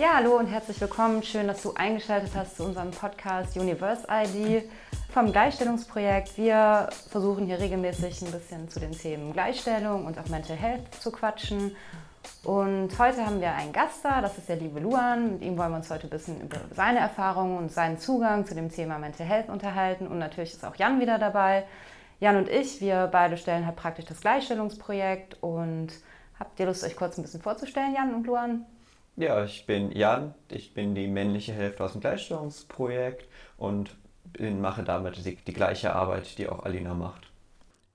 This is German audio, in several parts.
Ja, hallo und herzlich willkommen. Schön, dass du eingeschaltet hast zu unserem Podcast Universe ID vom Gleichstellungsprojekt. Wir versuchen hier regelmäßig ein bisschen zu den Themen Gleichstellung und auch Mental Health zu quatschen. Und heute haben wir einen Gast da, das ist der liebe Luan. Mit ihm wollen wir uns heute ein bisschen über seine Erfahrungen und seinen Zugang zu dem Thema Mental Health unterhalten. Und natürlich ist auch Jan wieder dabei. Jan und ich, wir beide stellen halt praktisch das Gleichstellungsprojekt. Und habt ihr Lust, euch kurz ein bisschen vorzustellen, Jan und Luan? Ja, ich bin Jan, ich bin die männliche Hälfte aus dem Gleichstellungsprojekt und bin, mache damit die, die gleiche Arbeit, die auch Alina macht.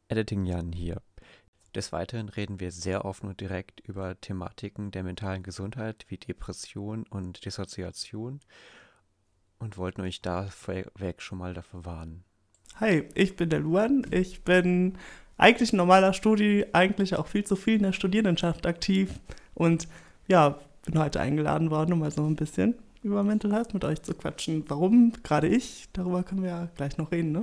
Editing Jan hier. Des Weiteren reden wir sehr offen und direkt über Thematiken der mentalen Gesundheit wie Depression und Dissoziation und wollten euch da vorweg schon mal dafür warnen. Hi, ich bin der Luan. Ich bin eigentlich ein normaler Studi, eigentlich auch viel zu viel in der Studierendenschaft aktiv und ja, bin heute eingeladen worden, um mal so ein bisschen über Mental Health mit euch zu quatschen. Warum gerade ich? Darüber können wir ja gleich noch reden, ne?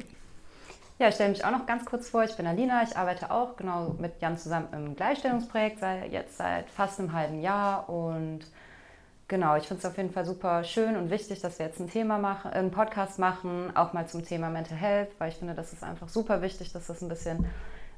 Ja, ich stelle mich auch noch ganz kurz vor. Ich bin Alina. Ich arbeite auch genau mit Jan zusammen im Gleichstellungsprojekt, seit, jetzt seit fast einem halben Jahr. Und genau, ich finde es auf jeden Fall super schön und wichtig, dass wir jetzt ein Thema machen, einen Podcast machen, auch mal zum Thema Mental Health, weil ich finde, das ist einfach super wichtig, dass das ein bisschen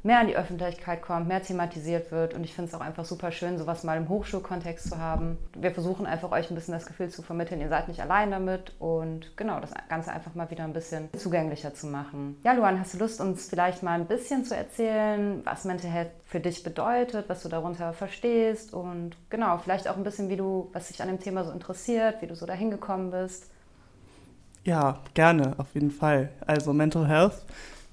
mehr an die Öffentlichkeit kommt, mehr thematisiert wird. Und ich finde es auch einfach super schön, sowas mal im Hochschulkontext zu haben. Wir versuchen einfach euch ein bisschen das Gefühl zu vermitteln, ihr seid nicht allein damit und genau, das Ganze einfach mal wieder ein bisschen zugänglicher zu machen. Ja, Luan, hast du Lust, uns vielleicht mal ein bisschen zu erzählen, was Mental Health für dich bedeutet, was du darunter verstehst und genau, vielleicht auch ein bisschen, wie du, was dich an dem Thema so interessiert, wie du so dahin gekommen bist? Ja, gerne, auf jeden Fall. Also Mental Health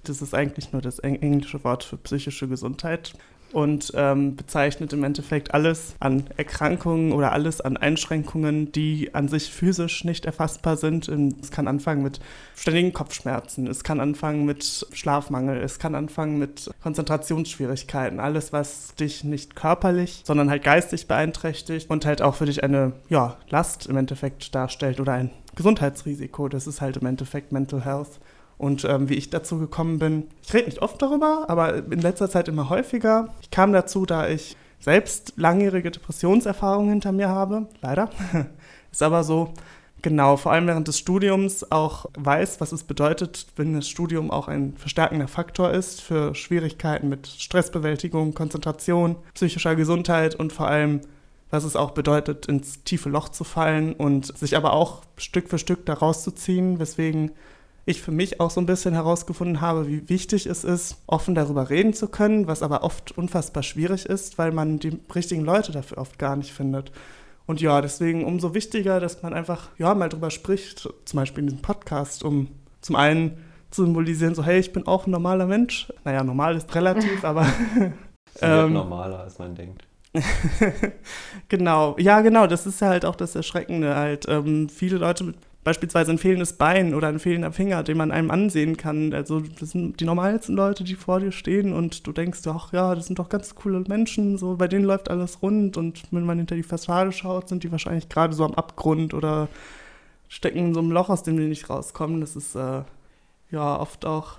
das ist eigentlich nur das englische Wort für psychische Gesundheit und ähm, bezeichnet im Endeffekt alles an Erkrankungen oder alles an Einschränkungen, die an sich physisch nicht erfassbar sind. Es kann anfangen mit ständigen Kopfschmerzen, es kann anfangen mit Schlafmangel, es kann anfangen mit Konzentrationsschwierigkeiten, alles, was dich nicht körperlich, sondern halt geistig beeinträchtigt und halt auch für dich eine ja, Last im Endeffekt darstellt oder ein Gesundheitsrisiko. Das ist halt im Endeffekt Mental Health und ähm, wie ich dazu gekommen bin. Ich rede nicht oft darüber, aber in letzter Zeit immer häufiger. Ich kam dazu, da ich selbst langjährige Depressionserfahrungen hinter mir habe, leider. Ist aber so, genau, vor allem während des Studiums auch weiß, was es bedeutet, wenn das Studium auch ein verstärkender Faktor ist für Schwierigkeiten mit Stressbewältigung, Konzentration, psychischer Gesundheit und vor allem was es auch bedeutet, ins tiefe Loch zu fallen und sich aber auch Stück für Stück da rauszuziehen, weswegen ich für mich auch so ein bisschen herausgefunden habe, wie wichtig es ist, offen darüber reden zu können, was aber oft unfassbar schwierig ist, weil man die richtigen Leute dafür oft gar nicht findet. Und ja, deswegen umso wichtiger, dass man einfach ja mal drüber spricht, zum Beispiel in diesem Podcast, um zum einen zu symbolisieren, so hey, ich bin auch ein normaler Mensch. Naja, normal ist relativ, aber es ähm, normaler, als man denkt. genau, ja, genau, das ist ja halt auch das Erschreckende halt. Ähm, viele Leute mit beispielsweise ein fehlendes Bein oder ein fehlender Finger, den man einem ansehen kann. Also das sind die normalsten Leute, die vor dir stehen und du denkst, ach ja, das sind doch ganz coole Menschen, so bei denen läuft alles rund und wenn man hinter die Fassade schaut, sind die wahrscheinlich gerade so am Abgrund oder stecken in so einem Loch, aus dem die nicht rauskommen. Das ist äh, ja oft auch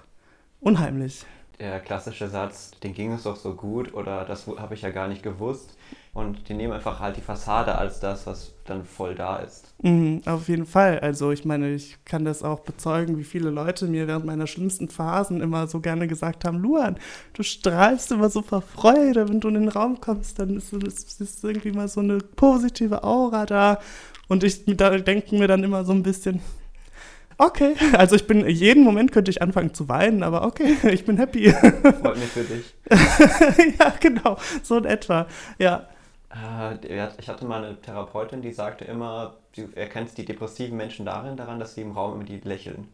unheimlich. Der klassische Satz, den ging es doch so gut oder das habe ich ja gar nicht gewusst und die nehmen einfach halt die Fassade als das, was dann voll da ist. Mhm, auf jeden Fall. Also ich meine, ich kann das auch bezeugen, wie viele Leute mir während meiner schlimmsten Phasen immer so gerne gesagt haben, Luan, du strahlst immer so vor Freude, wenn du in den Raum kommst, dann ist, ist, irgendwie mal so eine positive Aura da. Und ich denke mir dann immer so ein bisschen, okay, also ich bin, jeden Moment könnte ich anfangen zu weinen, aber okay, ich bin happy. Freut mich für dich. ja, genau, so in etwa, ja. Äh, ich hatte mal eine Therapeutin, die sagte immer, du erkennst die depressiven Menschen darin, daran, dass sie im Raum immer die lächeln.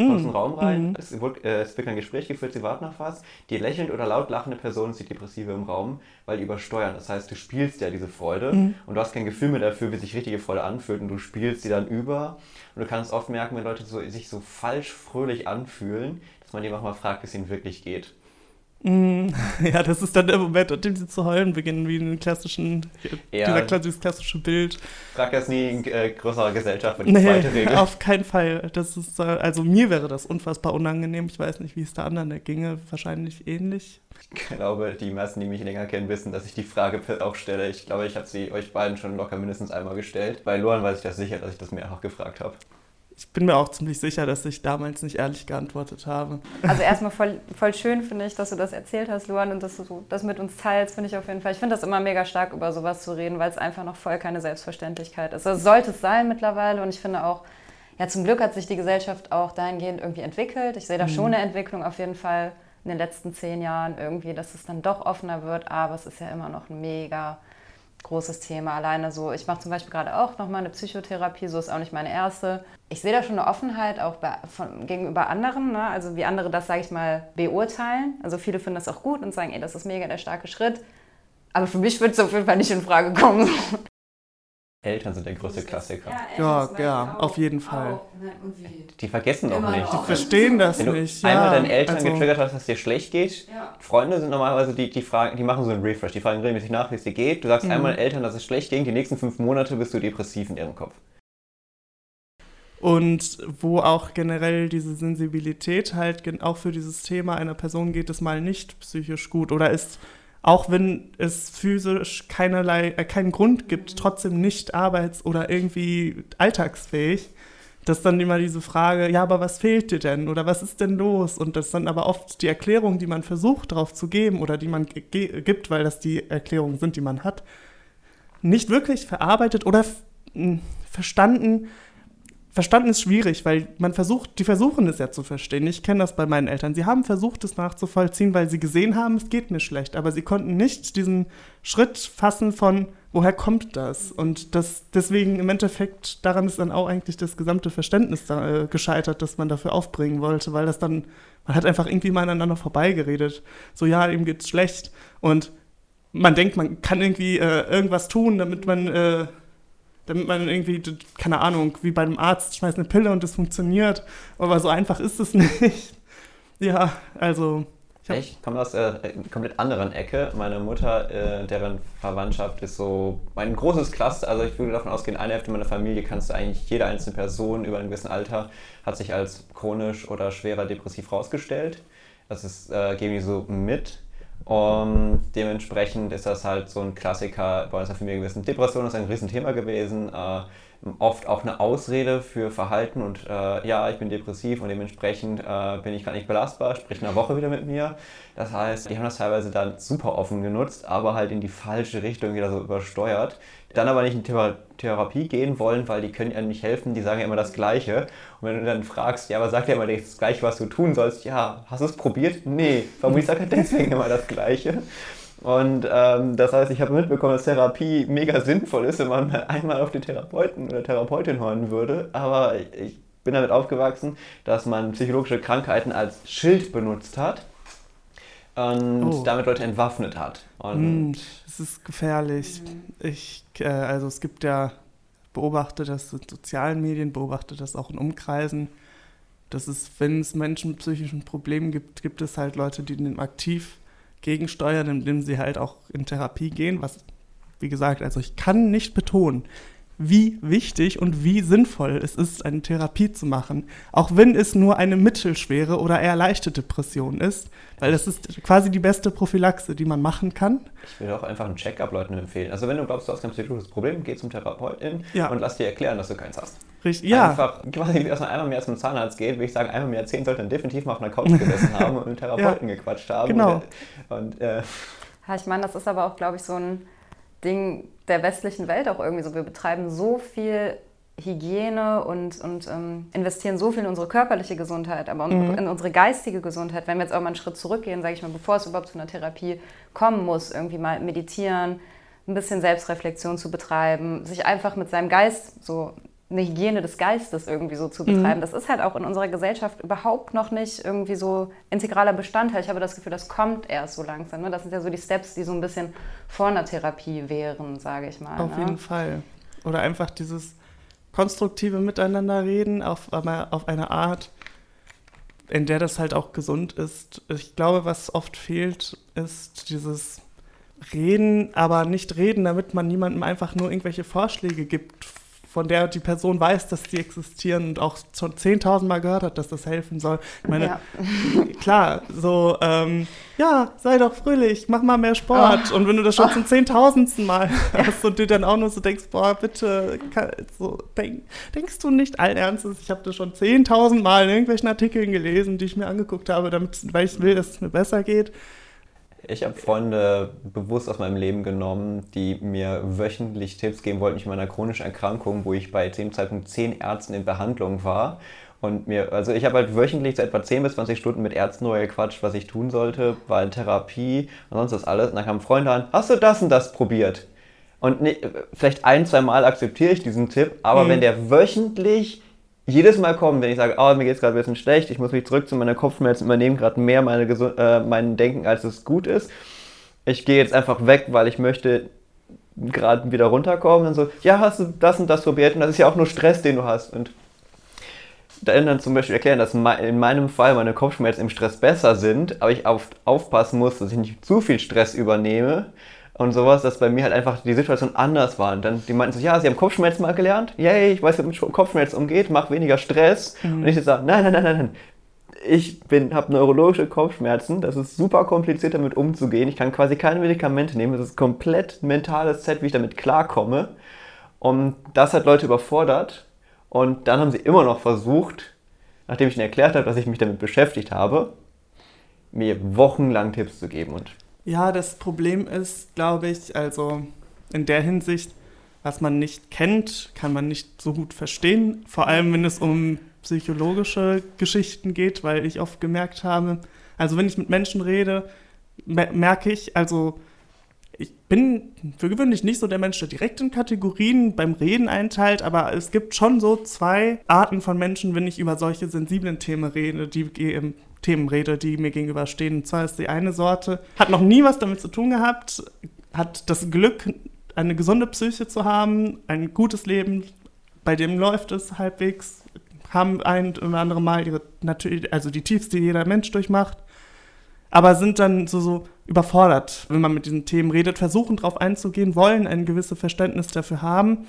Du kommst in den Raum rein, mm. es, wird, äh, es wird ein Gespräch geführt, sie warten auf was. Die lächelnd oder laut lachende Person ist die Depressive im Raum, weil die übersteuern. Das heißt, du spielst ja diese Freude mm. und du hast kein Gefühl mehr dafür, wie sich richtige Freude anfühlt und du spielst sie dann über. Und du kannst oft merken, wenn Leute so, sich so falsch fröhlich anfühlen, dass man die auch mal fragt, wie es ihnen wirklich geht. Mm, ja, das ist dann der Moment, in dem sie zu heulen beginnen, wie in klassischen, ja. dieser, dieses klassische Bild. Frag das nie in äh, größerer Gesellschaft mit nee, zweite Regel. auf keinen Fall. Das ist, äh, also mir wäre das unfassbar unangenehm. Ich weiß nicht, wie es da anderen ginge. Wahrscheinlich ähnlich. Ich glaube, die meisten, die mich länger kennen, wissen, dass ich die Frage auch stelle. Ich glaube, ich habe sie euch beiden schon locker mindestens einmal gestellt. Bei Luan weiß ich das sicher, dass ich das mehrfach gefragt habe ich bin mir auch ziemlich sicher, dass ich damals nicht ehrlich geantwortet habe. Also erstmal voll, voll schön finde ich, dass du das erzählt hast, Luan, und dass du das mit uns teilst, finde ich auf jeden Fall. Ich finde das immer mega stark, über sowas zu reden, weil es einfach noch voll keine Selbstverständlichkeit ist. Also sollte es sein mittlerweile und ich finde auch, ja, zum Glück hat sich die Gesellschaft auch dahingehend irgendwie entwickelt. Ich sehe da mhm. schon eine Entwicklung auf jeden Fall in den letzten zehn Jahren irgendwie, dass es dann doch offener wird, aber es ist ja immer noch ein mega großes Thema. Alleine so, ich mache zum Beispiel gerade auch nochmal eine Psychotherapie, so ist auch nicht meine erste. Ich sehe da schon eine Offenheit auch bei, von, gegenüber anderen, ne? also wie andere das, sage ich mal, beurteilen. Also viele finden das auch gut und sagen, ey, das ist mega der starke Schritt. Aber für mich wird es auf jeden Fall nicht in Frage kommen. Eltern sind der größte Klassiker. Ja, ja, ja auf jeden Fall. Die vergessen auch nicht. Die verstehen das Wenn du nicht. einmal ja, deinen Eltern also, getriggert hast, dass es dir schlecht geht, ja. Freunde sind normalerweise, die, die, fragen, die machen so einen Refresh, die fragen regelmäßig nach, wie es dir geht. Du sagst mhm. einmal Eltern, dass es schlecht ging, die nächsten fünf Monate bist du depressiv in ihrem Kopf. Und wo auch generell diese Sensibilität halt auch für dieses Thema einer Person geht es mal nicht psychisch gut oder ist auch wenn es physisch keinerlei, äh, keinen Grund gibt, trotzdem nicht arbeits- oder irgendwie alltagsfähig, dass dann immer diese Frage, ja, aber was fehlt dir denn oder was ist denn los? Und das dann aber oft die Erklärung, die man versucht darauf zu geben oder die man gibt, weil das die Erklärungen sind, die man hat, nicht wirklich verarbeitet oder verstanden Verstanden ist schwierig, weil man versucht, die versuchen es ja zu verstehen. Ich kenne das bei meinen Eltern. Sie haben versucht, es nachzuvollziehen, weil sie gesehen haben, es geht mir schlecht. Aber sie konnten nicht diesen Schritt fassen von, woher kommt das? Und das deswegen im Endeffekt, daran ist dann auch eigentlich das gesamte Verständnis da, äh, gescheitert, das man dafür aufbringen wollte, weil das dann, man hat einfach irgendwie mal aneinander vorbeigeredet. So, ja, ihm geht's schlecht. Und man denkt, man kann irgendwie äh, irgendwas tun, damit man äh, damit man irgendwie, keine Ahnung, wie bei einem Arzt, schmeißt eine Pille und das funktioniert. Aber so einfach ist es nicht. Ja, also. Ich, ich komme aus einer komplett anderen Ecke. Meine Mutter, äh, deren Verwandtschaft ist so mein großes Cluster. Also ich würde davon ausgehen, eine Hälfte meiner Familie kannst du eigentlich, jede einzelne Person über ein gewissen Alter hat sich als chronisch oder schwerer depressiv rausgestellt. Das ist, äh, gebe ich so mit. Und dementsprechend ist das halt so ein Klassiker bei der Familie gewesen. Depression ist ein Riesenthema gewesen. Äh, oft auch eine Ausrede für Verhalten und äh, ja, ich bin depressiv und dementsprechend äh, bin ich gar nicht belastbar, sprich eine Woche wieder mit mir. Das heißt, die haben das teilweise dann super offen genutzt, aber halt in die falsche Richtung wieder so übersteuert. Dann aber nicht in Thera Therapie gehen wollen, weil die können ja nicht helfen, die sagen ja immer das Gleiche. Und wenn du dann fragst, ja, aber sag ja immer das Gleiche, was du tun sollst, ja, hast du es probiert? Nee, vermutlich sagt er deswegen immer das Gleiche. Und ähm, das heißt, ich habe mitbekommen, dass Therapie mega sinnvoll ist, wenn man einmal auf den Therapeuten oder Therapeutin hören würde. Aber ich bin damit aufgewachsen, dass man psychologische Krankheiten als Schild benutzt hat und oh. damit Leute entwaffnet hat. Und mm, das ist gefährlich. Ich, äh, also es gibt ja, beobachte das in sozialen Medien, beobachte das auch in Umkreisen. Das ist, wenn es Menschen mit psychischen Problemen gibt, gibt es halt Leute, die dem aktiv gegensteuern, indem sie halt auch in Therapie gehen, was, wie gesagt, also ich kann nicht betonen, wie wichtig und wie sinnvoll es ist, eine Therapie zu machen, auch wenn es nur eine mittelschwere oder eher leichte Depression ist, weil das ist quasi die beste Prophylaxe, die man machen kann. Ich würde auch einfach einen Check-up Leuten empfehlen. Also wenn du glaubst, du hast kein psychologisches Problem, geh zum Therapeuten ja. und lass dir erklären, dass du keins hast. Richtig, ja. Einfach, quasi, wie man einmal mehr zum Zahnarzt geht, würde ich sagen, einmal mehr zehn sollten definitiv mal auf einer Couch gesessen haben und mit Therapeuten ja. gequatscht haben. Genau. Und, und äh, ja, ich meine, das ist aber auch, glaube ich, so ein Ding der westlichen Welt auch irgendwie so. Wir betreiben so viel Hygiene und, und ähm, investieren so viel in unsere körperliche Gesundheit, aber mhm. in unsere geistige Gesundheit. Wenn wir jetzt auch mal einen Schritt zurückgehen, sage ich mal, bevor es überhaupt zu einer Therapie kommen muss, irgendwie mal meditieren, ein bisschen Selbstreflexion zu betreiben, sich einfach mit seinem Geist so eine Hygiene des Geistes irgendwie so zu betreiben. Mhm. Das ist halt auch in unserer Gesellschaft überhaupt noch nicht irgendwie so integraler Bestandteil. Ich habe das Gefühl, das kommt erst so langsam. Ne? Das sind ja so die Steps, die so ein bisschen vor einer Therapie wären, sage ich mal. Auf ne? jeden Fall. Oder einfach dieses konstruktive Miteinander reden auf, auf eine Art, in der das halt auch gesund ist. Ich glaube, was oft fehlt, ist dieses Reden, aber nicht reden, damit man niemandem einfach nur irgendwelche Vorschläge gibt, von der die Person weiß, dass die existieren und auch schon 10.000 Mal gehört hat, dass das helfen soll. Ich meine, ja. klar, so, ähm, ja, sei doch fröhlich, mach mal mehr Sport. Oh. Und wenn du das schon oh. zum zehntausendsten Mal hast und dir dann auch nur so denkst, boah, bitte, kann, so, denk, denkst du nicht allen Ernstes, ich habe das schon 10.000 Mal in irgendwelchen Artikeln gelesen, die ich mir angeguckt habe, damit, weil ich will, dass es mir besser geht. Ich habe Freunde bewusst aus meinem Leben genommen, die mir wöchentlich Tipps geben wollten, ich mit meiner chronischen Erkrankung, wo ich bei dem Zeitpunkt zehn Ärzten in Behandlung war. Und mir, also ich habe halt wöchentlich so etwa 10 bis 20 Stunden mit Ärzten neu gequatscht, was ich tun sollte, in Therapie und sonst das alles. Und dann kamen Freunde an, hast du das und das probiert? Und nicht, vielleicht ein, zwei Mal akzeptiere ich diesen Tipp, aber mhm. wenn der wöchentlich jedes Mal kommen, wenn ich sage, oh, mir geht es gerade ein bisschen schlecht, ich muss mich zurück zu meiner Kopfschmerzen übernehmen, gerade mehr meine äh, mein Denken, als es gut ist. Ich gehe jetzt einfach weg, weil ich möchte gerade wieder runterkommen und so, ja, hast du das und das probiert und das ist ja auch nur Stress, den du hast. Und da dann zum Beispiel erklären, dass in meinem Fall meine Kopfschmerzen im Stress besser sind, aber ich auf, aufpassen muss, dass ich nicht zu viel Stress übernehme und sowas, dass bei mir halt einfach die Situation anders war. Und dann, die meinten so, ja, sie haben Kopfschmerzen mal gelernt. Yay, ich weiß, wie man mit Kopfschmerzen umgeht, mach weniger Stress. Mhm. Und ich sage, nein, nein, nein, nein, nein. Ich habe neurologische Kopfschmerzen, das ist super kompliziert damit umzugehen. Ich kann quasi keine Medikamente nehmen, das ist komplett mentales Set, wie ich damit klarkomme. Und das hat Leute überfordert. Und dann haben sie immer noch versucht, nachdem ich ihnen erklärt habe, dass ich mich damit beschäftigt habe, mir wochenlang Tipps zu geben. Und ja, das Problem ist, glaube ich, also in der Hinsicht, was man nicht kennt, kann man nicht so gut verstehen. Vor allem, wenn es um psychologische Geschichten geht, weil ich oft gemerkt habe, also wenn ich mit Menschen rede, merke ich, also ich bin für gewöhnlich nicht so der Mensch, der direkt in Kategorien beim Reden einteilt, aber es gibt schon so zwei Arten von Menschen, wenn ich über solche sensiblen Themen rede, die Themen rede, die mir gegenüberstehen. Und zwar ist die eine Sorte, hat noch nie was damit zu tun gehabt, hat das Glück, eine gesunde Psyche zu haben, ein gutes Leben, bei dem läuft es halbwegs, haben ein oder andere Mal ihre, natürlich, also die Tiefste, die jeder Mensch durchmacht, aber sind dann so, so überfordert, wenn man mit diesen Themen redet, versuchen darauf einzugehen, wollen ein gewisses Verständnis dafür haben.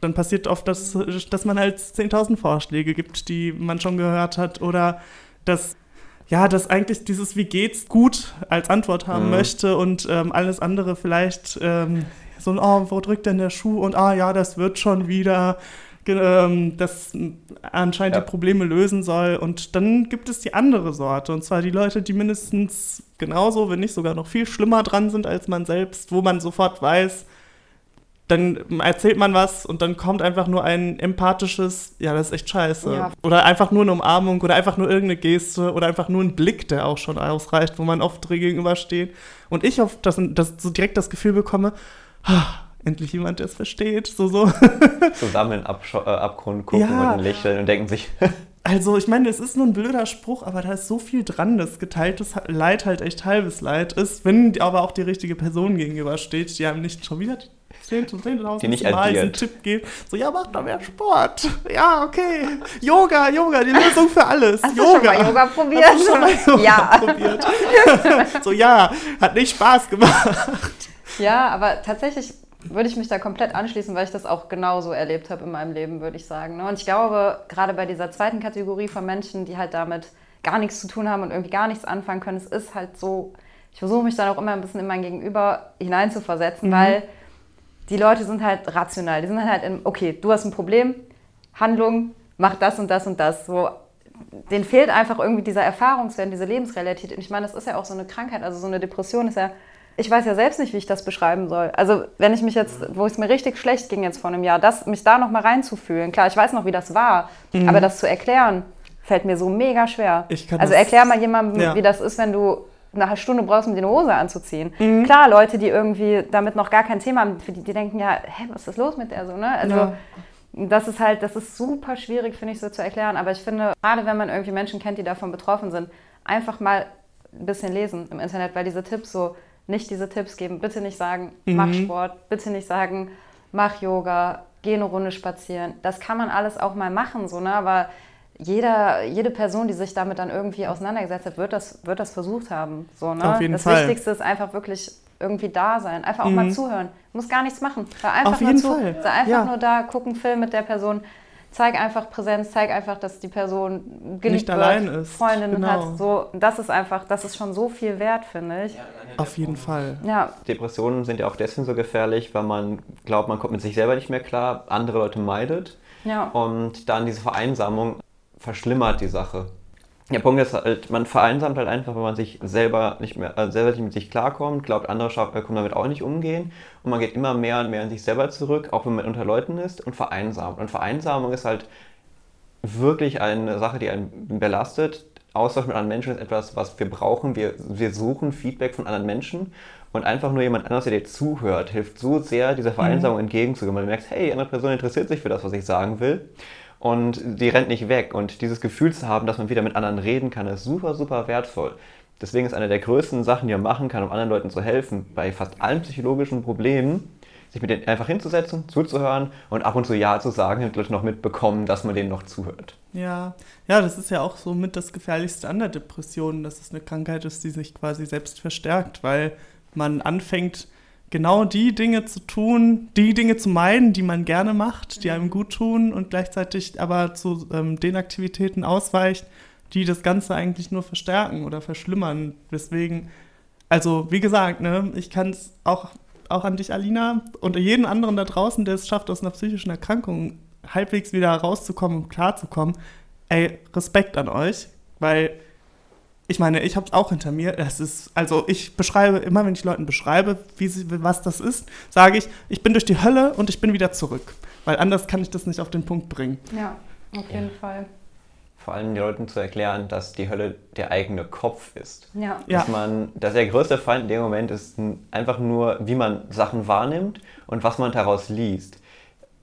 Dann passiert oft, dass, dass man halt 10.000 Vorschläge gibt, die man schon gehört hat, oder dass ja, dass eigentlich dieses Wie geht's gut als Antwort haben mhm. möchte und ähm, alles andere vielleicht ähm, so ein, oh, wo drückt denn der Schuh und ah ja, das wird schon wieder, ähm, das anscheinend ja. die Probleme lösen soll. Und dann gibt es die andere Sorte und zwar die Leute, die mindestens genauso, wenn nicht sogar noch viel schlimmer dran sind als man selbst, wo man sofort weiß, dann erzählt man was und dann kommt einfach nur ein empathisches, ja, das ist echt scheiße. Ja. Oder einfach nur eine Umarmung oder einfach nur irgendeine Geste oder einfach nur ein Blick, der auch schon ausreicht, wo man oft gegenübersteht. Und ich auf das, das so direkt das Gefühl bekomme, endlich jemand, der es versteht. So, so. Zusammen in Absch äh, Abgrund gucken ja. und lächeln und denken sich. Also, ich meine, es ist nur ein blöder Spruch, aber da ist so viel dran, dass geteiltes Leid halt echt halbes Leid ist, wenn aber auch die richtige Person gegenübersteht, die einem nicht schon wieder 10.000 10 Mal addiert. einen Tipp geben. So, ja, mach doch mehr Sport. Ja, okay. Yoga, Yoga, die Lösung für alles. Hast Yoga. du schon mal Yoga probiert? Hast du schon mal Yoga ja. probiert? so, ja, hat nicht Spaß gemacht. Ja, aber tatsächlich würde ich mich da komplett anschließen, weil ich das auch genauso erlebt habe in meinem Leben, würde ich sagen. Ne? Und ich glaube, gerade bei dieser zweiten Kategorie von Menschen, die halt damit gar nichts zu tun haben und irgendwie gar nichts anfangen können, es ist halt so, ich versuche mich dann auch immer ein bisschen in mein Gegenüber hineinzuversetzen, mhm. weil die Leute sind halt rational. Die sind halt in, okay, du hast ein Problem, Handlung, mach das und das und das. So, denen fehlt einfach irgendwie dieser Erfahrungswert, diese Lebensrealität. Und ich meine, das ist ja auch so eine Krankheit, also so eine Depression ist ja, ich weiß ja selbst nicht, wie ich das beschreiben soll. Also wenn ich mich jetzt, wo es mir richtig schlecht ging jetzt vor einem Jahr, das, mich da nochmal reinzufühlen. Klar, ich weiß noch, wie das war, mhm. aber das zu erklären, fällt mir so mega schwer. also erklär mal jemandem, ja. wie das ist, wenn du eine Stunde brauchst, um dir eine Hose anzuziehen. Mhm. Klar, Leute, die irgendwie damit noch gar kein Thema haben, die, die denken ja, hä, was ist los mit der so, ne? Also ja. das ist halt, das ist super schwierig, finde ich, so zu erklären. Aber ich finde, gerade wenn man irgendwie Menschen kennt, die davon betroffen sind, einfach mal ein bisschen lesen im Internet, weil diese Tipps so, nicht diese Tipps geben. Bitte nicht sagen, mhm. mach Sport, bitte nicht sagen, mach Yoga, geh eine Runde spazieren. Das kann man alles auch mal machen, so, ne? Aber jeder, jede Person, die sich damit dann irgendwie auseinandergesetzt hat, wird das, wird das versucht haben. So, ne? Auf jeden das Fall. Wichtigste ist einfach wirklich irgendwie da sein. Einfach auch mal zuhören. Muss gar nichts machen. Sei einfach Mhm. Auf nur jeden zu. Fall. Sei einfach Ja. nur da, guck einen Film mit der Person. Zeig einfach Präsenz, zeig einfach, dass die Person geliebt Nicht wird, allein ist. Freundinnen Genau. hat. So, das ist einfach, das ist schon so viel wert, finde ich. Auf jeden Fall. Ja, Depressionen sind ja auch deswegen so gefährlich, weil man glaubt, man kommt mit sich selber nicht mehr klar, andere Leute meidet ja. und dann diese Vereinsamung verschlimmert die Sache. Der Punkt ist halt, man vereinsamt halt einfach, wenn man sich selber nicht mehr, äh, selber nicht mit sich klarkommt, glaubt, andere äh, können damit auch nicht umgehen und man geht immer mehr und mehr in sich selber zurück, auch wenn man unter Leuten ist und vereinsamt. Und Vereinsamung ist halt wirklich eine Sache, die einen belastet. Austausch mit anderen Menschen ist etwas, was wir brauchen. Wir, wir suchen Feedback von anderen Menschen und einfach nur jemand anderes, der dir zuhört, hilft so sehr, dieser Vereinsamung entgegenzugehen. Weil du merkst, hey, die andere Person interessiert sich für das, was ich sagen will und die rennt nicht weg. Und dieses Gefühl zu haben, dass man wieder mit anderen reden kann, ist super, super wertvoll. Deswegen ist eine der größten Sachen, die man machen kann, um anderen Leuten zu helfen, bei fast allen psychologischen Problemen, sich mit denen einfach hinzusetzen, zuzuhören und ab und zu Ja zu sagen, damit die Leute noch mitbekommen, dass man denen noch zuhört. Ja, ja, das ist ja auch so mit das Gefährlichste an der Depression, dass es eine Krankheit ist, die sich quasi selbst verstärkt, weil man anfängt, genau die Dinge zu tun, die Dinge zu meiden, die man gerne macht, die einem gut tun und gleichzeitig aber zu ähm, den Aktivitäten ausweicht, die das Ganze eigentlich nur verstärken oder verschlimmern. Deswegen, also wie gesagt, ne, ich kann es auch, auch an dich, Alina, und jeden anderen da draußen, der es schafft, aus einer psychischen Erkrankung halbwegs wieder rauszukommen und klarzukommen, ey, Respekt an euch, weil ich meine, ich habe es auch hinter mir. Das ist, also ich beschreibe, immer wenn ich Leuten beschreibe, wie sie, was das ist, sage ich, ich bin durch die Hölle und ich bin wieder zurück. Weil anders kann ich das nicht auf den Punkt bringen. Ja, auf jeden Fall. Vor allem den Leuten zu erklären, dass die Hölle der eigene Kopf ist. Ja. Ja. Dass man, dass der größte Feind in dem Moment ist einfach nur, wie man Sachen wahrnimmt und was man daraus liest.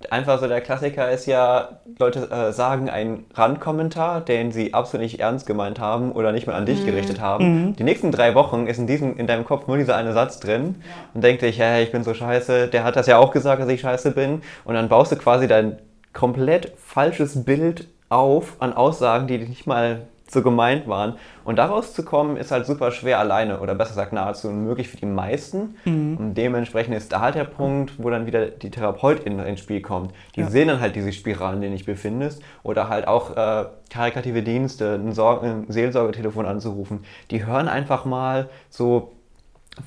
Einfach so der Klassiker ist ja, Leute äh, sagen einen Randkommentar, den sie absolut nicht ernst gemeint haben oder nicht mal an dich gerichtet haben. Die nächsten drei Wochen ist in, diesem, in deinem Kopf nur dieser eine Satz drin und denkt dich, hey, ich bin so scheiße, der hat das ja auch gesagt, dass ich scheiße bin. Und dann baust du quasi dein komplett falsches Bild auf an Aussagen, die nicht mal so gemeint waren. Und daraus zu kommen, ist halt super schwer alleine oder besser gesagt nahezu unmöglich für die meisten. Und dementsprechend ist da halt der Punkt, wo dann wieder die Therapeutin ins Spiel kommt. Die Ja. sehen dann halt diese Spiralen, in denen du dich befindest. Oder halt auch äh, karikative Dienste, ein, Sor ein Seelsorgetelefon anzurufen. Die hören einfach mal so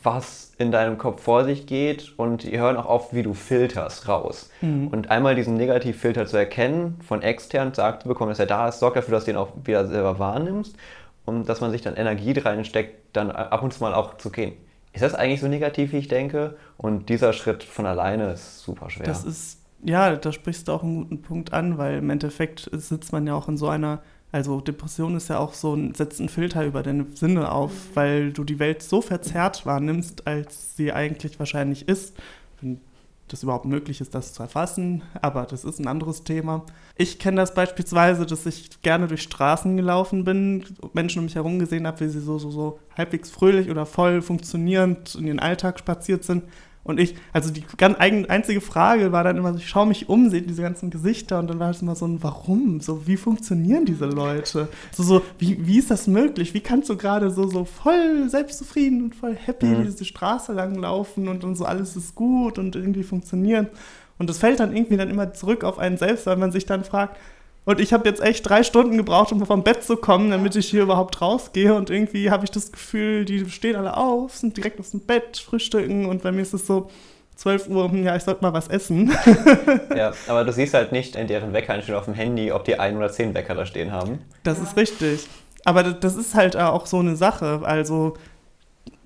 was in deinem Kopf vor sich geht und die hören auch auf, wie du filterst raus. Und einmal diesen Negativfilter zu erkennen, von extern sagt zu bekommen, dass er da ist, sorgt dafür, dass du den auch wieder selber wahrnimmst und dass man sich dann Energie reinsteckt, dann ab und zu mal auch zu gehen. Ist das eigentlich so negativ, wie ich denke? Und dieser Schritt von alleine ist super schwer. Das ist, ja, da sprichst du auch einen guten Punkt an, weil im Endeffekt sitzt man ja auch in so einer, also Depression ist ja auch so ein, setzt einen Filter über deine Sinne auf, weil du die Welt so verzerrt wahrnimmst, als sie eigentlich wahrscheinlich ist. Wenn das überhaupt möglich ist, das zu erfassen, aber das ist ein anderes Thema. Ich kenne das beispielsweise, dass ich gerne durch Straßen gelaufen bin, Menschen um mich herum gesehen habe, wie sie so, so, so halbwegs fröhlich oder voll funktionierend in ihren Alltag spaziert sind. Und ich, also die ganz einzige Frage war dann immer ich schaue mich um, sehe diese ganzen Gesichter und dann war es immer so ein Warum? So, wie funktionieren diese Leute? So, so wie, wie ist das möglich? Wie kannst du gerade so, so voll selbstzufrieden und voll happy Mhm. diese Straße lang laufen und, und so alles ist gut und irgendwie funktioniert? Und das fällt dann irgendwie dann immer zurück auf einen selbst, weil man sich dann fragt, und ich habe jetzt echt drei Stunden gebraucht, um vom Bett zu kommen, damit ich hier überhaupt rausgehe. Und irgendwie habe ich das Gefühl, die stehen alle auf, sind direkt aus dem Bett, frühstücken. Und bei mir ist es so 12 Uhr, hm, ja, ich sollte mal was essen. ja, aber du siehst halt nicht in deren Weckereinstellung auf dem Handy, ob die ein oder zehn Wecker da stehen haben. Das ist richtig. Aber das- das ist halt auch so eine Sache. Also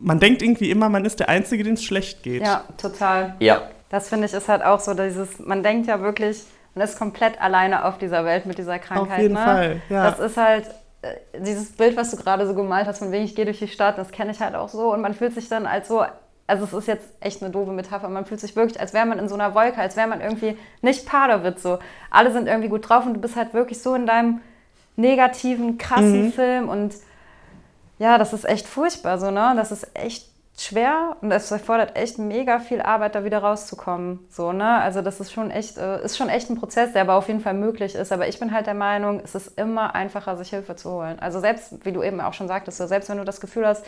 man denkt irgendwie immer, man ist der Einzige, dem es schlecht geht. Ja, total. Ja. Das finde ich ist halt auch so, dieses, man denkt ja wirklich, man ist komplett alleine auf dieser Welt mit dieser Krankheit. Auf jeden ne? Fall, ja. Das ist halt äh, dieses Bild, was du gerade so gemalt hast, von wegen ich gehe durch die Stadt, das kenne ich halt auch so und man fühlt sich dann als so, also es ist jetzt echt eine doofe Metapher, man fühlt sich wirklich, als wäre man in so einer Wolke, als wäre man irgendwie nicht Paderwitz so. Alle sind irgendwie gut drauf und du bist halt wirklich so in deinem negativen, krassen Mhm. Film und ja, das ist echt furchtbar so, ne? Das ist echt schwer und es erfordert echt mega viel Arbeit, da wieder rauszukommen. So, ne? Also das ist schon echt, äh, ist schon echt ein Prozess, der aber auf jeden Fall möglich ist. Aber ich bin halt der Meinung, es ist immer einfacher, sich Hilfe zu holen. Also selbst, wie du eben auch schon sagtest, selbst wenn du das Gefühl hast,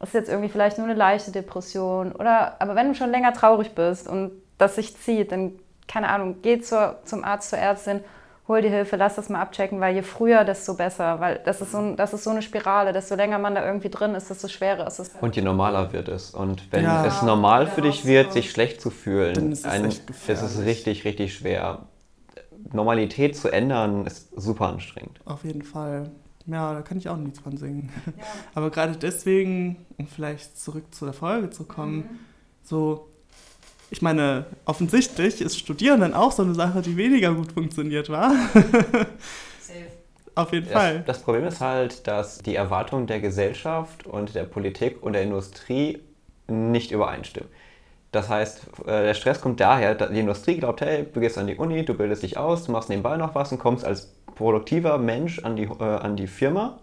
es ist jetzt irgendwie vielleicht nur eine leichte Depression oder, aber wenn du schon länger traurig bist und das sich zieht, dann, keine Ahnung, geh zur, zum Arzt, zur Ärztin hol die Hilfe, lass das mal abchecken, weil je früher, desto besser. Weil das ist, so ein, das ist so eine Spirale. Desto länger man da irgendwie drin ist, desto schwerer ist es. Und je normaler wird es. Und wenn ja. es normal für dich wird, sich schlecht zu fühlen, dann ist es, ein, ist es richtig, richtig schwer. Normalität zu ändern, ist super anstrengend. Auf jeden Fall. Ja, da kann ich auch nichts von singen. Ja. Aber gerade deswegen, um vielleicht zurück zu der Folge zu kommen, mhm. so ich meine, offensichtlich ist Studieren dann auch so eine Sache, die weniger gut funktioniert war. Auf jeden das, Fall. Das Problem ist halt, dass die Erwartungen der Gesellschaft und der Politik und der Industrie nicht übereinstimmen. Das heißt, äh, der Stress kommt daher, die Industrie glaubt, hey, du gehst an die Uni, du bildest dich aus, du machst nebenbei noch was und kommst als produktiver Mensch an die, äh, an die Firma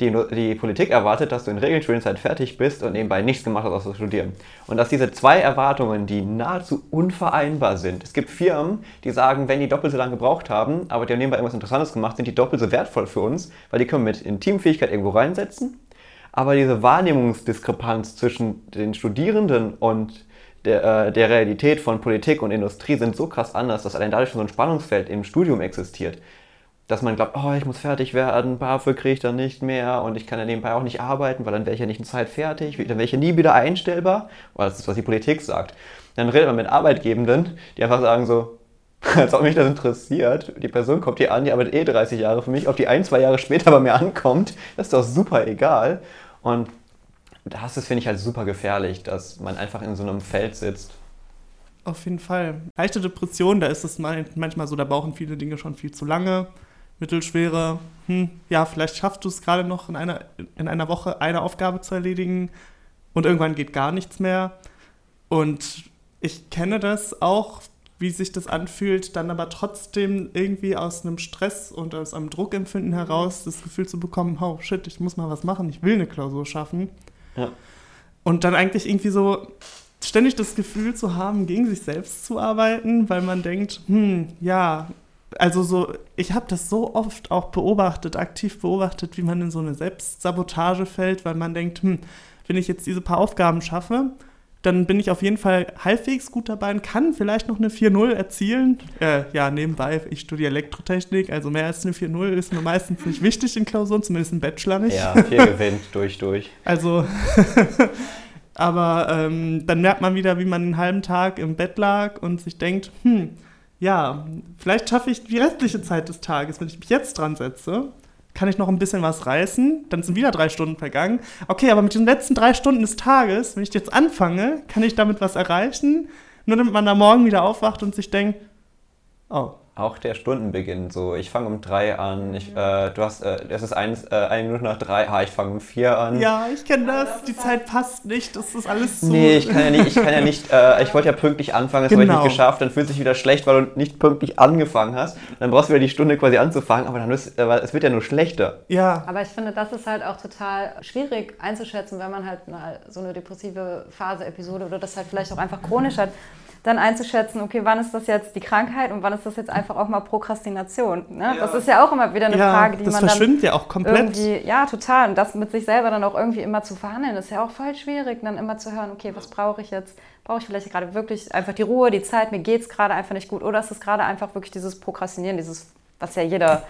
die, die Politik erwartet, dass du in Regelstudienzeit fertig bist und nebenbei nichts gemacht hast, außer studieren. Und dass diese zwei Erwartungen, die nahezu unvereinbar sind. Es gibt Firmen, die sagen, wenn die doppelt so lange gebraucht haben, aber die haben nebenbei irgendwas Interessantes gemacht, sind die doppelt so wertvoll für uns, weil die können mit in Teamfähigkeit irgendwo reinsetzen. Aber diese Wahrnehmungsdiskrepanz zwischen den Studierenden und der, äh, der Realität von Politik und Industrie sind so krass anders, dass allein dadurch schon so ein Spannungsfeld im Studium existiert dass man glaubt, oh, ich muss fertig werden, BAföG kriege ich dann nicht mehr und ich kann ja nebenbei auch nicht arbeiten, weil dann wäre ich ja nicht in Zeit fertig, dann wäre ich ja nie wieder einstellbar, weil das ist, was die Politik sagt. Dann redet man mit Arbeitgebenden, die einfach sagen so, als ob mich das interessiert, die Person kommt hier an, die arbeitet eh 30 Jahre für mich, ob die ein, zwei Jahre später bei mir ankommt, das ist doch super egal. Und das ist, finde ich, halt super gefährlich, dass man einfach in so einem Feld sitzt. Auf jeden Fall. Leichte Depression, da ist es manchmal so, da brauchen viele Dinge schon viel zu lange mittelschwere, hm, ja, vielleicht schaffst du es gerade noch in einer, in einer Woche eine Aufgabe zu erledigen und irgendwann geht gar nichts mehr. Und ich kenne das auch, wie sich das anfühlt, dann aber trotzdem irgendwie aus einem Stress und aus einem Druckempfinden heraus das Gefühl zu bekommen, oh shit, ich muss mal was machen, ich will eine Klausur schaffen. Ja. Und dann eigentlich irgendwie so ständig das Gefühl zu haben, gegen sich selbst zu arbeiten, weil man denkt, hm, ja, also so, ich habe das so oft auch beobachtet, aktiv beobachtet, wie man in so eine Selbstsabotage fällt, weil man denkt, hm, wenn ich jetzt diese paar Aufgaben schaffe, dann bin ich auf jeden Fall halbwegs gut dabei und kann vielleicht noch eine 4-0 erzielen. Äh, ja, nebenbei, ich studiere Elektrotechnik, also mehr als eine 4-0 ist mir meistens nicht wichtig in Klausuren, zumindest im Bachelor nicht. Ja, 4 gewinnt, durch, durch. Also, aber ähm, dann merkt man wieder, wie man einen halben Tag im Bett lag und sich denkt, hm, ja, vielleicht schaffe ich die restliche Zeit des Tages, wenn ich mich jetzt dran setze, kann ich noch ein bisschen was reißen, dann sind wieder drei Stunden vergangen. Okay, aber mit den letzten drei Stunden des Tages, wenn ich jetzt anfange, kann ich damit was erreichen, nur damit man da morgen wieder aufwacht und sich denkt, oh, auch der Stundenbeginn so. Ich fange um drei an. Ich, äh, du hast, äh, es ist eins, äh, eine Minute nach drei. Ah, ich fange um vier an. Ja, ich kenne das. Die Zeit passt nicht. Das ist alles so. Nee, ich kann ja nicht. Ich kann ja nicht. Äh, ich wollte ja pünktlich anfangen. Das genau. habe ich nicht genau. geschafft. Dann fühlt sich wieder schlecht, weil du nicht pünktlich angefangen hast. Dann brauchst du wieder die Stunde quasi anzufangen. Aber dann ist, äh, es wird ja nur schlechter. Ja. Aber ich finde, das ist halt auch total schwierig einzuschätzen, wenn man halt so eine depressive Phase, Episode oder das halt vielleicht auch einfach chronisch hat dann einzuschätzen, okay, wann ist das jetzt die Krankheit und wann ist das jetzt einfach auch mal Prokrastination. Ne? Ja. Das ist ja auch immer wieder eine ja, Frage, die man dann Das verschwimmt ja auch komplett. Irgendwie, ja, total. Und das mit sich selber dann auch irgendwie immer zu verhandeln, ist ja auch voll schwierig, dann immer zu hören, okay, was brauche ich jetzt? Brauche ich vielleicht gerade wirklich einfach die Ruhe, die Zeit, mir geht es gerade einfach nicht gut oder ist es gerade einfach wirklich dieses Prokrastinieren, dieses, was ja jeder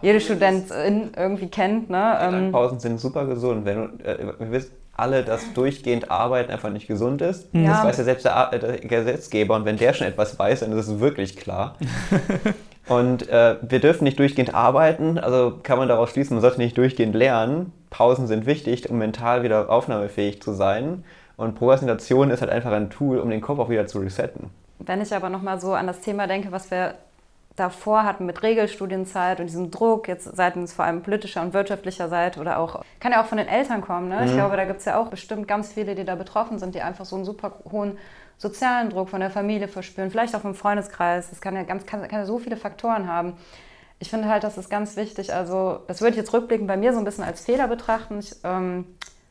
jede Studentin irgendwie kennt. Ne? Ähm, Pausen sind super gesund. Wenn du, äh, alle, dass durchgehend Arbeiten einfach nicht gesund ist. Ja. Das weiß ja selbst der, äh, der, Gesetzgeber und wenn der schon etwas weiß, dann ist es wirklich klar. und äh, wir dürfen nicht durchgehend arbeiten, also kann man daraus schließen, man sollte nicht durchgehend lernen. Pausen sind wichtig, um mental wieder aufnahmefähig zu sein. Und Prokrastination ist halt einfach ein Tool, um den Kopf auch wieder zu resetten. Wenn ich aber nochmal so an das Thema denke, was wir davor hatten mit Regelstudienzeit und diesem Druck, jetzt seitens vor allem politischer und wirtschaftlicher Seite oder auch, kann ja auch von den Eltern kommen. Ne? Mhm. Ich glaube, da gibt es ja auch bestimmt ganz viele, die da betroffen sind, die einfach so einen super hohen sozialen Druck von der Familie verspüren, vielleicht auch vom Freundeskreis. Das kann ja, ganz, kann, kann ja so viele Faktoren haben. Ich finde halt, das ist ganz wichtig. Also, das würde ich jetzt rückblickend bei mir so ein bisschen als Fehler betrachten. Ich ähm,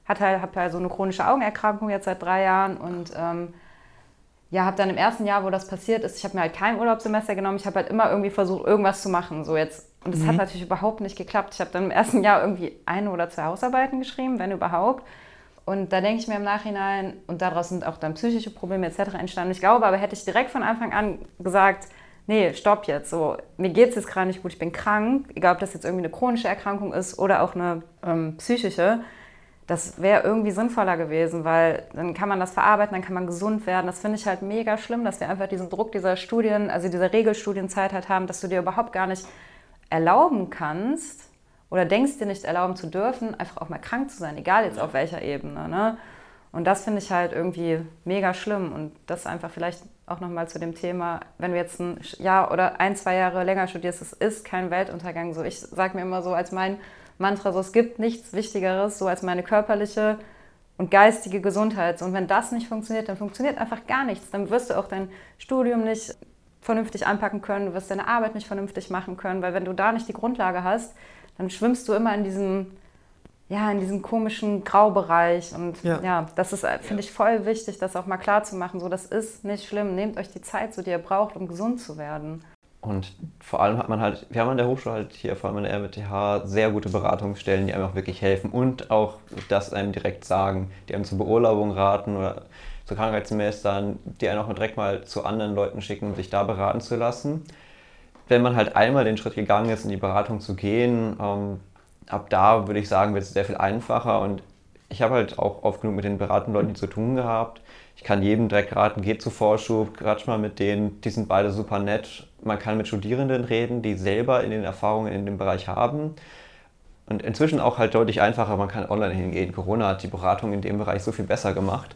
halt, habe halt so eine chronische Augenerkrankung jetzt seit drei Jahren und ähm, ja, habe dann im ersten Jahr, wo das passiert ist, ich habe mir halt kein Urlaubssemester genommen. Ich habe halt immer irgendwie versucht, irgendwas zu machen. So jetzt. Und es mhm. hat natürlich überhaupt nicht geklappt. Ich habe dann im ersten Jahr irgendwie eine oder zwei Hausarbeiten geschrieben, wenn überhaupt. Und da denke ich mir im Nachhinein, und daraus sind auch dann psychische Probleme etc. entstanden. Ich glaube aber, hätte ich direkt von Anfang an gesagt, nee, stopp jetzt, so, mir geht es jetzt gerade nicht gut, ich bin krank, egal ob das jetzt irgendwie eine chronische Erkrankung ist oder auch eine ähm, psychische, das wäre irgendwie sinnvoller gewesen, weil dann kann man das verarbeiten, dann kann man gesund werden. Das finde ich halt mega schlimm, dass wir einfach diesen Druck dieser Studien, also dieser Regelstudienzeit halt haben, dass du dir überhaupt gar nicht erlauben kannst oder denkst dir nicht erlauben zu dürfen, einfach auch mal krank zu sein, egal jetzt auf welcher Ebene. Ne? Und das finde ich halt irgendwie mega schlimm und das einfach vielleicht auch nochmal zu dem Thema, wenn du jetzt ein Jahr oder ein, zwei Jahre länger studierst, es ist kein Weltuntergang. So, ich sage mir immer so als mein Mantra, so es gibt nichts Wichtigeres so als meine körperliche und geistige Gesundheit. Und wenn das nicht funktioniert, dann funktioniert einfach gar nichts. Dann wirst du auch dein Studium nicht vernünftig anpacken können, du wirst deine Arbeit nicht vernünftig machen können, weil wenn du da nicht die Grundlage hast, dann schwimmst du immer in diesem, ja, in diesem komischen Graubereich. Und ja, ja das ist, finde ich, voll wichtig, das auch mal klar zu machen. So, das ist nicht schlimm. Nehmt euch die Zeit, so die ihr braucht, um gesund zu werden. Und vor allem hat man halt, wir haben an der Hochschule halt hier, vor allem an der RWTH, sehr gute Beratungsstellen, die einem auch wirklich helfen und auch das einem direkt sagen, die einem zur Beurlaubung raten oder zu Krankheitssemestern, die einen auch direkt mal zu anderen Leuten schicken, sich da beraten zu lassen. Wenn man halt einmal den Schritt gegangen ist, in die Beratung zu gehen, ähm, ab da würde ich sagen, wird es sehr viel einfacher und ich habe halt auch oft genug mit den beratenden Leuten zu tun gehabt. Ich kann jedem direkt raten, geht zu Vorschub, quatsch mal mit denen, die sind beide super nett man kann mit Studierenden reden, die selber in den Erfahrungen in dem Bereich haben. Und inzwischen auch halt deutlich einfacher, man kann online hingehen. Corona hat die Beratung in dem Bereich so viel besser gemacht,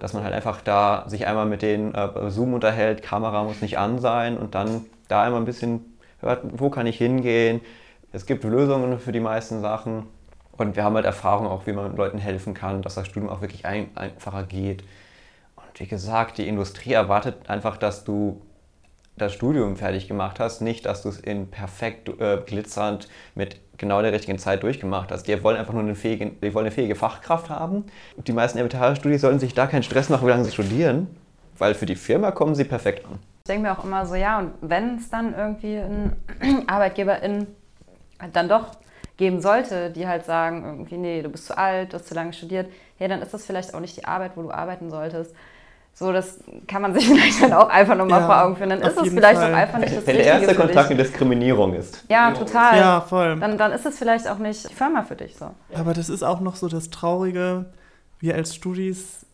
dass man halt einfach da sich einmal mit den äh, Zoom unterhält, Kamera muss nicht an sein und dann da einmal ein bisschen hört, wo kann ich hingehen. Es gibt Lösungen für die meisten Sachen und wir haben halt Erfahrung auch, wie man Leuten helfen kann, dass das Studium auch wirklich ein, einfacher geht. Wie gesagt, die Industrie erwartet einfach, dass du das Studium fertig gemacht hast, nicht, dass du es in perfekt äh, glitzernd mit genau der richtigen Zeit durchgemacht hast. Die wollen einfach nur eine fähige, die wollen eine fähige Fachkraft haben. Die meisten RWTH-Studien sollten sich da keinen Stress machen, wie lange sie studieren, weil für die Firma kommen sie perfekt an. Ich denke mir auch immer so, ja, und wenn es dann irgendwie ein Arbeitgeberin dann doch geben sollte, die halt sagen, irgendwie, nee, du bist zu alt, du hast zu lange studiert, ja, dann ist das vielleicht auch nicht die Arbeit, wo du arbeiten solltest. So, das kann man sich vielleicht dann auch einfach nochmal ja, vor Augen führen. Dann ist es vielleicht Fall. auch einfach nicht das Wenn der erste Kontakt eine Diskriminierung ist. Ja, total. Ja, voll. Dann, dann ist es vielleicht auch nicht die Firma für dich so. Aber das ist auch noch so das Traurige. Wir als Studis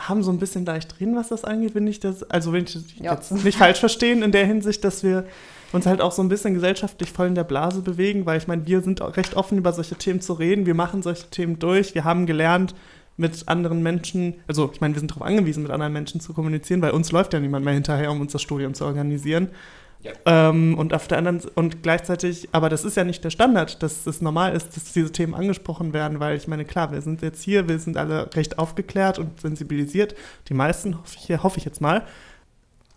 haben so ein bisschen leicht drin, was das angeht, wenn ich das, also wenn ich ja. jetzt nicht falsch verstehen, in der Hinsicht, dass wir uns halt auch so ein bisschen gesellschaftlich voll in der Blase bewegen, weil ich meine, wir sind auch recht offen über solche Themen zu reden, wir machen solche Themen durch, wir haben gelernt, mit anderen Menschen, also ich meine, wir sind darauf angewiesen, mit anderen Menschen zu kommunizieren, weil uns läuft ja niemand mehr hinterher, um uns das Studium zu organisieren. Ja. Ähm, und auf der anderen und gleichzeitig, aber das ist ja nicht der Standard, dass es normal ist, dass diese Themen angesprochen werden, weil ich meine, klar, wir sind jetzt hier, wir sind alle recht aufgeklärt und sensibilisiert, die meisten, hoffe ich, hoffe ich jetzt mal.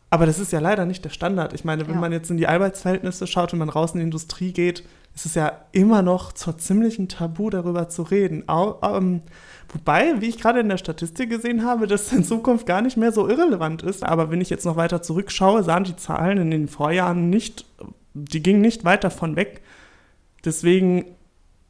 Aber das ist ja leider nicht der Standard. Ich meine, wenn ja. man jetzt in die Arbeitsverhältnisse schaut und man raus in die Industrie geht, ist es ja immer noch zur ziemlichen Tabu, darüber zu reden. Au, ähm, Wobei, wie ich gerade in der Statistik gesehen habe, das in Zukunft gar nicht mehr so irrelevant ist. Aber wenn ich jetzt noch weiter zurückschaue, sahen die Zahlen in den Vorjahren nicht, die gingen nicht weit davon weg. Deswegen,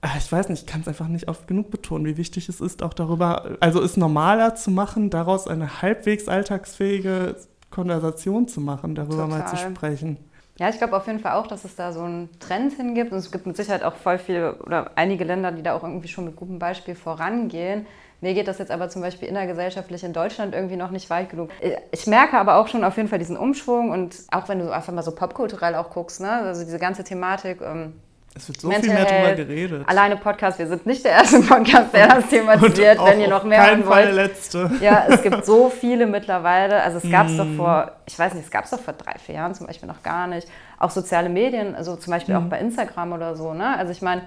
ah, ich weiß nicht, ich kann es einfach nicht oft genug betonen, wie wichtig es ist, auch darüber, also es normaler zu machen, daraus eine halbwegs alltagsfähige Konversation zu machen, darüber Total. mal zu sprechen. Ja, ich glaube auf jeden Fall auch, dass es da so einen Trend hingibt. Und es gibt mit Sicherheit auch voll viele oder einige Länder, die da auch irgendwie schon mit gutem Beispiel vorangehen. Mir geht das jetzt aber zum Beispiel innergesellschaftlich in Deutschland irgendwie noch nicht weit genug. Ich merke aber auch schon auf jeden Fall diesen Umschwung und auch wenn du einfach mal so popkulturell auch guckst, ne? also diese ganze Thematik, ähm, es wird so Mental viel mehr darüber geredet. Alleine Podcast, wir sind nicht der erste Podcast, der das thematisiert, wenn ihr noch mehr hören wollt. Fall der letzte. Ja, es gibt so viele mittlerweile. Also es gab es mm. doch vor, ich weiß nicht, es gab es doch vor drei, vier Jahren zum Beispiel noch gar nicht. Auch soziale Medien, also zum Beispiel mm. auch bei Instagram oder so. Ne? Also ich meine,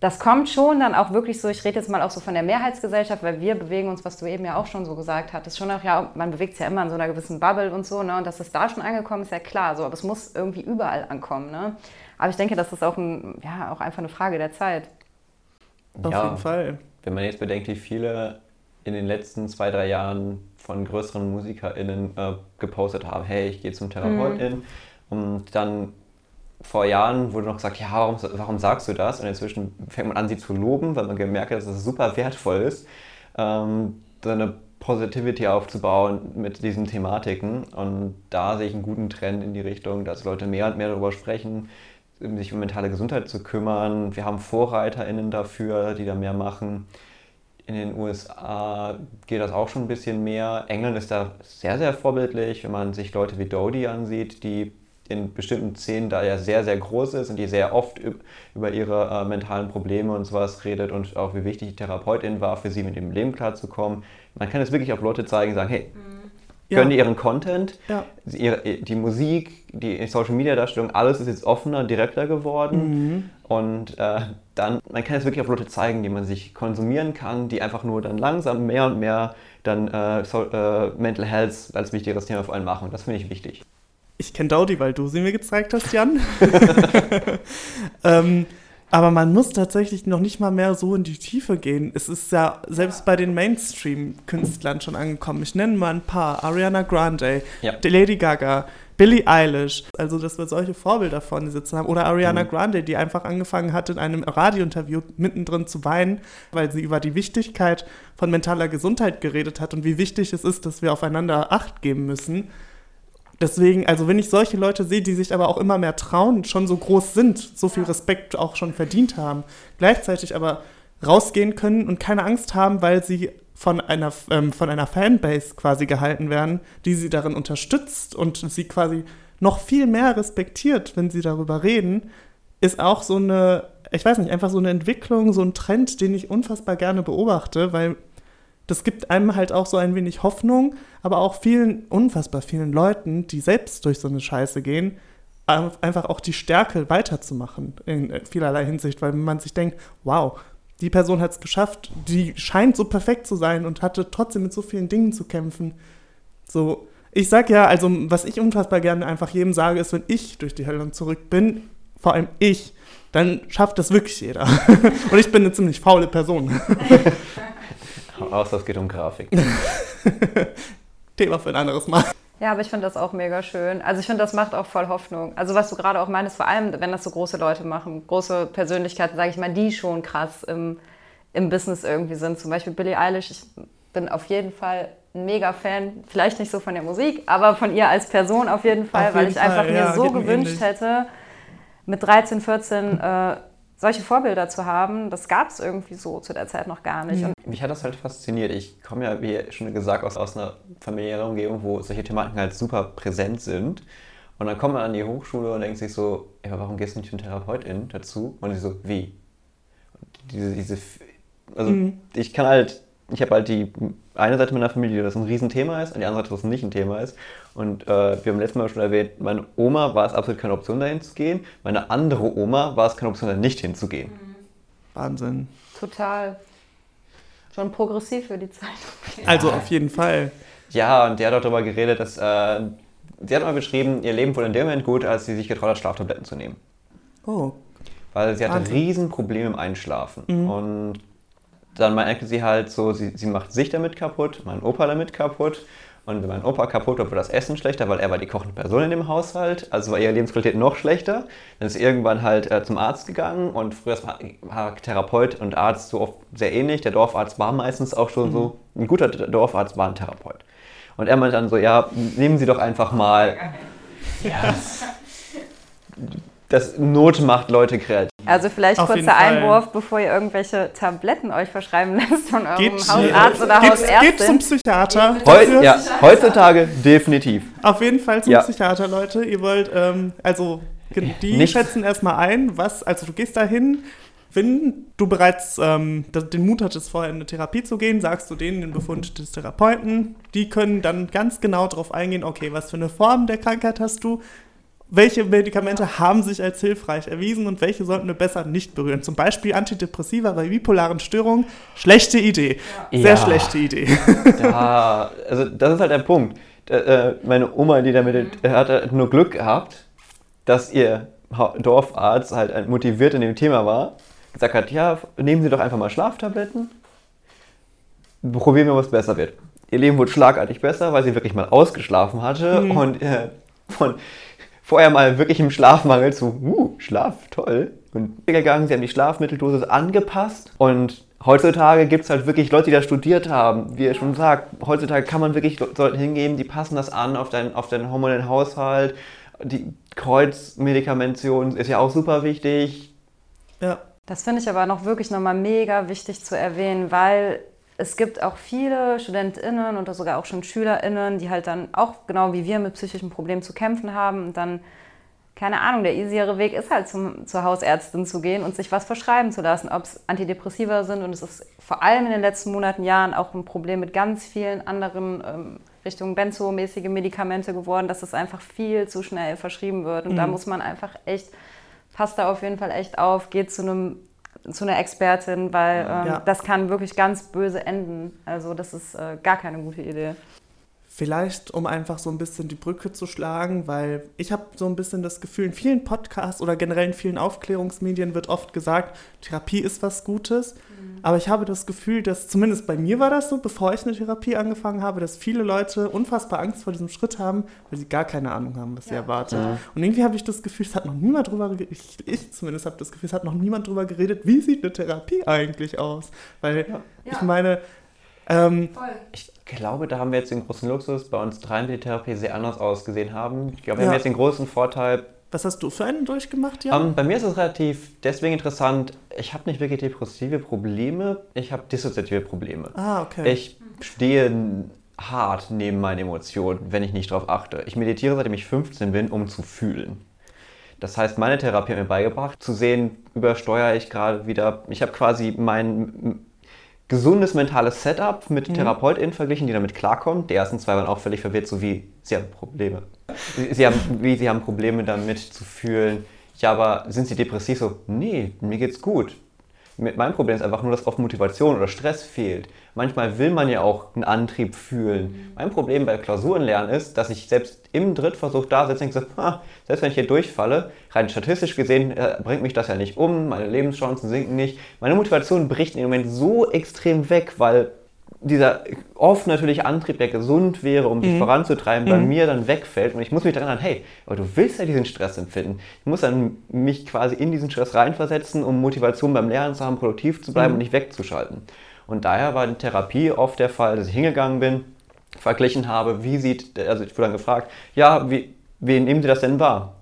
das kommt schon dann auch wirklich so, ich rede jetzt mal auch so von der Mehrheitsgesellschaft, weil wir bewegen uns, was du eben ja auch schon so gesagt hattest, schon auch, ja, man bewegt sich ja immer in so einer gewissen Bubble und so, ne? Und dass es da schon angekommen ist, ja klar, so, aber es muss irgendwie überall ankommen, ne? Aber ich denke, das ist auch, ein, ja, auch einfach eine Frage der Zeit. Auf ja. jeden Fall. wenn man jetzt bedenkt, wie viele in den letzten zwei, drei Jahren von größeren MusikerInnen äh, gepostet haben, hey, ich gehe zum Therapeutin. Mhm. Und dann vor Jahren wurde noch gesagt, ja, warum, warum sagst du das? Und inzwischen fängt man an, sie zu loben, weil man gemerkt hat, dass es super wertvoll ist, ähm, so eine Positivity aufzubauen mit diesen Thematiken. Und da sehe ich einen guten Trend in die Richtung, dass Leute mehr und mehr darüber sprechen, sich um mentale Gesundheit zu kümmern. Wir haben VorreiterInnen dafür, die da mehr machen. In den USA geht das auch schon ein bisschen mehr. England ist da sehr, sehr vorbildlich, wenn man sich Leute wie Dodie ansieht, die in bestimmten Szenen da ja sehr, sehr groß ist und die sehr oft über ihre äh, mentalen Probleme und sowas redet und auch wie wichtig die Therapeutin war, für sie mit dem Leben klarzukommen. Man kann es wirklich auf Leute zeigen sagen, hey, mhm. Ja. die ihren Content, ja. ihre, die Musik, die Social Media Darstellung, alles ist jetzt offener, direkter geworden mhm. und äh, dann, man kann es wirklich auf Leute zeigen, die man sich konsumieren kann, die einfach nur dann langsam mehr und mehr dann äh, so, äh, Mental Health als wichtigeres Thema vor allem machen und das finde ich wichtig. Ich kenne Daudi, weil du sie mir gezeigt hast, Jan. ähm, aber man muss tatsächlich noch nicht mal mehr so in die Tiefe gehen. Es ist ja selbst bei den Mainstream-Künstlern schon angekommen. Ich nenne mal ein paar. Ariana Grande, ja. Lady Gaga, Billie Eilish. Also, dass wir solche Vorbilder vorne sitzen haben. Oder Ariana mhm. Grande, die einfach angefangen hat, in einem Radiointerview mittendrin zu weinen, weil sie über die Wichtigkeit von mentaler Gesundheit geredet hat und wie wichtig es ist, dass wir aufeinander Acht geben müssen. Deswegen, also wenn ich solche Leute sehe, die sich aber auch immer mehr trauen, schon so groß sind, so viel Respekt auch schon verdient haben, gleichzeitig aber rausgehen können und keine Angst haben, weil sie von einer, ähm, von einer Fanbase quasi gehalten werden, die sie darin unterstützt und sie quasi noch viel mehr respektiert, wenn sie darüber reden, ist auch so eine, ich weiß nicht, einfach so eine Entwicklung, so ein Trend, den ich unfassbar gerne beobachte, weil das gibt einem halt auch so ein wenig Hoffnung, aber auch vielen, unfassbar vielen Leuten, die selbst durch so eine Scheiße gehen, einfach auch die Stärke weiterzumachen in vielerlei Hinsicht, weil man sich denkt, wow, die Person hat es geschafft, die scheint so perfekt zu sein und hatte trotzdem mit so vielen Dingen zu kämpfen. So, ich sag ja, also was ich unfassbar gerne einfach jedem sage, ist, wenn ich durch die Hölle zurück bin, vor allem ich, dann schafft das wirklich jeder. und ich bin eine ziemlich faule Person. Außer es geht um Grafik. Thema für ein anderes Mal. Ja, aber ich finde das auch mega schön. Also ich finde, das macht auch voll Hoffnung. Also was du gerade auch meinst, vor allem, wenn das so große Leute machen, große Persönlichkeiten, sage ich mal, die schon krass im, im Business irgendwie sind. Zum Beispiel Billie Eilish. Ich bin auf jeden Fall ein mega Fan, vielleicht nicht so von der Musik, aber von ihr als Person auf jeden Fall, auf weil jeden ich Fall, einfach ja, mir so gewünscht ähnlich. hätte, mit 13, 14 äh, solche Vorbilder zu haben, das gab es irgendwie so zu der Zeit noch gar nicht. Und Mich hat das halt fasziniert. Ich komme ja, wie schon gesagt, aus, aus einer familiären Umgebung, wo solche Thematiken halt super präsent sind. Und dann kommt man an die Hochschule und denkt sich so, ey, warum gehst du nicht mit Therapeutin dazu? Und ich so, wie? Und diese, diese, also mhm. ich kann halt ich habe halt die eine Seite meiner Familie, die das ein Riesenthema ist, und die andere Seite, das nicht ein Thema ist. Und äh, wir haben letztes Mal schon erwähnt, meine Oma war es absolut keine Option, dahin zu gehen. Meine andere Oma war es keine Option, da nicht hinzugehen. Mhm. Wahnsinn. Total. Schon progressiv für die Zeit. Also auf jeden Fall. Ja, und der hat auch darüber geredet, dass äh, sie hat mal beschrieben, ihr Leben wurde in dem Moment gut, als sie sich getraut hat, Schlaftabletten zu nehmen. Oh. Weil sie hatte Wahnsinn. Riesenprobleme im Einschlafen. Mhm. Und dann merkte sie halt so, sie, sie macht sich damit kaputt, mein Opa damit kaputt. Und wenn mein Opa kaputt war, wurde das Essen schlechter, weil er war die kochende Person in dem Haushalt. Also war ihre Lebensqualität noch schlechter. Dann ist sie irgendwann halt äh, zum Arzt gegangen und früher war, war, Therapeut und Arzt so oft sehr ähnlich. Der Dorfarzt war meistens auch schon mhm. so, ein guter Dorfarzt war ein Therapeut. Und er meinte dann so, ja, nehmen Sie doch einfach mal. Ja, das Not macht Leute kreativ. Also vielleicht Auf kurzer Einwurf, bevor ihr irgendwelche Tabletten euch verschreiben lässt von eurem geht, Hausarzt oder geht, Hausärztin. Geht zum Psychiater. Heu, ja, heutzutage definitiv. Auf jeden Fall zum ja. Psychiater, Leute. Ihr wollt, ähm, also die Nicht. schätzen erstmal ein, was, also du gehst dahin, wenn du bereits ähm, den Mut hattest, vorher in eine Therapie zu gehen, sagst du denen den Befund des Therapeuten. Die können dann ganz genau darauf eingehen, okay, was für eine Form der Krankheit hast du, welche Medikamente haben sich als hilfreich erwiesen und welche sollten wir besser nicht berühren. Zum Beispiel Antidepressiva bei bipolaren Störungen. Schlechte Idee. Ja. Sehr ja. schlechte Idee. Ja, also das ist halt der Punkt. Äh, meine Oma, die damit hat halt nur Glück gehabt, dass ihr Dorfarzt halt motiviert in dem Thema war, gesagt hat, ja, nehmen Sie doch einfach mal Schlaftabletten probieren wir, was besser wird. Ihr Leben wurde schlagartig besser, weil sie wirklich mal ausgeschlafen hatte mhm. und äh, von vorher mal wirklich im Schlafmangel zu, uh, Schlaf, toll. Und gegangen, sie haben die Schlafmitteldosis angepasst und heutzutage gibt es halt wirklich Leute, die da studiert haben. Wie ihr schon sagt, heutzutage kann man wirklich Leute hingeben, die passen das an auf deinen, auf deinen hormonellen Haushalt. Die Kreuzmedikamentation ist ja auch super wichtig. Ja. Das finde ich aber noch wirklich nochmal mega wichtig zu erwähnen, weil es gibt auch viele StudentInnen oder sogar auch schon SchülerInnen, die halt dann auch genau wie wir mit psychischen Problemen zu kämpfen haben und dann, keine Ahnung, der easiere Weg ist halt zum, zur Hausärztin zu gehen und sich was verschreiben zu lassen, ob es Antidepressiva sind und es ist vor allem in den letzten Monaten, Jahren auch ein Problem mit ganz vielen anderen ähm, Richtung benzomäßige Medikamente geworden, dass es einfach viel zu schnell verschrieben wird und mhm. da muss man einfach echt, passt da auf jeden Fall echt auf, geht zu einem zu einer Expertin, weil ähm, ja. das kann wirklich ganz böse enden. Also das ist äh, gar keine gute Idee. Vielleicht, um einfach so ein bisschen die Brücke zu schlagen, weil ich habe so ein bisschen das Gefühl, in vielen Podcasts oder generell in vielen Aufklärungsmedien wird oft gesagt, Therapie ist was Gutes. Mhm. Aber ich habe das Gefühl, dass zumindest bei mir war das so, bevor ich eine Therapie angefangen habe, dass viele Leute unfassbar Angst vor diesem Schritt haben, weil sie gar keine Ahnung haben, was ja. sie erwartet. Ja. Und irgendwie habe ich das Gefühl, es hat noch niemand drüber geredet, ich, ich zumindest habe das Gefühl, es hat noch niemand drüber geredet, wie sieht eine Therapie eigentlich aus? Weil ja. ich meine, ähm, ich glaube, da haben wir jetzt den großen Luxus, bei uns dreien die Therapie sehr anders ausgesehen haben. Ich glaube, wir ja. haben jetzt den großen Vorteil. Was hast du für einen durchgemacht, ja? Um, ähm, bei mir ist es relativ deswegen interessant, ich habe nicht wirklich depressive Probleme, ich habe dissoziative Probleme. Ah, okay. Ich stehe hart neben meinen Emotionen, wenn ich nicht darauf achte. Ich meditiere, seitdem ich 15 bin, um zu fühlen. Das heißt, meine Therapie hat mir beigebracht, zu sehen, übersteuere ich gerade wieder. Ich habe quasi mein gesundes mentales Setup mit mhm. TherapeutInnen verglichen, die damit klarkommen. Die ersten zwei waren auch völlig verwirrt, so wie sie haben Probleme. Sie haben, wie sie haben Probleme damit zu fühlen, ja, aber sind sie depressiv? So, nee, mir geht's gut. Mein Problem ist einfach nur, dass oft Motivation oder Stress fehlt. Manchmal will man ja auch einen Antrieb fühlen. Mein Problem bei Klausurenlernen ist, dass ich selbst im Drittversuch da sitze und denke, so, selbst wenn ich hier durchfalle, rein statistisch gesehen äh, bringt mich das ja nicht um, meine Lebenschancen sinken nicht. Meine Motivation bricht im Moment so extrem weg, weil dieser oft natürlich Antrieb, der gesund wäre, um dich mhm. voranzutreiben, bei mhm. mir dann wegfällt und ich muss mich daran erinnern, hey, aber du willst ja diesen Stress empfinden. Ich muss dann mich quasi in diesen Stress reinversetzen, um Motivation beim Lernen zu haben, produktiv zu bleiben mhm. und nicht wegzuschalten. Und daher war in Therapie oft der Fall, dass ich hingegangen bin, verglichen habe, wie sieht, also ich wurde dann gefragt, ja, wie, wie nehmen Sie das denn wahr?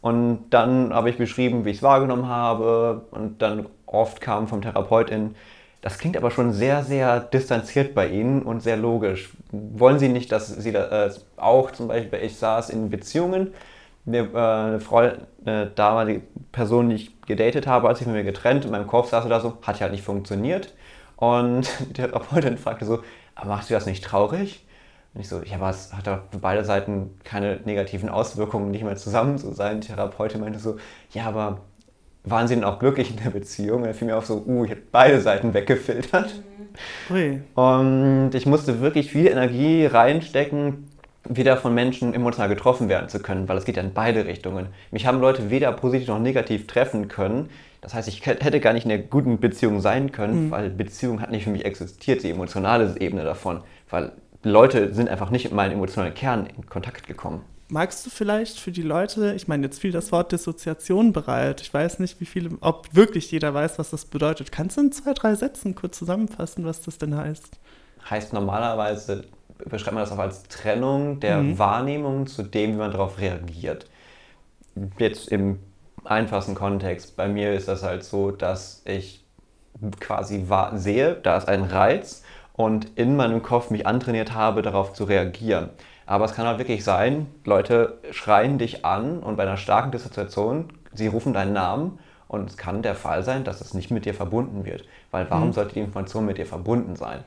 Und dann habe ich beschrieben, wie ich es wahrgenommen habe und dann oft kam vom Therapeutin, das klingt aber schon sehr, sehr distanziert bei Ihnen und sehr logisch. Wollen Sie nicht, dass Sie das äh, auch zum Beispiel, ich saß in Beziehungen, eine, äh, eine, Frau, eine damalige Person, die ich gedatet habe, als ich mit mir getrennt, in meinem Kopf saß oder so, hat ja nicht funktioniert. Und die Therapeutin fragte so, aber machst du das nicht traurig? Und ich so, ja, aber es hat doch für beide Seiten keine negativen Auswirkungen, nicht mehr zusammen zu sein. Die Therapeutin meinte so, ja, aber waren sie denn auch glücklich in der Beziehung? Und da fiel mir auf so, uh, ich habe beide Seiten weggefiltert. Mhm. Und ich musste wirklich viel Energie reinstecken, wieder von Menschen emotional getroffen werden zu können, weil es geht ja in beide Richtungen. Mich haben Leute weder positiv noch negativ treffen können. Das heißt, ich hätte gar nicht in einer guten Beziehung sein können, mhm. weil Beziehung hat nicht für mich existiert, die emotionale Ebene davon. Weil Leute sind einfach nicht mit meinem emotionalen Kern in Kontakt gekommen. Magst du vielleicht für die Leute, ich meine, jetzt fiel das Wort Dissoziation bereit. Ich weiß nicht, wie viele, ob wirklich jeder weiß, was das bedeutet. Kannst du in zwei, drei Sätzen kurz zusammenfassen, was das denn heißt? Heißt normalerweise, beschreibt man das auch als Trennung der mhm. Wahrnehmung zu dem, wie man darauf reagiert. Jetzt im einfachsten Kontext. Bei mir ist das halt so, dass ich quasi sehe, da ist ein Reiz und in meinem Kopf mich antrainiert habe, darauf zu reagieren. Aber es kann halt wirklich sein, Leute schreien dich an und bei einer starken Dissoziation, sie rufen deinen Namen und es kann der Fall sein, dass es nicht mit dir verbunden wird. Weil warum mhm. sollte die Information mit dir verbunden sein?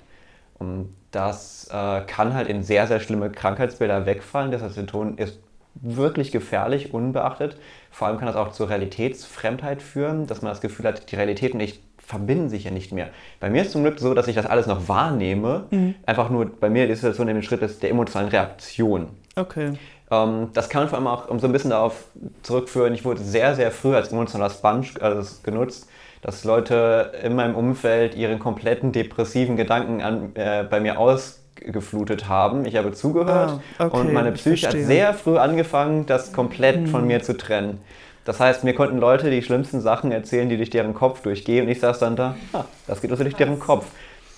Und das äh, kann halt in sehr, sehr schlimme Krankheitsbilder wegfallen. Dissoziation ist wirklich gefährlich, unbeachtet. Vor allem kann das auch zur Realitätsfremdheit führen, dass man das Gefühl hat, die Realität nicht verbinden sich ja nicht mehr. Bei mir ist zum Glück so, dass ich das alles noch wahrnehme. Mhm. Einfach nur bei mir die Situation in dem Schritt ist der emotionalen Reaktion. Okay. Ähm, das kann man vor allem auch um so ein bisschen darauf zurückführen. Ich wurde sehr, sehr früh als emotionaler Sponge also genutzt. dass Leute in meinem Umfeld ihre kompletten depressiven Gedanken an, äh, bei mir ausgeflutet haben. Ich habe zugehört ah, okay, und meine Psyche hat sehr früh angefangen, das komplett hm. von mir zu trennen. Das heißt, mir konnten Leute die schlimmsten Sachen erzählen, die durch deren Kopf durchgehen und ich saß dann da, ah, das geht also durch deren Kopf.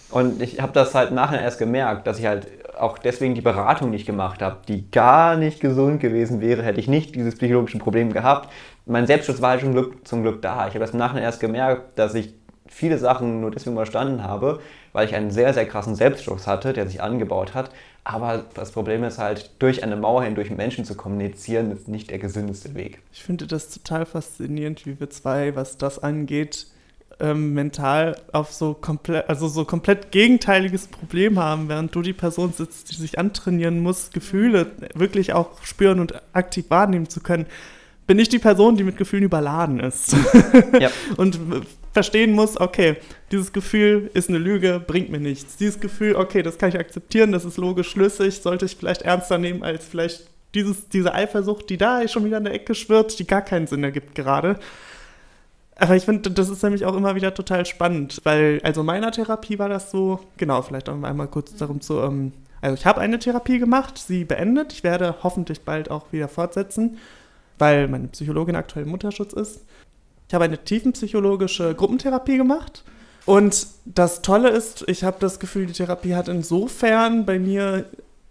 Und ich habe das halt nachher erst gemerkt, dass ich halt auch deswegen die Beratung nicht gemacht habe, die gar nicht gesund gewesen wäre, hätte ich nicht dieses psychologische Problem gehabt. Mein Selbstschutz war halt schon Glück, zum Glück da. Ich habe das nachher erst gemerkt, dass ich viele Sachen nur deswegen überstanden habe, weil ich einen sehr, sehr krassen Selbstschutz hatte, der sich angebaut hat. Aber das Problem ist halt, durch eine Mauer hindurch Menschen zu kommunizieren, ist nicht der gesündeste Weg. Ich finde das total faszinierend, wie wir zwei, was das angeht, ähm, mental auf so komplett, also so komplett gegenteiliges Problem haben, während du die Person sitzt, die sich antrainieren muss, Gefühle wirklich auch spüren und aktiv wahrnehmen zu können, bin ich die Person, die mit Gefühlen überladen ist. Ja. und verstehen muss, okay, dieses Gefühl ist eine Lüge, bringt mir nichts. Dieses Gefühl, okay, das kann ich akzeptieren, das ist logisch schlüssig, sollte ich vielleicht ernster nehmen als vielleicht dieses, diese Eifersucht, die da schon wieder in der Ecke schwirrt, die gar keinen Sinn ergibt gerade. Aber ich finde, das ist nämlich auch immer wieder total spannend, weil, also meiner Therapie war das so, genau, vielleicht auch einmal kurz darum zu, ähm, also ich habe eine Therapie gemacht, sie beendet, ich werde hoffentlich bald auch wieder fortsetzen, weil meine Psychologin aktuell Mutterschutz ist. Ich habe eine tiefenpsychologische Gruppentherapie gemacht und das Tolle ist, ich habe das Gefühl, die Therapie hat insofern bei mir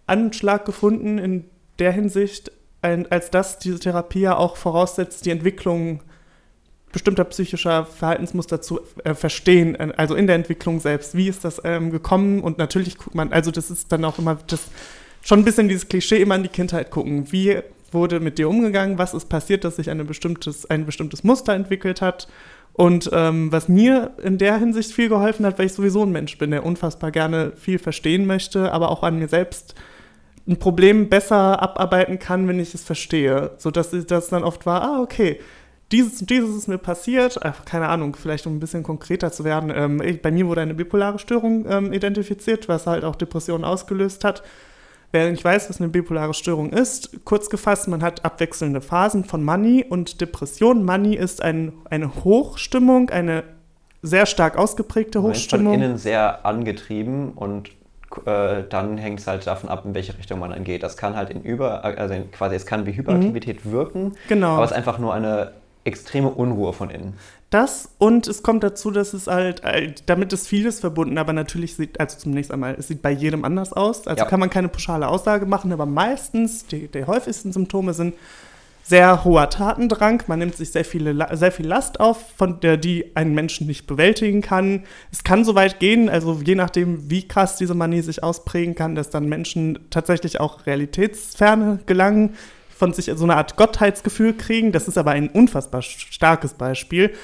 Anschlag gefunden in der Hinsicht, als dass diese Therapie ja auch voraussetzt, die Entwicklung bestimmter psychischer Verhaltensmuster zu äh, verstehen, äh, also in der Entwicklung selbst. Wie ist das ähm, gekommen? Und natürlich guckt man, also das ist dann auch immer das schon ein bisschen dieses Klischee, immer in die Kindheit gucken. Wie wurde mit dir umgegangen? Was ist passiert, dass sich eine bestimmtes, ein bestimmtes Muster entwickelt hat? Und ähm, was mir in der Hinsicht viel geholfen hat, weil ich sowieso ein Mensch bin, der unfassbar gerne viel verstehen möchte, aber auch an mir selbst ein Problem besser abarbeiten kann, wenn ich es verstehe. Sodass das dann oft war, ah, okay, dieses und dieses ist mir passiert, Ach, keine Ahnung, vielleicht um ein bisschen konkreter zu werden. Ähm, bei mir wurde eine bipolare Störung ähm, identifiziert, was halt auch Depressionen ausgelöst hat. Wer nicht weiß, was eine bipolare Störung ist, kurz gefasst, man hat abwechselnde Phasen von Money und Depression. Money ist ein, eine Hochstimmung, eine sehr stark ausgeprägte Hochstimmung. Von innen sehr angetrieben und äh, dann hängt es halt davon ab, in welche Richtung man dann geht. Das kann halt in über, also quasi es kann wie Hyperaktivität mhm. wirken, genau. aber es ist einfach nur eine extreme Unruhe von innen. Das und es kommt dazu, dass es halt, äh, damit ist vieles verbunden, aber natürlich sieht, also zunächst einmal, es sieht bei jedem anders aus. Also ja. kann man keine pauschale Aussage machen, aber meistens, die, die häufigsten Symptome sind sehr hoher Tatendrang. Man nimmt sich sehr, viele, sehr viel Last auf, von der die einen Menschen nicht bewältigen kann. Es kann so weit gehen, also je nachdem, wie krass diese Manie sich ausprägen kann, dass dann Menschen tatsächlich auch realitätsferne gelangen von sich so eine Art Gottheitsgefühl kriegen. Das ist aber ein unfassbar starkes Beispiel.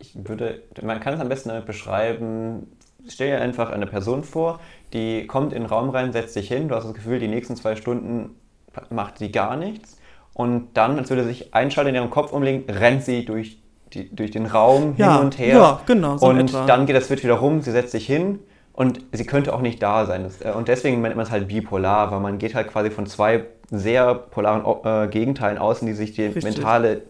Ich würde, man kann es am besten damit beschreiben, stell dir einfach eine Person vor, die kommt in den Raum rein, setzt sich hin, du hast das Gefühl, die nächsten zwei Stunden macht sie gar nichts und dann, als würde sich einschalten in ihrem Kopf umlegen, rennt sie durch, die, durch den Raum ja, hin und her. Ja, genau. So und etwa. dann geht das Switch wieder rum, sie setzt sich hin und sie könnte auch nicht da sein. Äh, und deswegen nennt man es halt bipolar, weil man geht halt quasi von zwei sehr polaren äh, Gegenteilen aus, in die sich die Richtig. mentale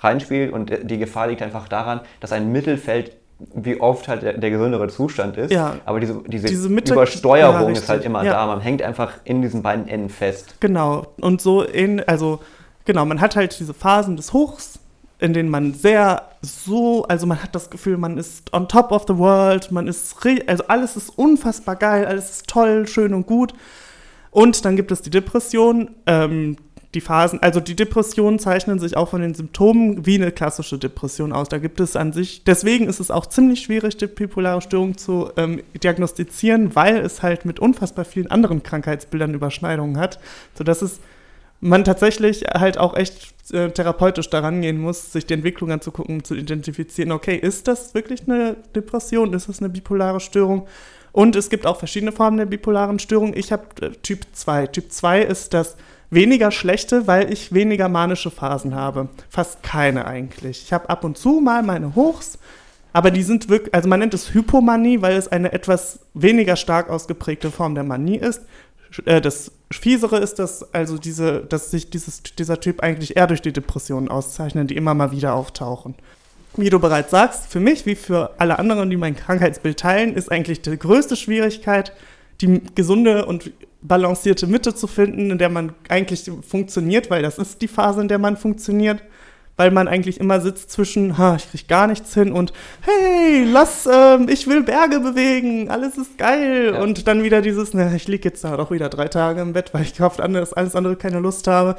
reinspielt. Und die Gefahr liegt einfach daran, dass ein Mittelfeld wie oft halt der, der gesündere Zustand ist. Ja. Aber diese, diese, diese Mitte, Übersteuerung ja, ist halt immer ja. da. Man hängt einfach in diesen beiden Enden fest. Genau. Und so in, also genau, man hat halt diese Phasen des Hochs, in denen man sehr so, also man hat das Gefühl, man ist on top of the world, man ist, also alles ist unfassbar geil, alles ist toll, schön und gut. Und dann gibt es die Depression. Ähm, die Phasen, also die Depressionen zeichnen sich auch von den Symptomen wie eine klassische Depression aus. Da gibt es an sich, deswegen ist es auch ziemlich schwierig, die bipolare Störung zu ähm, diagnostizieren, weil es halt mit unfassbar vielen anderen Krankheitsbildern Überschneidungen hat, sodass es man tatsächlich halt auch echt äh, therapeutisch daran gehen muss, sich die Entwicklung anzugucken, zu identifizieren, okay, ist das wirklich eine Depression, ist das eine bipolare Störung? Und es gibt auch verschiedene Formen der bipolaren Störung. Ich habe äh, Typ 2. Typ 2 ist das weniger schlechte, weil ich weniger manische Phasen habe. Fast keine eigentlich. Ich habe ab und zu mal meine Hochs, aber die sind wirklich, also man nennt es Hypomanie, weil es eine etwas weniger stark ausgeprägte Form der Manie ist. Äh, das Fiesere ist, dass also diese, dass sich dieses, dieser Typ eigentlich eher durch die Depressionen auszeichnet, die immer mal wieder auftauchen. wie du bereits sagst, für mich wie für alle anderen, die mein Krankheitsbild teilen, ist eigentlich die größte Schwierigkeit, die gesunde und balancierte Mitte zu finden, in der man eigentlich funktioniert, weil das ist die Phase, in der man funktioniert, weil man eigentlich immer sitzt zwischen, ha, ich krieg gar nichts hin und hey, lass, ähm, ich will Berge bewegen, alles ist geil ja. und dann wieder dieses, na, ich liege jetzt da doch wieder drei Tage im Bett, weil ich auf alles andere keine Lust habe.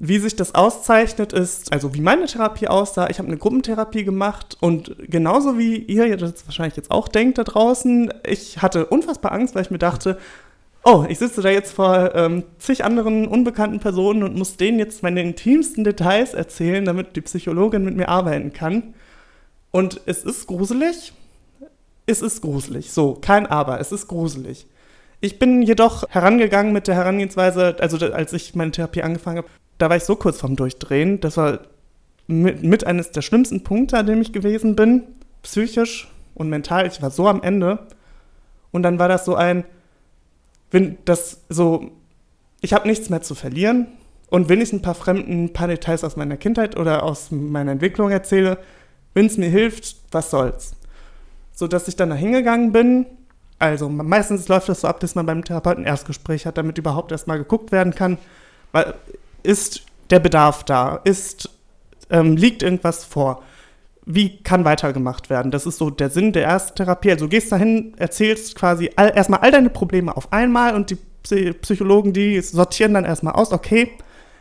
Wie sich das auszeichnet, ist, also wie meine Therapie aussah, ich habe eine Gruppentherapie gemacht und genauso wie ihr das wahrscheinlich jetzt auch denkt da draußen, ich hatte unfassbar Angst, weil ich mir dachte, oh, ich sitze da jetzt vor ähm, zig anderen unbekannten Personen und muss denen jetzt meine intimsten Details erzählen, damit die Psychologin mit mir arbeiten kann. Und es ist gruselig. Es ist gruselig. So, kein Aber, es ist gruselig. Ich bin jedoch herangegangen mit der Herangehensweise, also als ich meine Therapie angefangen habe, da war ich so kurz vorm Durchdrehen. Das war mit, mit eines der schlimmsten Punkte, an dem ich gewesen bin, psychisch und mental. Ich war so am Ende. Und dann war das so ein, wenn das so, ich habe nichts mehr zu verlieren. Und wenn ich ein paar Fremden, ein paar Details aus meiner Kindheit oder aus meiner Entwicklung erzähle, wenn es mir hilft, was soll's. So dass ich dann da hingegangen bin. Also meistens läuft das so ab, dass man beim Therapeuten Erstgespräch hat, damit überhaupt erstmal geguckt werden kann. Weil ist der Bedarf da? Ist, ähm, liegt irgendwas vor? Wie kann weitergemacht werden? Das ist so der Sinn der Ersttherapie. Also du gehst dahin, erzählst quasi all, erstmal all deine Probleme auf einmal und die Psychologen, die sortieren dann erstmal aus, okay,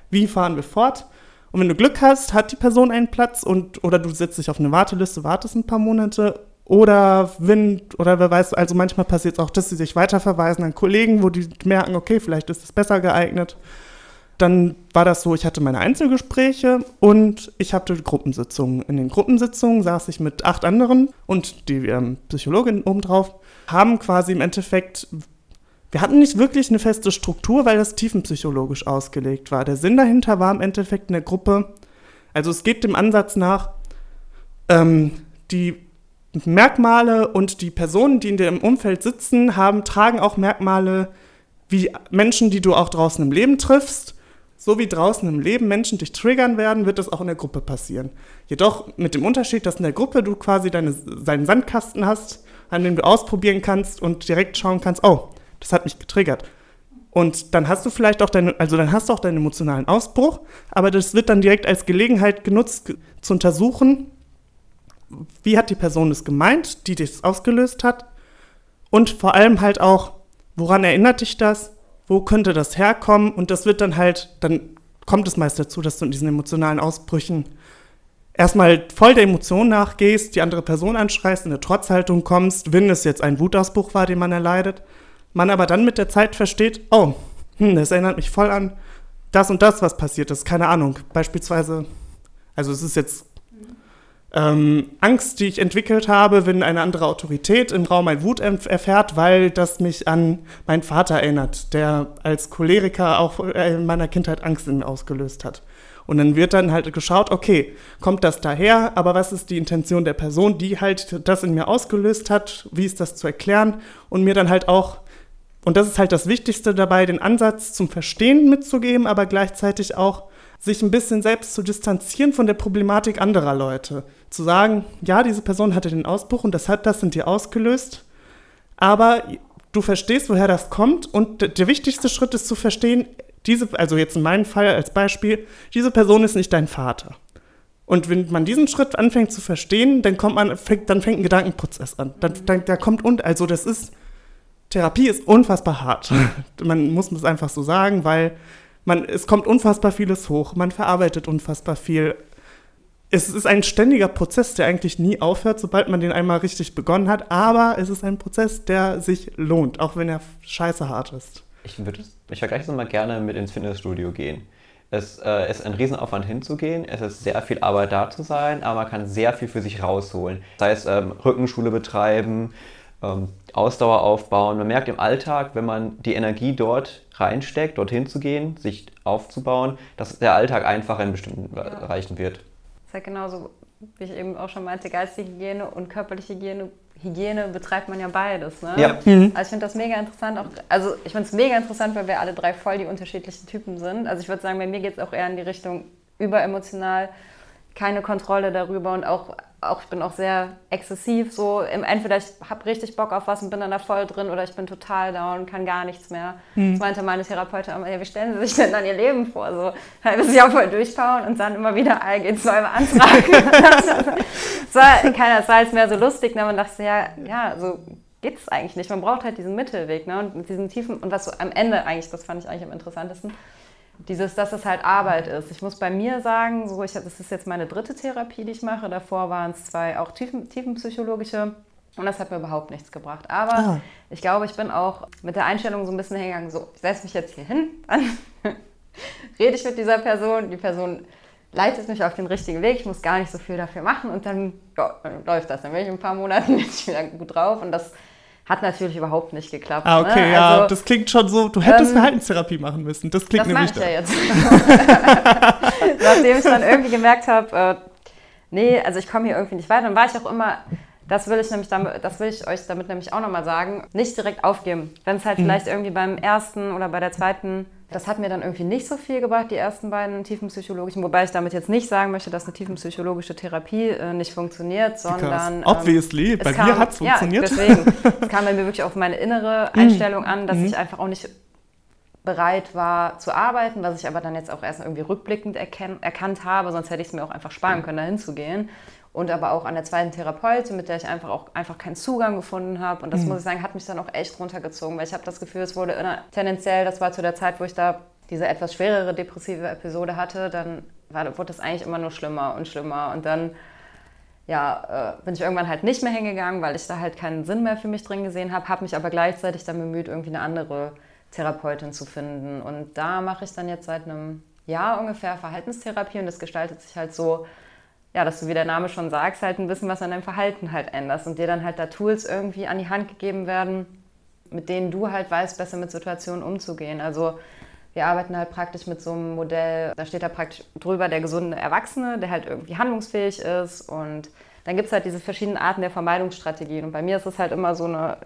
wie fahren wir fort? Und wenn du Glück hast, hat die Person einen Platz und oder du setzt dich auf eine Warteliste, wartest ein paar Monate oder wenn, oder wer weiß, also manchmal passiert es auch, dass sie sich weiterverweisen an Kollegen, wo die merken, okay, vielleicht ist es besser geeignet dann war das so, ich hatte meine Einzelgespräche und ich hatte Gruppensitzungen. In den Gruppensitzungen saß ich mit acht anderen und die ähm, Psychologin obendrauf, haben quasi im Endeffekt, wir hatten nicht wirklich eine feste Struktur, weil das tiefenpsychologisch ausgelegt war. Der Sinn dahinter war im Endeffekt eine Gruppe, also es geht dem Ansatz nach, ähm, die Merkmale und die Personen, die in dem Umfeld sitzen, haben, tragen auch Merkmale wie Menschen, die du auch draußen im Leben triffst so wie draußen im Leben Menschen dich triggern werden, wird das auch in der Gruppe passieren. Jedoch mit dem Unterschied, dass in der Gruppe du quasi deine, deinen Sandkasten hast, an dem du ausprobieren kannst und direkt schauen kannst, oh, das hat mich getriggert. Und dann hast du vielleicht auch deine, also dann hast du auch deinen emotionalen Ausbruch, aber das wird dann direkt als Gelegenheit genutzt, zu untersuchen, wie hat die Person es gemeint, die das ausgelöst hat und vor allem halt auch, woran erinnert dich das wo könnte das herkommen? Und das wird dann halt, dann kommt es meist dazu, dass du in diesen emotionalen Ausbrüchen erstmal voll der Emotion nachgehst, die andere Person anschreist, in eine Trotzhaltung kommst, wenn es jetzt ein Wutausbruch war, den man erleidet, man aber dann mit der Zeit versteht, oh, hm, das erinnert mich voll an das und das, was passiert ist, keine Ahnung. Beispielsweise, also es ist jetzt ähm, Angst, die ich entwickelt habe, wenn eine andere Autorität im Raum ein Wut erfährt, weil das mich an meinen Vater erinnert, der als Choleriker auch in meiner Kindheit Angst in mir ausgelöst hat. Und dann wird dann halt geschaut, okay, kommt das daher, aber was ist die Intention der Person, die halt das in mir ausgelöst hat, wie ist das zu erklären und mir dann halt auch, und das ist halt das Wichtigste dabei, den Ansatz zum Verstehen mitzugeben, aber gleichzeitig auch sich ein bisschen selbst zu distanzieren von der Problematik anderer Leute. Zu sagen, ja, diese Person hatte den Ausbruch und das hat das in dir ausgelöst, aber du verstehst, woher das kommt und der wichtigste Schritt ist zu verstehen, diese, also jetzt in meinem Fall als Beispiel, diese Person ist nicht dein Vater. Und wenn man diesen Schritt anfängt zu verstehen, dann kommt man, dann fängt ein Gedankenprozess an. Dann, dann, da kommt und, also das ist, Therapie ist unfassbar hart. man muss es einfach so sagen, weil man, es kommt unfassbar vieles hoch, man verarbeitet unfassbar viel. Es ist ein ständiger Prozess, der eigentlich nie aufhört, sobald man den einmal richtig begonnen hat, aber es ist ein Prozess, der sich lohnt, auch wenn er scheiße hart ist. Ich würde ich vergleiche es mal gerne mit ins Fitnessstudio gehen. Es äh, ist ein Riesenaufwand hinzugehen, es ist sehr viel Arbeit da zu sein, aber man kann sehr viel für sich rausholen. Das heißt, ähm, Rückenschule betreiben, ähm, Ausdauer aufbauen. Man merkt im Alltag, wenn man die Energie dort reinsteckt, dorthin zu gehen, sich aufzubauen, dass der Alltag einfacher in bestimmten ja. Bereichen wird. Das ist halt genauso, wie ich eben auch schon meinte, geistige Hygiene und körperliche Hygiene. Hygiene betreibt man ja beides. Ne? Ja. Mhm. Also ich finde das mega interessant. Auch, also ich finde es mega interessant, weil wir alle drei voll die unterschiedlichen Typen sind. Also ich würde sagen, bei mir geht es auch eher in die Richtung überemotional, keine Kontrolle darüber und auch auch, ich bin auch sehr exzessiv so. Entweder ich habe richtig Bock auf was und bin dann da voll drin oder ich bin total down, kann gar nichts mehr. Mhm. Das meinte meine Therapeutin immer, ja, wie stellen Sie sich denn dann Ihr Leben vor? So, halbes Jahr voll durchbauen und dann immer wieder ALG 2 beantragen. das war, keiner, das war jetzt mehr so lustig, ne? man dachte, ja, ja, so geht es eigentlich nicht. Man braucht halt diesen Mittelweg ne? und diesen tiefen, und was so am Ende eigentlich, das fand ich eigentlich am interessantesten, dieses, dass es halt Arbeit ist. Ich muss bei mir sagen, so ich, das ist jetzt meine dritte Therapie, die ich mache. Davor waren es zwei auch tiefen, tiefenpsychologische und das hat mir überhaupt nichts gebracht. Aber ah. ich glaube, ich bin auch mit der Einstellung so ein bisschen hingegangen, so, ich setze mich jetzt hier hin, dann rede ich mit dieser Person, die Person leitet mich auf den richtigen Weg, ich muss gar nicht so viel dafür machen und dann, ja, dann läuft das. Dann bin ich in ein paar Monaten wieder gut drauf und das hat natürlich überhaupt nicht geklappt. Ah, okay, ne? ja, also, das klingt schon so, du hättest ähm, Verhaltenstherapie machen müssen. Das klingt das nämlich da. ja jetzt. Nachdem ich dann irgendwie gemerkt habe, äh, nee, also ich komme hier irgendwie nicht weiter, dann war ich auch immer, das will ich nämlich damit, das will ich euch damit nämlich auch nochmal sagen, nicht direkt aufgeben. Wenn es halt mhm. vielleicht irgendwie beim ersten oder bei der zweiten das hat mir dann irgendwie nicht so viel gebracht, die ersten beiden tiefenpsychologischen, wobei ich damit jetzt nicht sagen möchte, dass eine tiefenpsychologische Therapie äh, nicht funktioniert, sondern. Ähm, obviously, bei kam, mir hat es funktioniert. Ja, deswegen. es kam bei mir wirklich auf meine innere mhm. Einstellung an, dass mhm. ich einfach auch nicht bereit war zu arbeiten, was ich aber dann jetzt auch erst irgendwie rückblickend erkannt habe, sonst hätte ich es mir auch einfach sparen können, da hinzugehen und aber auch an der zweiten Therapeutin, mit der ich einfach auch einfach keinen Zugang gefunden habe. Und das mhm. muss ich sagen, hat mich dann auch echt runtergezogen, weil ich habe das Gefühl, es wurde tendenziell, das war zu der Zeit, wo ich da diese etwas schwerere depressive Episode hatte, dann war, wurde das eigentlich immer nur schlimmer und schlimmer. Und dann ja, äh, bin ich irgendwann halt nicht mehr hingegangen, weil ich da halt keinen Sinn mehr für mich drin gesehen habe, habe mich aber gleichzeitig dann bemüht, irgendwie eine andere Therapeutin zu finden. Und da mache ich dann jetzt seit einem Jahr ungefähr Verhaltenstherapie und das gestaltet sich halt so, ja, dass du, wie der Name schon sagst, halt ein bisschen was an deinem Verhalten halt änderst und dir dann halt da Tools irgendwie an die Hand gegeben werden, mit denen du halt weißt, besser mit Situationen umzugehen. Also wir arbeiten halt praktisch mit so einem Modell, da steht da praktisch drüber der gesunde Erwachsene, der halt irgendwie handlungsfähig ist und dann gibt es halt diese verschiedenen Arten der Vermeidungsstrategien und bei mir ist es halt immer so eine,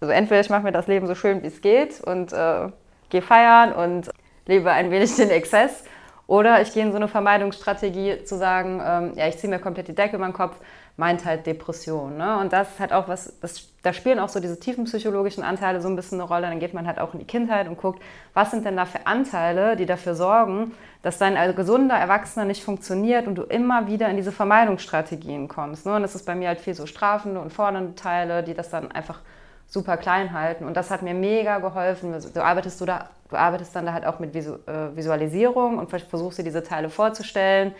also entweder ich mache mir das Leben so schön, wie es geht und äh, gehe feiern und lebe ein wenig den Exzess oder ich gehe in so eine Vermeidungsstrategie zu sagen, ähm, ja, ich ziehe mir komplett die Decke über den Kopf, meint halt Depression. Ne? Und das ist halt auch was, das, da spielen auch so diese tiefen psychologischen Anteile so ein bisschen eine Rolle. Dann geht man halt auch in die Kindheit und guckt, was sind denn da für Anteile, die dafür sorgen, dass dein also gesunder Erwachsener nicht funktioniert und du immer wieder in diese Vermeidungsstrategien kommst. Ne? Und das ist bei mir halt viel so strafende und fordernde Teile, die das dann einfach super klein halten. Und das hat mir mega geholfen. Du arbeitest, du da, du arbeitest dann da halt auch mit äh, Visualisierung und versuchst dir diese Teile vorzustellen,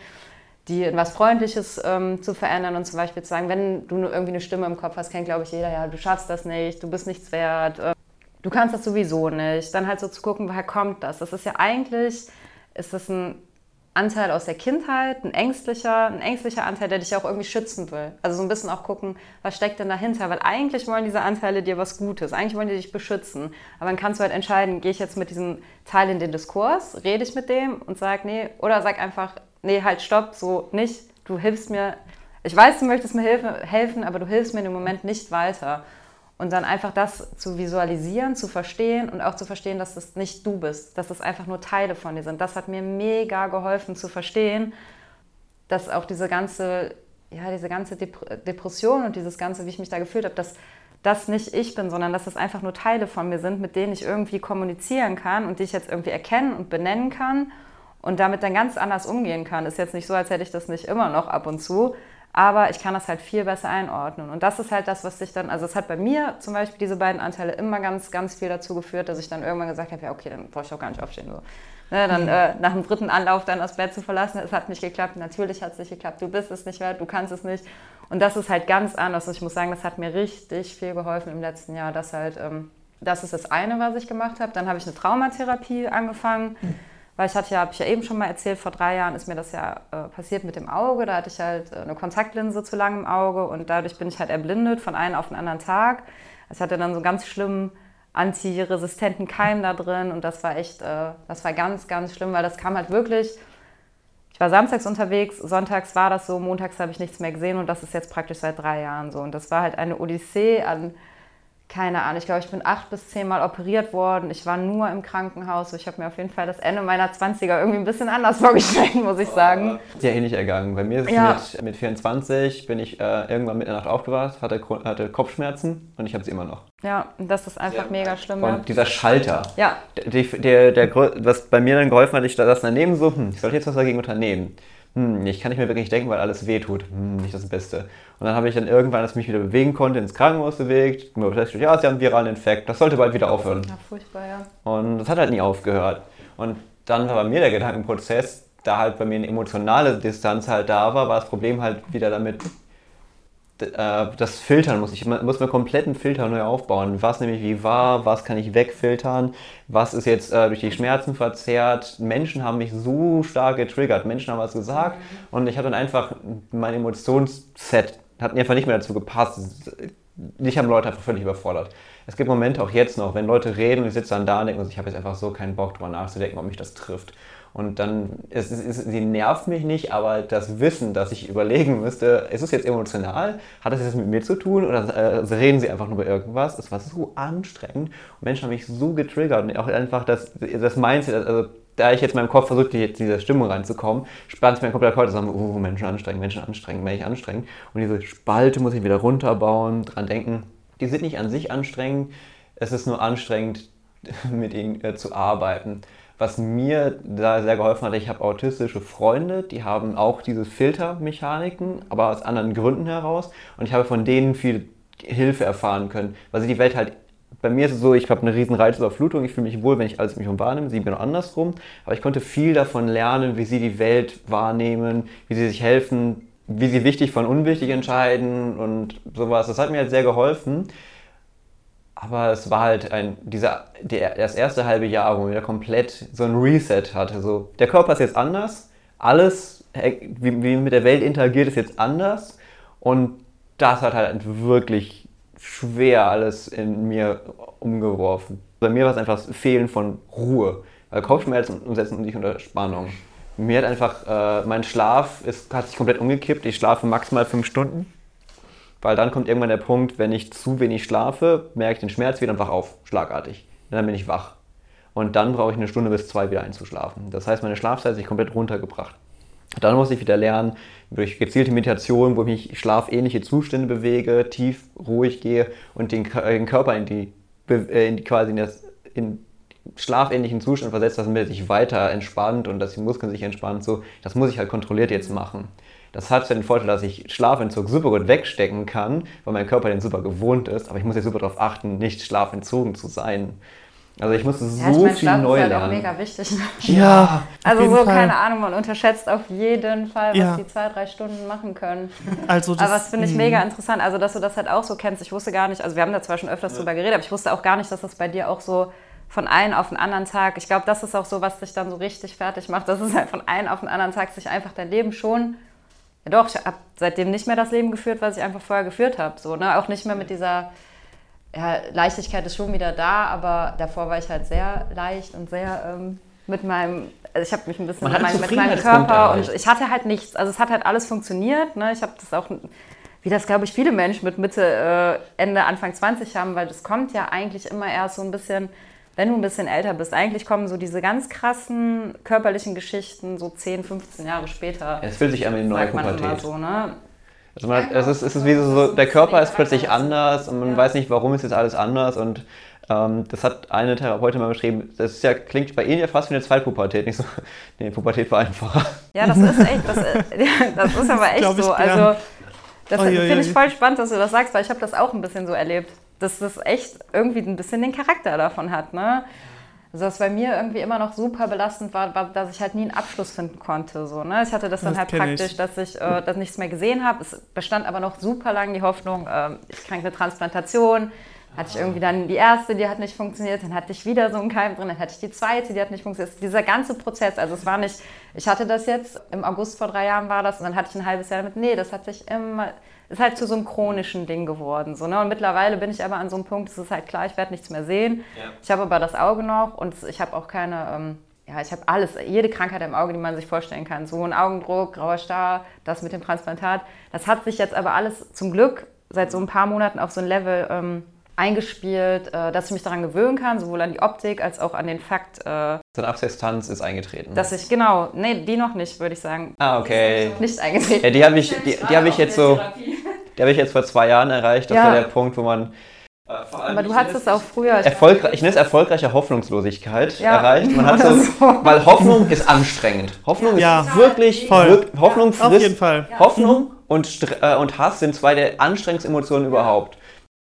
die in was Freundliches ähm, zu verändern und zum Beispiel zu sagen, wenn du irgendwie eine Stimme im Kopf hast, kennt glaube ich jeder, ja, du schaffst das nicht, du bist nichts wert, äh, du kannst das sowieso nicht. Dann halt so zu gucken, woher kommt das? Das ist ja eigentlich, ist das ein Anteil aus der Kindheit, ein ängstlicher, ein ängstlicher Anteil, der dich auch irgendwie schützen will. Also so ein bisschen auch gucken, was steckt denn dahinter? Weil eigentlich wollen diese Anteile dir was Gutes, eigentlich wollen die dich beschützen. Aber dann kannst du halt entscheiden, gehe ich jetzt mit diesem Teil in den Diskurs, rede ich mit dem und sag nee, oder sag einfach, nee, halt stopp, so nicht, du hilfst mir. Ich weiß, du möchtest mir helfen, aber du hilfst mir im Moment nicht weiter. Und dann einfach das zu visualisieren, zu verstehen und auch zu verstehen, dass das nicht du bist, dass das einfach nur Teile von dir sind. Das hat mir mega geholfen zu verstehen, dass auch diese ganze, ja, diese ganze Dep Depression und dieses ganze, wie ich mich da gefühlt habe, dass das nicht ich bin, sondern dass das einfach nur Teile von mir sind, mit denen ich irgendwie kommunizieren kann und die ich jetzt irgendwie erkennen und benennen kann und damit dann ganz anders umgehen kann. Ist jetzt nicht so, als hätte ich das nicht immer noch ab und zu, aber ich kann das halt viel besser einordnen. Und das ist halt das, was sich dann, also es hat bei mir zum Beispiel diese beiden Anteile immer ganz, ganz viel dazu geführt, dass ich dann irgendwann gesagt habe, ja okay, dann brauche ich auch gar nicht aufstehen. So. Ne, dann mhm. äh, nach dem dritten Anlauf dann das Bett zu verlassen, es hat nicht geklappt, natürlich hat es nicht geklappt, du bist es nicht wert, du kannst es nicht. Und das ist halt ganz anders. Und ich muss sagen, das hat mir richtig viel geholfen im letzten Jahr, dass halt, ähm, das ist das eine, was ich gemacht habe. Dann habe ich eine Traumatherapie angefangen. Mhm weil ich hatte ja, habe ich ja eben schon mal erzählt, vor drei Jahren ist mir das ja äh, passiert mit dem Auge. Da hatte ich halt äh, eine Kontaktlinse zu lang im Auge und dadurch bin ich halt erblindet von einem auf den anderen Tag. Ich hatte dann so einen ganz schlimmen antiresistenten Keim da drin und das war echt, äh, das war ganz, ganz schlimm, weil das kam halt wirklich. Ich war samstags unterwegs, sonntags war das so, montags habe ich nichts mehr gesehen und das ist jetzt praktisch seit drei Jahren so. Und das war halt eine Odyssee an keine Ahnung, ich glaube, ich bin acht bis zehnmal operiert worden. Ich war nur im Krankenhaus. Ich habe mir auf jeden Fall das Ende meiner 20er irgendwie ein bisschen anders vorgestellt, muss ich sagen. Sehr ähnlich ergangen. Bei mir ist Ja. es mit, mit 24, bin ich äh, irgendwann in der Nacht aufgewacht, hatte, hatte Kopfschmerzen und ich habe sie immer noch. Ja, und das ist einfach mega schlimm. Ja. Und dieser Schalter, ja, der, der, der, was bei mir dann geholfen hat, ich saß daneben so, hm, ich sollte jetzt was dagegen unternehmen. Hm, ich kann nicht mehr wirklich denken, weil alles wehtut. Hm, nicht das Beste. Und dann habe ich dann irgendwann, als ich mich wieder bewegen konnte, ins Krankenhaus bewegt. Mir festgestellt, ja, sie haben einen viralen Infekt, das sollte bald wieder aufhören. ja, furchtbar, ja. Und das hat halt nie aufgehört. Und dann war bei mir der Gedankenprozess, da halt bei mir eine emotionale Distanz halt da war, war das Problem halt wieder damit, das Filtern muss ich muss mir komplett einen Filter neu aufbauen. Was nämlich wie war, was kann ich wegfiltern, was ist jetzt äh, durch die Schmerzen verzerrt. Menschen haben mich so stark getriggert, Menschen haben was gesagt und ich habe dann einfach mein Emotionsset hat mir einfach nicht mehr dazu gepasst. Ich habe Leute einfach völlig überfordert. Es gibt Momente auch jetzt noch, wenn Leute reden und ich sitze dann da und denke, ich habe jetzt einfach so keinen Bock drüber nachzudenken, ob mich das trifft. Und dann, es, es, es, sie nervt mich nicht, aber das Wissen, dass ich überlegen müsste, ist es jetzt emotional? Hat das jetzt mit mir zu tun? Oder äh, reden sie einfach nur über irgendwas? Es war so anstrengend und Menschen haben mich so getriggert und auch einfach das, das Mindset, also da ich jetzt in meinem Kopf versuchte, jetzt in diese Stimmung reinzukommen, spannt es mir komplett heute zusammen, oh, Menschen anstrengend, Menschen anstrengend, Menschen anstrengend. Und diese Spalte muss ich wieder runterbauen, dran denken. Die sind nicht an sich anstrengend, es ist nur anstrengend, mit ihnen äh, zu arbeiten. Was mir da sehr geholfen hat, ich habe autistische Freunde, die haben auch diese Filtermechaniken, aber aus anderen Gründen heraus. Und ich habe von denen viel Hilfe erfahren können, weil sie die Welt halt bei mir ist es so, ich habe eine riesen Reizüberflutung, ich fühle mich wohl, wenn ich alles um mich herum wahrnehme, sie genau andersrum, aber ich konnte viel davon lernen, wie sie die Welt wahrnehmen, wie sie sich helfen, wie sie wichtig von unwichtig entscheiden und sowas. Das hat mir halt sehr geholfen, aber es war halt ein, dieser, der, das erste halbe Jahr, wo wieder komplett so ein Reset hatte, so, der Körper ist jetzt anders, alles, äh, wie, wie mit der Welt interagiert, ist jetzt anders und das hat halt wirklich schwer alles in mir umgeworfen. Bei mir war es einfach das Fehlen von Ruhe. Weil Kopfschmerzen setzen sich unter Spannung. Mir hat einfach, äh, mein Schlaf ist, hat sich komplett umgekippt. Ich schlafe maximal fünf Stunden. Weil dann kommt irgendwann der Punkt, wenn ich zu wenig schlafe, merke ich den Schmerz wieder und wach auf, schlagartig. Und dann bin ich wach. Und dann brauche ich eine Stunde bis zwei wieder einzuschlafen. Das heißt, meine Schlafzeit hat sich komplett runtergebracht. Dann muss ich wieder lernen, durch gezielte Meditation, wo ich mich schlafähnliche Zustände bewege, tief, ruhig gehe und den, den Körper in die, äh, in die quasi in das in schlafähnlichen Zustand versetzt, dass er sich weiter entspannt und dass die Muskeln sich entspannen. So, das muss ich halt kontrolliert jetzt machen. Das hat ja den Vorteil, dass ich Schlafentzug super gut wegstecken kann, weil mein Körper den super gewohnt ist. Aber ich muss jetzt super darauf achten, nicht schlafentzogen zu sein. Also ich musste Ja, so ich meine, viel neu ist halt auch lernen. mega wichtig. Ja, auf Also jeden so, Fall. keine Ahnung, man unterschätzt auf jeden Fall, was Ja. die zwei, drei Stunden machen können. Also das, Aber das finde ich mh. mega interessant, also dass du das halt auch so kennst. Ich wusste gar nicht, also wir haben da zwar schon öfters drüber geredet, aber ich wusste auch gar nicht, dass das bei dir auch so von einem auf den anderen Tag, ich glaube, das ist auch so, was dich dann so richtig fertig macht, dass es halt von einem auf den anderen Tag sich einfach dein Leben schon, ja doch, ich habe seitdem nicht mehr das Leben geführt, was ich einfach vorher geführt habe. So, ne? Auch nicht mehr mit dieser, ja, Leichtigkeit ist schon wieder da, aber davor war ich halt sehr leicht und sehr ähm, mit meinem, also ich habe mich ein bisschen mit, meinem, mit meinem Körper und ich hatte halt nichts, also es hat halt alles funktioniert. Ne? Ich habe das auch, wie das glaube ich viele Menschen mit Mitte, äh, Ende, Anfang 20 haben, weil das kommt ja eigentlich immer erst so ein bisschen, wenn du ein bisschen älter bist. Eigentlich kommen so diese ganz krassen körperlichen Geschichten so 10, 15 Jahre später. Es fühlt sich an wie eine neue sagt man immer Pubertät. so, ne? Also man, es, ist, es ist wie so, der Körper ist plötzlich anders und man weiß nicht, warum ist jetzt alles anders und ähm, das hat eine Therapeutin mal beschrieben, das ist ja, klingt bei Ihnen ja fast wie eine Zweitpubertät, nicht so, nee, Pubertät war einfacher. Ja, das ist echt, das, äh, das ist aber echt ich so. Also, das finde ich voll spannend, dass du das sagst, weil ich habe das auch ein bisschen so erlebt, dass das echt irgendwie ein bisschen den Charakter davon hat, ne? Also was bei mir irgendwie immer noch super belastend war, war, dass ich halt nie einen Abschluss finden konnte. So, ne? Ich hatte das dann Das halt kenn praktisch, ich. dass ich äh, das nichts mehr gesehen habe. Es bestand aber noch super lang die Hoffnung, äh, ich kriege eine Transplantation. Hatte ich irgendwie dann die erste, die hat nicht funktioniert, dann hatte ich wieder so einen Keim drin, dann hatte ich die zweite, die hat nicht funktioniert. Dieser ganze Prozess, also es war nicht, ich hatte das jetzt, im August vor drei Jahren war das und dann hatte ich ein halbes Jahr damit, nee, das hat sich immer, ist halt zu so einem chronischen Ding geworden. So, ne? Und mittlerweile bin ich aber an so einem Punkt, es ist halt klar, ich werde nichts mehr sehen. Ja. Ich habe aber das Auge noch und ich habe auch keine, ähm, ja, ich habe alles, jede Krankheit im Auge, die man sich vorstellen kann. So ein Augendruck, grauer Star, das mit dem Transplantat. Das hat sich jetzt aber alles zum Glück seit so ein paar Monaten auf so ein Level ähm, eingespielt, äh, dass ich mich daran gewöhnen kann, sowohl an die Optik als auch an den Fakt. Äh, so eine Absextanz ist eingetreten. Dass ich, genau, nee, die noch nicht, würde ich sagen. Ah, okay. Nicht eingetreten. Ja, die habe ich, die, die habe ich jetzt so, die habe ich jetzt vor zwei Jahren erreicht. Das ja. war der Punkt, wo man äh, aber du hattest es auch früher. Erfolgreich, ich nenne es erfolgreiche Hoffnungslosigkeit ja. erreicht. Man hat so, weil Hoffnung ist anstrengend. Hoffnung ja. ist wirklich, voll. Hoffnung frisst. Auf jeden Fall. Hoffnung und, äh, und Hass sind zwei der anstrengendsten Emotionen überhaupt.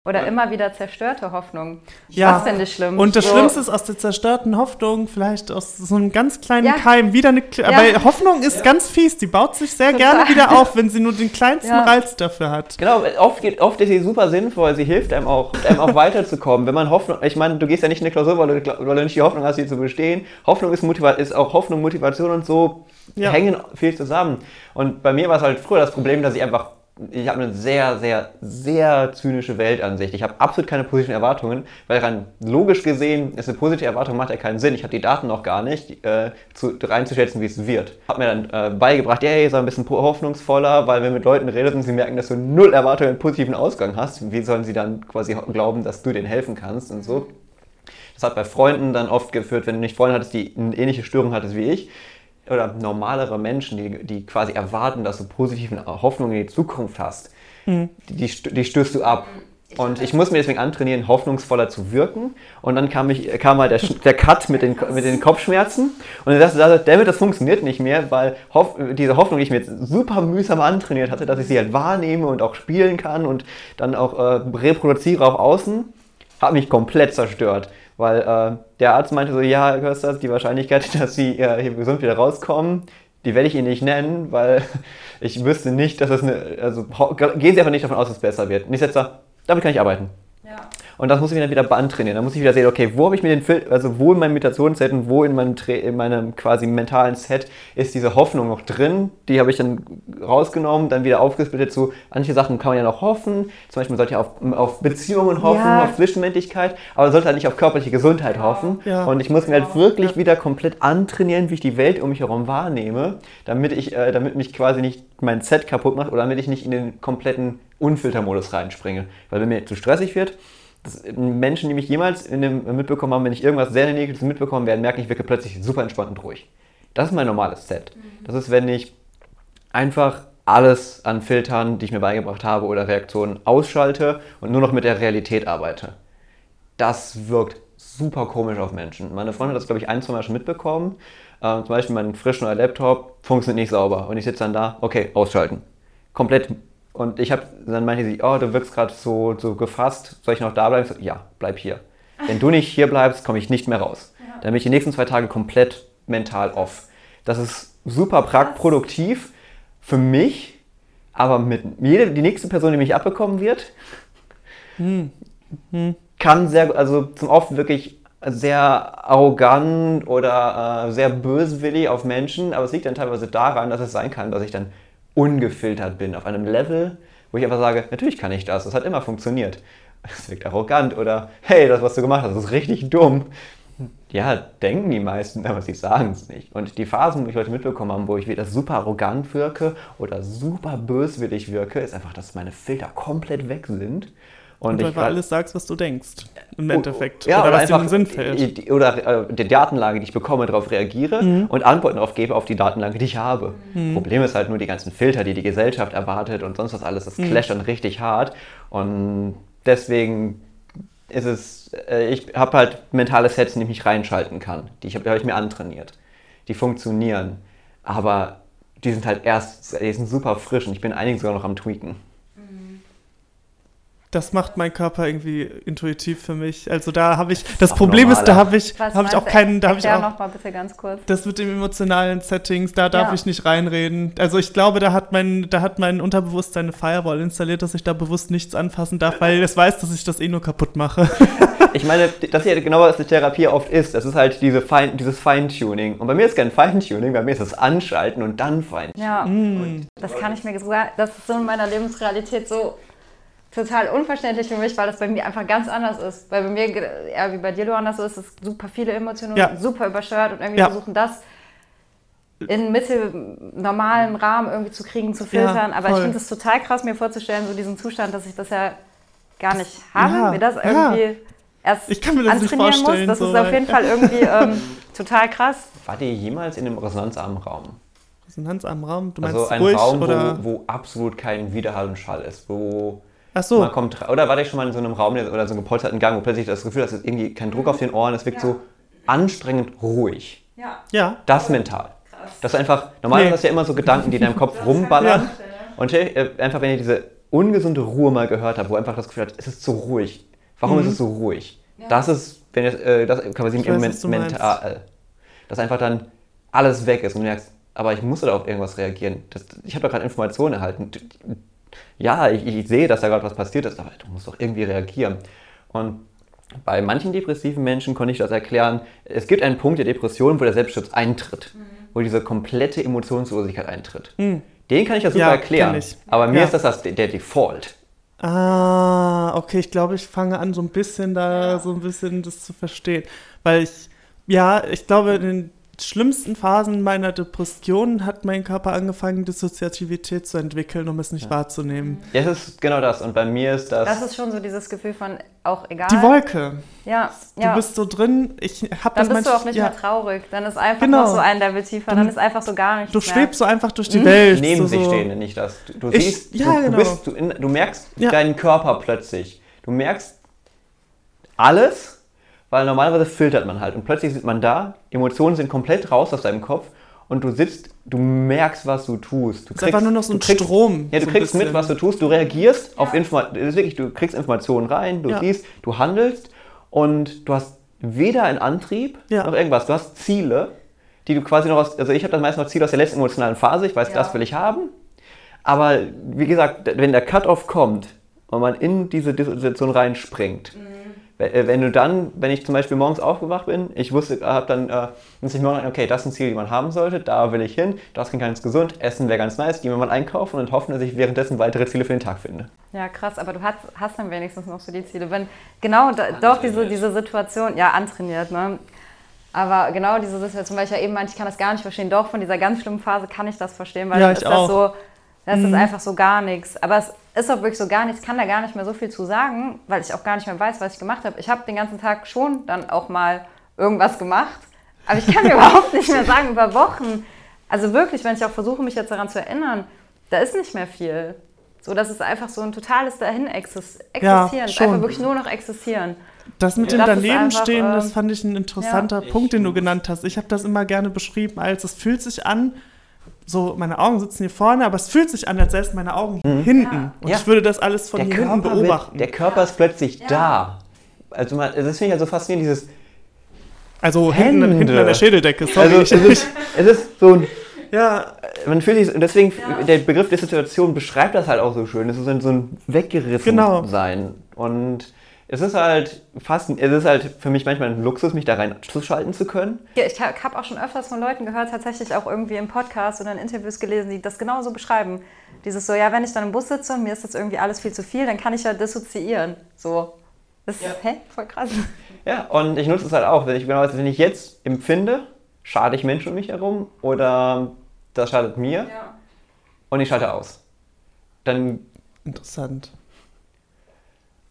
Oder immer wieder zerstörte Hoffnung. Ja. Das finde ich schlimm. Und das so. Schlimmste ist aus der zerstörten Hoffnung, vielleicht aus so einem ganz kleinen ja. Keim, wieder eine. Ja. Aber Hoffnung ist ja. ganz fies. Die baut sich sehr Total. gerne wieder auf, wenn sie nur den kleinsten ja. Reiz dafür hat. Genau, oft, oft ist sie super sinnvoll. Sie hilft einem auch, einem auch weiterzukommen. Wenn man Hoffnung. Ich meine, du gehst ja nicht in eine Klausur, weil du, weil du nicht die Hoffnung hast, sie zu bestehen. Hoffnung ist, Motiva ist auch Hoffnung, Motivation und so hängen viel zusammen. Und bei mir war es halt früher das Problem, dass ich einfach ich habe eine sehr, sehr, sehr zynische Weltansicht. Ich habe absolut keine positiven Erwartungen, weil rein logisch gesehen ist eine positive Erwartung macht ja keinen Sinn. Ich habe die Daten noch gar nicht, äh, zu, reinzuschätzen, wie es wird. Habe mir dann äh, beigebracht, ja, hey, sei ein bisschen hoffnungsvoller, weil wenn mit Leuten redest und sie merken, dass du null Erwartungen einen positiven Ausgang hast, wie sollen sie dann quasi glauben, dass du denen helfen kannst und so. Das hat bei Freunden dann oft geführt, wenn du nicht Freunde hattest, die eine ähnliche Störung hattest wie ich, oder normalere Menschen, die, die quasi erwarten, dass du positive Hoffnung in die Zukunft hast, mhm. die, die stößt du ab. Und ich muss mir deswegen antrainieren, hoffnungsvoller zu wirken. Und dann kam, ich, kam halt der, der Cut mit den, mit den Kopfschmerzen. Und dann dachte ich, David, das funktioniert nicht mehr, weil Hoff, diese Hoffnung, die ich mir jetzt super mühsam antrainiert hatte, dass ich sie halt wahrnehme und auch spielen kann und dann auch äh, reproduziere auf außen, hat mich komplett zerstört. Weil äh, der Arzt meinte so, ja, Herr Kösters, die Wahrscheinlichkeit, dass Sie äh, hier gesund wieder rauskommen, die werde ich Ihnen nicht nennen, weil ich wüsste nicht, dass es eine, also gehen Sie einfach nicht davon aus, dass es besser wird. Und ich setze da, damit kann ich arbeiten. Ja. Und das muss ich mir dann wieder antrainieren. Dann muss ich wieder sehen, okay, wo habe ich mir den Film, also wo in meinem Meditationsset und wo in meinem, in meinem quasi mentalen Set ist diese Hoffnung noch drin. Die habe ich dann rausgenommen, dann wieder aufgesplittet zu, manche Sachen kann man ja noch hoffen. Zum Beispiel sollte ja auf, auf Beziehungen hoffen, ja. auf Zwischenmenschlichkeit, aber man sollte halt nicht auf körperliche Gesundheit hoffen. Ja. Und ich muss mir halt wirklich wieder komplett antrainieren, wie ich die Welt um mich herum wahrnehme, damit ich, äh, damit mich quasi nicht mein Set kaputt macht oder damit ich nicht in den kompletten Unfiltermodus reinspringe. Weil wenn mir zu stressig wird, Menschen, die mich jemals in dem, mitbekommen haben, wenn ich irgendwas sehr Negatives mitbekommen werde, merken, ich wirke plötzlich super entspannt und ruhig. Das ist mein normales Set. Das ist, wenn ich einfach alles an Filtern, die ich mir beigebracht habe oder Reaktionen ausschalte und nur noch mit der Realität arbeite. Das wirkt super komisch auf Menschen. Meine Freundin hat das, glaube ich, ein, zwei Mal schon mitbekommen. Ähm, zum Beispiel mein frisch neuer Laptop funktioniert nicht sauber und ich sitze dann da, okay, ausschalten. Komplett und ich habe, dann meinte sie, oh, du wirkst gerade so, so gefasst, soll ich noch da bleiben? So, ja, bleib hier. Wenn du nicht hier bleibst, komme ich nicht mehr raus. Ja. Dann bin ich die nächsten zwei Tage komplett mental off. Das ist super produktiv für mich, aber mit jede, die nächste Person, die mich abbekommen wird, hm. Hm. kann sehr, also zum oft wirklich sehr arrogant oder äh, sehr böswillig auf Menschen, aber es liegt dann teilweise daran, dass es sein kann, dass ich dann ungefiltert bin, auf einem Level, wo ich einfach sage, natürlich kann ich das, das hat immer funktioniert. Das wirkt arrogant oder hey, das, was du gemacht hast, ist richtig dumm. Ja, denken die meisten, aber sie sagen es nicht. Und die Phasen, wo ich heute mitbekommen habe, wo ich wieder super arrogant wirke oder super böswillig wirke, ist einfach, dass meine Filter komplett weg sind und, und du einfach alles sagst, was du denkst, im Endeffekt. Ja, oder, oder was dir Sinn fällt. Oder äh, die Datenlage, die ich bekomme, darauf reagiere mhm. und Antworten darauf gebe auf die Datenlage, die ich habe. Mhm. Problem ist halt nur die ganzen Filter, die die Gesellschaft erwartet und sonst was alles. Das mhm. clasht dann richtig hart. Und deswegen ist es, äh, ich habe halt mentale Sets, in die ich mich reinschalten kann. Die habe hab ich mir antrainiert. Die funktionieren. Aber die sind halt erst, die sind super frisch und ich bin einige sogar noch am Tweaken das macht mein Körper irgendwie intuitiv für mich. Also da habe ich, das Problem normaler. ist, da habe ich, habe ich auch keinen, da habe ich auch, noch mal bitte ganz kurz. Das mit den emotionalen Settings, da darf ja. ich nicht reinreden. Also ich glaube, da hat mein, da hat mein Unterbewusstsein eine Firewall installiert, dass ich da bewusst nichts anfassen darf, weil es weiß, dass ich das eh nur kaputt mache. ich meine, das ist ja genau, was die Therapie oft ist. Das ist halt diese Fein, dieses Feintuning. Und bei mir ist kein Feintuning, bei mir ist das Anschalten und dann Feintuning. Ja, mm. das kann ich mir sogar, das ist so in meiner Lebensrealität so total unverständlich für mich, weil das bei mir einfach ganz anders ist. Weil bei mir, eher wie bei dir, Luana, so ist es super viele Emotionen, ja. super übersteuert und irgendwie ja. versuchen das in mittel normalem Rahmen irgendwie zu kriegen, zu filtern. Ja, Aber ich finde es total krass, mir vorzustellen, so diesen Zustand, dass ich das ja gar nicht habe, ja, mir das ja. irgendwie erst Ich kann mir das nicht antrainieren vorstellen, muss. Das so ist auf jeden Fall irgendwie ähm, total krass. Wart ihr jemals in einem resonanzarmen Raum? Resonanzarmen Raum, du meinst Also ein ruhig Raum, oder? wo, wo absolut kein Widerhall und Schall ist, wo Ach so, man kommt oder war ich schon mal in so einem Raum der- oder so einem gepolsterten Gang, wo plötzlich das Gefühl hast, es ist irgendwie kein Druck auf den Ohren, es wirkt Ja. so anstrengend ruhig. Ja, ja. Das mental. Das ist einfach, normalerweise Nee. hast du ja immer so Gedanken, die in deinem Kopf rumballern. Und äh, einfach, wenn ihr diese ungesunde Ruhe mal gehört habt, wo einfach das Gefühl hat, es ist zu ruhig. Warum ist es so ruhig? Das ist, wenn ihr, äh, das kann man sehen, im Moment meinst. mental. Dass einfach dann alles weg ist und du merkst, aber ich muss da auf irgendwas reagieren. Das, ich habe doch gerade Informationen erhalten. Ja, ich, ich sehe, dass da gerade was passiert ist, aber du musst doch irgendwie reagieren. Und bei manchen depressiven Menschen konnte ich das erklären. Es gibt einen Punkt der Depression, wo der Selbstschutz eintritt, wo diese komplette Emotionslosigkeit eintritt. Den kann ich ja super Ja, erklären. Aber mir Ja. ist das, das der Default. Ah, okay, ich glaube, ich fange an, so ein bisschen da, so ein bisschen das zu verstehen. Weil ich, ja, ich glaube, den schlimmsten Phasen meiner Depression hat mein Körper angefangen, Dissoziativität zu entwickeln, um es nicht wahrzunehmen. Ja, es ist genau das. Und bei mir ist das. das ist schon so dieses Gefühl von auch egal. Die Wolke. Ja, Du ja. bist so drin, ich habe das dann bist du auch nicht ja, mehr traurig. Dann ist einfach Genau. noch so ein Level tiefer. Dann, Dann- ist einfach so gar nichts Du mehr. schwebst so einfach durch die Welt. neben so, sich so. stehende, nicht das. Du, du Ich- siehst, ja, du, genau. du, bist, du, in, du merkst Ja. deinen Körper plötzlich. Du merkst alles, weil normalerweise filtert man halt. Und plötzlich sieht man da, Emotionen sind komplett raus aus deinem Kopf und du sitzt, du merkst, was du tust. Du ist einfach nur noch so ein kriegst, Strom, Ja, du so kriegst mit, bisschen. was du tust, du reagierst auf Informationen. wirklich, du kriegst Informationen rein, du Ja. siehst, du handelst und du hast weder einen Antrieb Ja. noch irgendwas. Du hast Ziele, die du quasi noch aus, also ich habe das meist noch Ziele aus der letzten emotionalen Phase, ich weiß, Ja. das will ich haben. Aber wie gesagt, wenn der Cut-off kommt und man in diese Situation reinspringt, äh, wenn du dann, wenn ich zum Beispiel morgens aufgewacht bin, ich wusste, habe dann, äh, muss ich morgen, okay, das sind Ziele, die man haben sollte, da will ich hin, das klingt ganz gesund, Essen wäre ganz nice, gehen wir mal einkaufen und hoffen, dass ich währenddessen weitere Ziele für den Tag finde. Ja, krass, aber du hast, hast dann wenigstens noch so die Ziele. Wenn genau da, doch diese, diese Situation, ja, antrainiert, ne? Aber genau diese Situation, weil ich ja eben meinte, ich kann das gar nicht verstehen. Doch, von dieser ganz schlimmen Phase kann ich das verstehen, weil Ja, dann ich ist auch. das so, das ist einfach so gar nichts. Aber es ist auch wirklich so gar nichts, ich kann da gar nicht mehr so viel zu sagen, weil ich auch gar nicht mehr weiß, was ich gemacht habe. Ich habe den ganzen Tag schon dann auch mal irgendwas gemacht, aber ich kann mir überhaupt nicht mehr sagen, über Wochen. Also wirklich, wenn ich auch versuche, mich jetzt daran zu erinnern, da ist nicht mehr viel. So, das ist einfach so ein totales dahin exis- Ja, existieren. schon. einfach wirklich nur noch existieren. Das mit dem Das ist daneben einfach, stehen, das ähm, fand ich ein interessanter Ja. Punkt, den du genannt hast. Ich habe das immer gerne beschrieben als, es fühlt sich an, so meine Augen sitzen hier vorne, aber es fühlt sich an, als säßen meine Augen hier hinten. Und Mhm. Ja. ich würde das alles von Der hier hinten Körper, beobachten. wird, der Körper ist plötzlich da. Also man, das finde ich halt so faszinierend, dieses also hinten, Hände. hinten an der Schädeldecke, sorry. Also es ist, es ist so ein ja, man fühlt sich, und deswegen, der Begriff der Situation beschreibt das halt auch so schön. Es ist ein- so ein weggerissen Genau. sein. Und es ist halt fast, es ist halt für mich manchmal ein Luxus, mich da reinzuschalten zu können. Ja, ich habe auch schon öfters von Leuten gehört, tatsächlich auch irgendwie im Podcast oder in Interviews gelesen, die das genauso beschreiben. Dieses so, ja, wenn ich dann im Bus sitze und mir ist jetzt irgendwie alles viel zu viel, dann kann ich ja dissoziieren. So. Das Ja. ist, hä? Voll krass. Ja, und ich nutze es halt auch, wenn ich genau wenn ich jetzt empfinde, schade ich Menschen um mich herum oder das schadet mir und ich schalte aus. Dann, interessant.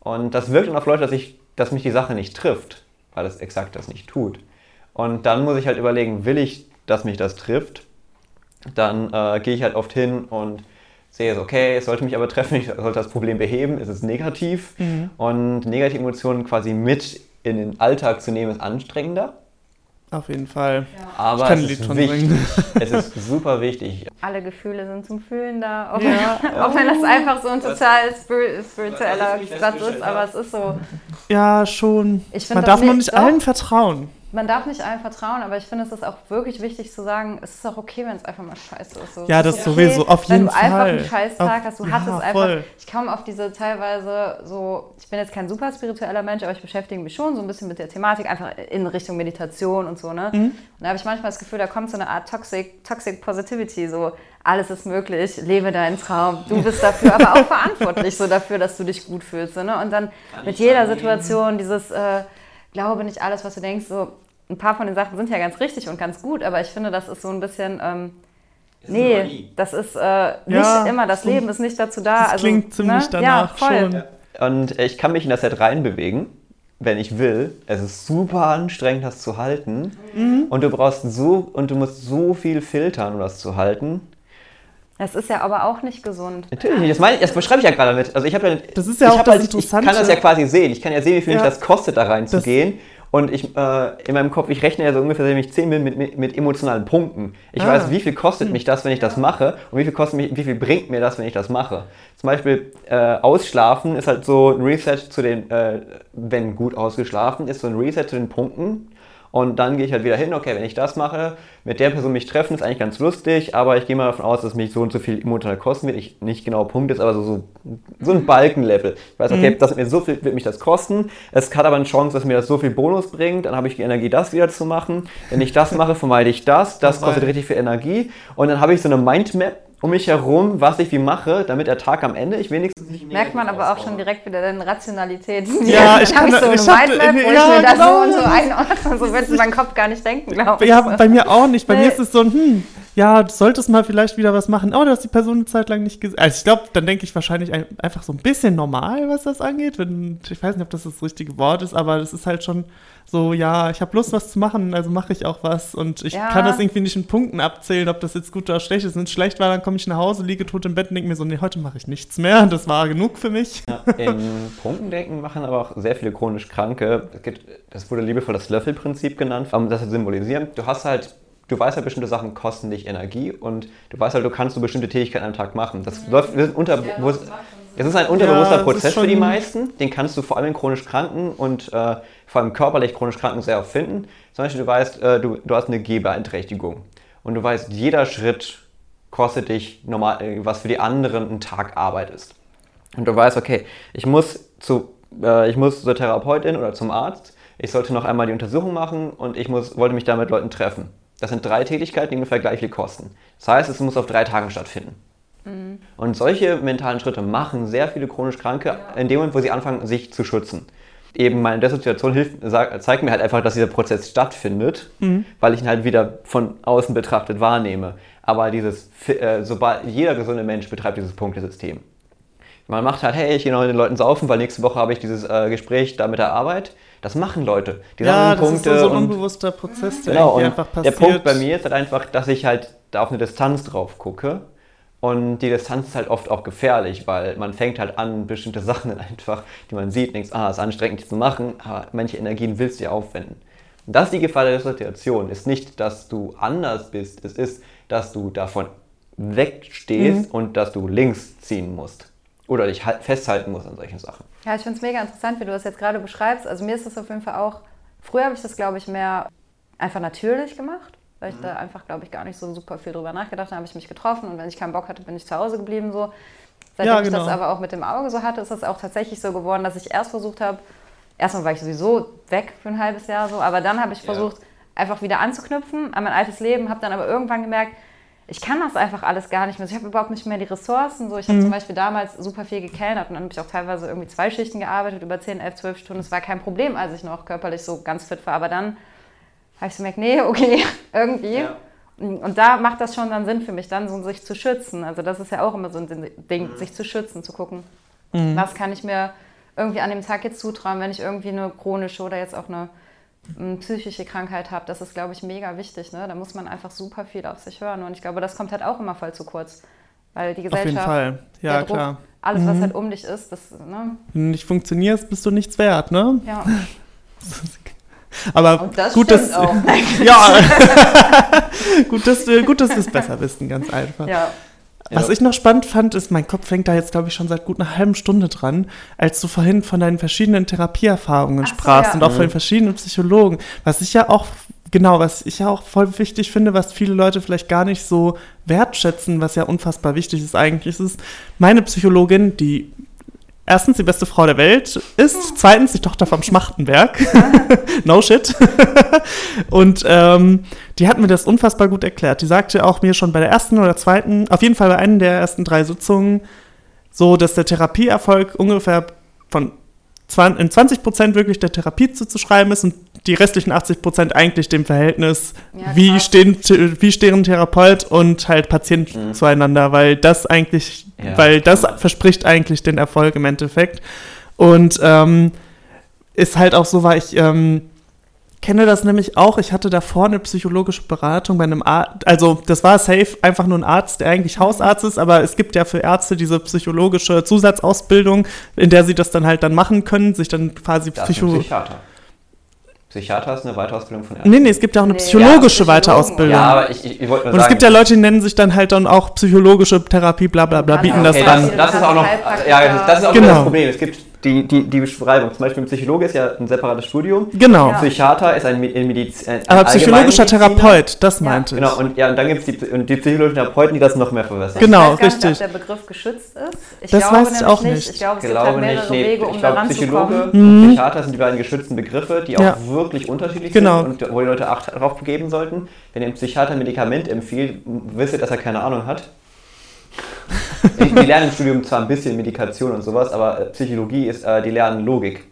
Und das wirkt dann auf Leute, dass, ich, dass mich die Sache nicht trifft, weil es exakt das nicht tut. Und dann muss ich halt überlegen, will ich, dass mich das trifft? Dann äh, gehe ich halt oft hin und sehe es, okay, es sollte mich aber treffen, ich sollte das Problem beheben, es ist negativ. Und negative Emotionen quasi mit in den Alltag zu nehmen, ist anstrengender. Auf jeden Fall. Aber Ich kann es ist wichtig. Es ist super wichtig. Alle Gefühle sind zum Fühlen da. Auch, Ja. wenn, auch wenn das einfach so ein total spir spiritueller Satz ist, aber es ist so. Ja, schon. Man darf nur nicht- nicht doch. allen vertrauen. Man darf nicht allen vertrauen, aber ich finde, es ist auch wirklich wichtig zu sagen, es ist auch okay, wenn es einfach mal scheiße ist. So, Ja, das ist sowieso, auf wenn jeden du einfach Fall. einen Scheißtag Auf- hast, du ja, hattest einfach, voll. ich komme auf diese teilweise so, ich bin jetzt kein super spiritueller Mensch, aber ich beschäftige mich schon so ein bisschen mit der Thematik, einfach in Richtung Meditation und so, ne? Mhm. Und da habe ich manchmal das Gefühl, da kommt so eine Art Toxic, Toxic Positivity, so alles ist möglich, lebe deinen Traum, du bist dafür, aber auch verantwortlich so dafür, dass du dich gut fühlst, so, ne? Und dann mit jeder Situation dieses, äh, glaube nicht alles, was du denkst, so ein paar von den Sachen sind ja ganz richtig und ganz gut, aber ich finde, das ist so ein bisschen, ähm, nee, das ist äh, nicht Ja, immer, das Leben ist nicht dazu da. das also, klingt ziemlich ne? danach ja, voll. schon. Ja. Und ich kann mich in das Set reinbewegen, wenn ich will. Es ist super anstrengend, das zu halten. Mhm. Und du brauchst so, und du musst so viel filtern, um das zu halten. Das ist ja aber auch nicht gesund. Natürlich nicht. Das, meine, das beschreibe ich ja gerade damit. Also ich habe ja, das ist ja auch das halt, Interessante. Ich kann das ja quasi sehen. Ich kann ja sehen, wie viel ja. mich das kostet, da reinzugehen. Und ich, äh, in meinem Kopf, ich rechne ja so ungefähr, wenn ich 10 bin mit, mit, emotionalen Punkten. Ich ah. weiß, wie viel kostet mich das, wenn ich das mache und wie viel, kostet mich, wie viel bringt mir das, wenn ich das mache. Zum Beispiel äh, Ausschlafen ist halt so ein Reset zu den, äh, wenn gut ausgeschlafen ist, so ein Reset zu den Punkten, und dann gehe ich halt wieder hin, okay, wenn ich das mache, mit der Person mich treffen, ist eigentlich ganz lustig, aber ich gehe mal davon aus, dass mich so und so viel emotional kosten wird. Ich nicht genau Punkt ist, aber so, so, so ein Balkenlevel. Ich weiß, okay, mhm. das mir so viel wird mich das kosten. Es hat aber eine Chance, dass mir das so viel Bonus bringt. Dann habe ich die Energie, das wieder zu machen. Wenn ich das mache, vermeide ich das. Das kostet richtig viel Energie. Und dann habe ich so eine Mindmap, um mich herum, was ich wie mache, damit der Tag am Ende ich wenigstens nicht Merkt man aber auch schon direkt wieder deine Rationalität. Ja, ich kann ich so eine Mindmap, wo ja, ich mir genau. das so und so einordne, so wird mein Kopf gar nicht denken, glaube ich. Ja, bei mir auch nicht. Bei nee. mir ist es so, hm, ja, du solltest mal vielleicht wieder was machen. Oh, du hast die Person eine Zeit lang nicht gesehen. Also ich glaube, dann denke ich wahrscheinlich ein, einfach so ein bisschen normal, was das angeht. Wenn, ich weiß nicht, ob das das richtige Wort ist, aber das ist halt schon so, ja, ich habe Lust, was zu machen, also mache ich auch was. Und ich ja. kann das irgendwie nicht in Punkten abzählen, ob das jetzt gut oder schlecht ist. Wenn es schlecht war, dann komme ich nach Hause, liege tot im Bett und denke mir so, nee, heute mache ich nichts mehr. Das war genug für mich. Ja, in Punkten denken machen aber auch sehr viele chronisch Kranke. Das wurde liebevoll das Löffelprinzip genannt, um das zu symbolisieren. Du hast halt du weißt halt, bestimmte Sachen kosten dich Energie und du weißt halt, du kannst so bestimmte Tätigkeiten am Tag machen. Das mhm. läuft unter, es ist ein unterbewusster ja, Prozess für die meisten. Den kannst du vor allem in chronisch Kranken und äh, vor allem körperlich chronisch Kranken sehr oft finden. Zum Beispiel, du weißt, äh, du, du hast eine Gehbeeinträchtigung. Und du weißt, jeder Schritt kostet dich normal, äh, was für die anderen ein Tag Arbeit ist. Und du weißt, okay, ich muss, zu, äh, ich muss zur Therapeutin oder zum Arzt, ich sollte noch einmal die Untersuchung machen und ich muss, wollte mich da mit Leuten treffen. Das sind drei Tätigkeiten, die ungefähr gleich viel kosten. Das heißt, es muss auf drei Tagen stattfinden. Mhm. Und solche mentalen Schritte machen sehr viele chronisch Kranke ja. in dem Moment, wo sie anfangen, sich zu schützen. Eben meine Dissoziation hilft, zeigt mir halt einfach, dass dieser Prozess stattfindet, mhm. weil ich ihn halt wieder von außen betrachtet wahrnehme. Aber dieses, äh, sobald jeder gesunde Mensch betreibt dieses Punktesystem. Man macht halt, hey, ich gehe noch mit den Leuten saufen, weil nächste Woche habe ich dieses äh, Gespräch da mit der Arbeit. Das machen Leute. Die ja, das Punkte ist so, ein unbewusster Prozess, der genau, einfach passiert. Der Punkt bei mir ist halt einfach, dass ich halt da auf eine Distanz drauf gucke und die Distanz ist halt oft auch gefährlich, weil man fängt halt an, bestimmte Sachen einfach, die man sieht, denkst, ah, ist anstrengend die zu machen, aber manche Energien willst du ja aufwenden. Und das ist die Gefahr der Situation. Ist nicht, dass du anders bist, es ist, dass du davon wegstehst mhm. und dass du links ziehen musst. Oder dich halt festhalten musst an solchen Sachen. Ja, ich finde es mega interessant, wie du das jetzt gerade beschreibst. Also mir ist das auf jeden Fall auch, früher habe ich das, glaube ich, mehr einfach natürlich gemacht weil ich mhm. da einfach, glaube ich, gar nicht so super viel drüber nachgedacht habe. habe ich mich getroffen und wenn ich keinen Bock hatte, bin ich zu Hause geblieben. So. Seitdem ja, genau. ich das genau. aber auch mit dem Auge so hatte, ist das auch tatsächlich so geworden, dass ich erst versucht habe, erstmal war ich sowieso weg für ein halbes Jahr so, aber dann habe ich versucht, ja. einfach wieder anzuknüpfen an mein altes Leben, habe dann aber irgendwann gemerkt, ich kann das einfach alles gar nicht mehr. Ich habe überhaupt nicht mehr die Ressourcen. So, ich habe mhm. zum Beispiel damals super viel gekellnert und dann habe ich auch teilweise irgendwie zwei Schichten gearbeitet, über 10, 11, 12 Stunden. Das war kein Problem, als ich noch körperlich so ganz fit war. Aber dann habe ich so gemerkt, nee, okay, irgendwie. Ja. Und da macht das schon dann Sinn für mich, dann so sich zu schützen. Also das ist ja auch immer so ein Ding, mhm. sich zu schützen, zu gucken, mhm. was kann ich mir irgendwie an dem Tag jetzt zutrauen, wenn ich irgendwie eine chronische oder jetzt auch eine psychische Krankheit habe. Das ist, glaube ich, mega wichtig. Ne? Da muss man einfach super viel auf sich hören. Und ich glaube, das kommt halt auch immer voll zu kurz. Weil die Gesellschaft, auf jeden Fall. Ja, Druck, klar. alles, mhm. was halt um dich ist, das, ne? Wenn du nicht funktionierst, bist du nichts wert, ne? Ja. Aber das gut, dass, auch. ja, gut, dass, gut, dass wir es besser wissen, ganz einfach. Ja. Was ja. ich noch spannend fand, ist, mein Kopf hängt da jetzt, glaube ich, schon seit gut einer halben Stunde dran, als du vorhin von deinen verschiedenen Therapieerfahrungen so, sprachst ja. und auch von den verschiedenen Psychologen. Was ich ja auch, genau, was ich ja auch voll wichtig finde, was viele Leute vielleicht gar nicht so wertschätzen, was ja unfassbar wichtig ist eigentlich, ist, meine Psychologin, die erstens die beste Frau der Welt ist, zweitens die Tochter vom Schmachtenberg. no shit. und ähm, die hat mir das unfassbar gut erklärt. Die sagte auch mir schon bei der ersten oder zweiten, auf jeden Fall bei einer der ersten drei Sitzungen, so, dass der Therapieerfolg ungefähr von in 20 Prozent wirklich der Therapie zuzuschreiben ist und die restlichen 80 Prozent eigentlich dem Verhältnis, ja, wie, stehen, wie stehen Therapeut und halt Patient mhm. zueinander, weil das eigentlich, ja. weil das verspricht eigentlich den Erfolg im Endeffekt. Und ähm, ist halt auch so, weil ich ähm, kenne das nämlich auch. Ich hatte davor eine psychologische Beratung bei einem Arzt. Also, das war safe einfach nur ein Arzt, der eigentlich Hausarzt ist, aber es gibt ja für Ärzte diese psychologische Zusatzausbildung, in der sie das dann halt dann machen können, sich dann quasi Das ist ein Psycho. Psychiater. Psychiater ist eine Weiterausbildung von Ärzten. Nee, nee, es gibt ja auch eine Nee, psychologische ja, Weiterausbildung. Ja, aber ich, ich, ich wollte nur Und es sagen, gibt ja Leute, die nennen sich dann halt dann auch psychologische Therapie, bla bla bla, Dann bieten auch das okay, an. das, ist auch noch, ja, das ist auch Genau. das Problem. Es gibt die, die, die Beschreibung. Zum Beispiel ein Psychologe ist ja ein separates Studium. Genau. Ja. Psychiater ist ein, Me- ein Mediz ein Aber psychologischer. Therapeut, das meinte ich. Genau, und, ja, und dann gibt es die, und die psychologischen Therapeuten, die das noch mehr verwässern. Genau. ich weiß gar nicht, richtig. ob der Begriff geschützt ist. Ich Das glaube weiß ich nämlich auch nicht. Ich glaube, es Ich gibt halt glaube mehrere nicht. Nee, Wege, um ich glaube, Psychologe und Psychiater sind die beiden geschützten Begriffe, die auch Ja. wirklich unterschiedlich Genau. sind und wo die Leute Acht darauf geben sollten. Wenn ihr ein Psychiater ein Medikament empfiehlt, wisst ihr, dass er keine Ahnung hat. die, die lernen im Studium zwar ein bisschen Medikation und sowas, aber äh, Psychologie ist, äh, die lernen Logik.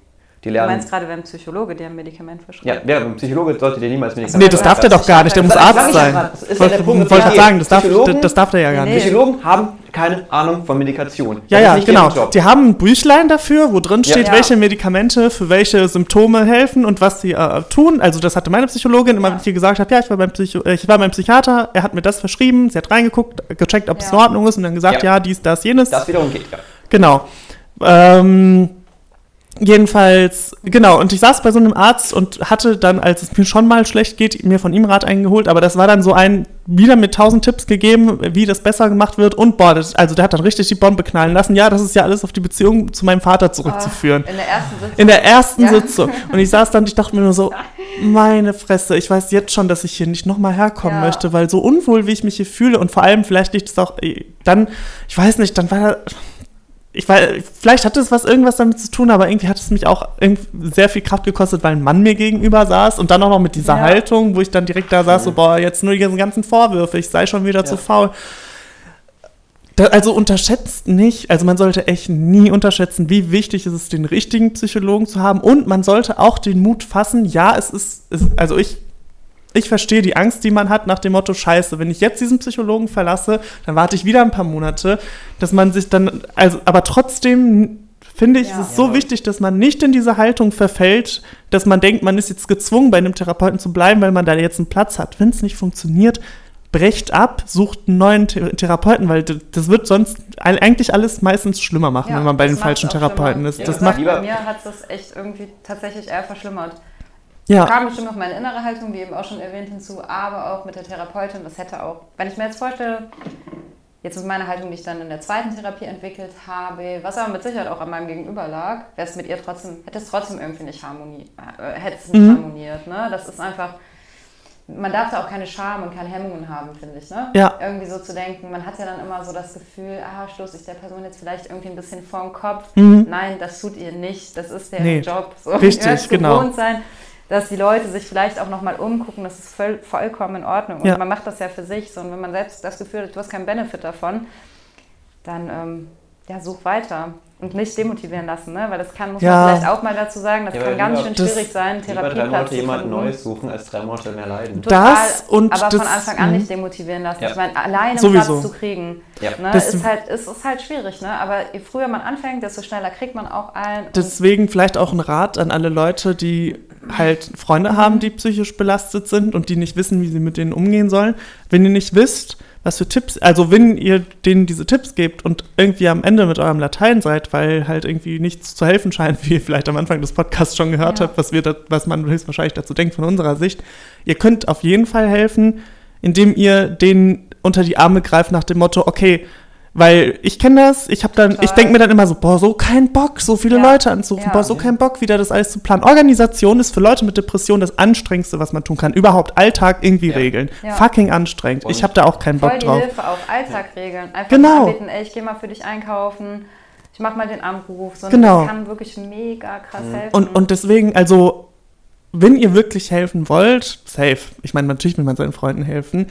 Die Du lernen. meinst gerade, wenn ein Psychologe dir ein Medikament Ja, verschreibt? ja, ein Psychologe sollte dir niemals Medikamente Nee, das darf der doch gar nicht, der muss Arzt ich ja sein. gerade. Ja Wollte der Punkt. wollte Ja. sagen, das darf, das darf der ja gar nicht. Psychologen haben keine Ahnung von Medikation. Ja, Das ja, genau. Die haben ein Büchlein dafür, wo drin steht, Ja. welche Medikamente für welche Symptome helfen und was sie äh, tun. Also das hatte meine Psychologin immer, wenn ich ihr gesagt habe, ja, ich war, beim Psycho äh, ich war beim Psychiater, er hat mir das verschrieben, sie hat reingeguckt, gecheckt, ob es in. Ordnung ist und dann gesagt, ja, Ja. dies, das, jenes. Das wiederum geht, ja. Genau. Ähm, jedenfalls, genau, und ich saß bei so einem Arzt und hatte dann, als es mir schon mal schlecht geht, mir von ihm Rat eingeholt, aber das war dann so ein, wieder mit tausend Tipps gegeben, wie das besser gemacht wird und boah, das, also der hat dann richtig die Bombe knallen lassen. Ja, das ist ja alles auf die Beziehung zu meinem Vater zurückzuführen. In der ersten Sitzung. In der ersten Ja. Sitzung. Und ich saß dann ich dachte mir nur so, meine Fresse, ich weiß jetzt schon, dass ich hier nicht nochmal herkommen Ja. möchte, weil so unwohl, wie ich mich hier fühle und vor allem vielleicht liegt es auch äh, dann, ich weiß nicht, dann war da, ich weiß, vielleicht hatte es was irgendwas damit zu tun, aber irgendwie hat es mich auch sehr viel Kraft gekostet, weil ein Mann mir gegenüber saß und dann auch noch mit dieser Ja. halt, wo ich dann direkt da saß, so, boah, jetzt nur die ganzen Vorwürfe, ich sei schon wieder zu faul. Da, also unterschätzt nicht, also man sollte echt nie unterschätzen, wie wichtig ist es, den richtigen Psychologen zu haben und man sollte auch den Mut fassen, ja, es ist, es, also ich, ich verstehe die Angst, die man hat nach dem Motto, scheiße, wenn ich jetzt diesen Psychologen verlasse, dann warte ich wieder ein paar Monate, dass man sich dann, also, aber trotzdem finde ich, Ja. es ist so Ja. wichtig, dass man nicht in diese Haltung verfällt, dass man denkt, man ist jetzt gezwungen, bei einem Therapeuten zu bleiben, weil man da jetzt einen Platz hat. Wenn es nicht funktioniert, brecht ab, sucht einen neuen The Therapeuten, weil das wird sonst eigentlich alles meistens schlimmer machen, Ja, wenn man bei das den falschen Therapeuten schlimmer. ist. Das das macht, Bei mir hat es echt irgendwie tatsächlich eher verschlimmert. Ja, kam bestimmt noch meine innere Haltung, wie eben auch schon erwähnt, hinzu, aber auch mit der Therapeutin. Das hätte auch, wenn ich mir jetzt vorstelle, jetzt ist meine Haltung, die ich dann in der zweiten Therapie entwickelt habe, was aber mit Sicherheit auch an meinem Gegenüber lag, wäre es mit ihr trotzdem, hätte es trotzdem irgendwie nicht harmoniert, äh, hätte es nicht Mhm. harmoniert. Ne? Das ist einfach, man darf da auch keine Scham und keine Hemmungen haben, finde ich. Ne? Ja. Irgendwie so zu denken, man hat ja dann immer so das Gefühl, ah, stoße ich der Person jetzt vielleicht irgendwie ein bisschen vor den Kopf. Mhm. Nein, das tut ihr nicht, das ist der Nee, Job. So, richtig, genau. gewohnt sein, dass die Leute sich vielleicht auch nochmal umgucken, das ist voll, vollkommen in Ordnung. Und Ja. man macht das ja für sich. So, und wenn man selbst das Gefühl hat, du hast keinen Benefit davon, dann ähm, ja, such weiter. Und nicht demotivieren lassen, ne? weil das kann, muss Ja. man vielleicht auch mal dazu sagen, das Ja, kann ganz schön schwierig sein, Lieber drei Therapieplatz Monate zu jemand. Neues suchen, als drei Monate mehr leiden. Total, Das und aber das- von Anfang an mhm. nicht demotivieren lassen. Ja. Ich meine, alleine Sowieso. Platz zu kriegen, Ja. ne, ist, halt, ist, ist halt schwierig. Ne? Aber je früher man anfängt, desto schneller kriegt man auch einen. Und Deswegen vielleicht auch ein Rat an alle Leute, die halt Freunde haben, die psychisch belastet sind und die nicht wissen, wie sie mit denen umgehen sollen. Wenn ihr nicht wisst, was für Tipps, also wenn ihr denen diese Tipps gebt und irgendwie am Ende mit eurem Latein seid, weil halt irgendwie nichts zu helfen scheint, wie ihr vielleicht am Anfang des Podcasts schon gehört Ja. habt, was, wir da, was man höchstwahrscheinlich dazu denkt von unserer Sicht, ihr könnt auf jeden Fall helfen, indem ihr denen unter die Arme greift nach dem Motto, okay, weil ich kenne das, ich habe dann, ich Total. denke mir dann immer so, boah, so kein Bock, so viele Ja. Leute anzurufen, Ja. boah, so kein Bock, wieder das alles zu planen. Organisation ist für Leute mit Depression das Anstrengendste, was man tun kann. Überhaupt Alltag irgendwie Ja. regeln. Ja. Fucking anstrengend. Und ich habe da auch keinen voll Bock die drauf. Hilfe auf Alltag regeln. Einfach Genau. anbieten, ey, ich gehe mal für dich einkaufen, ich mach mal den Anruf. So, Genau. Das kann wirklich mega krass helfen. Und, und deswegen, also, wenn ihr wirklich helfen wollt, safe. Ich meine, natürlich will man seinen Freunden helfen.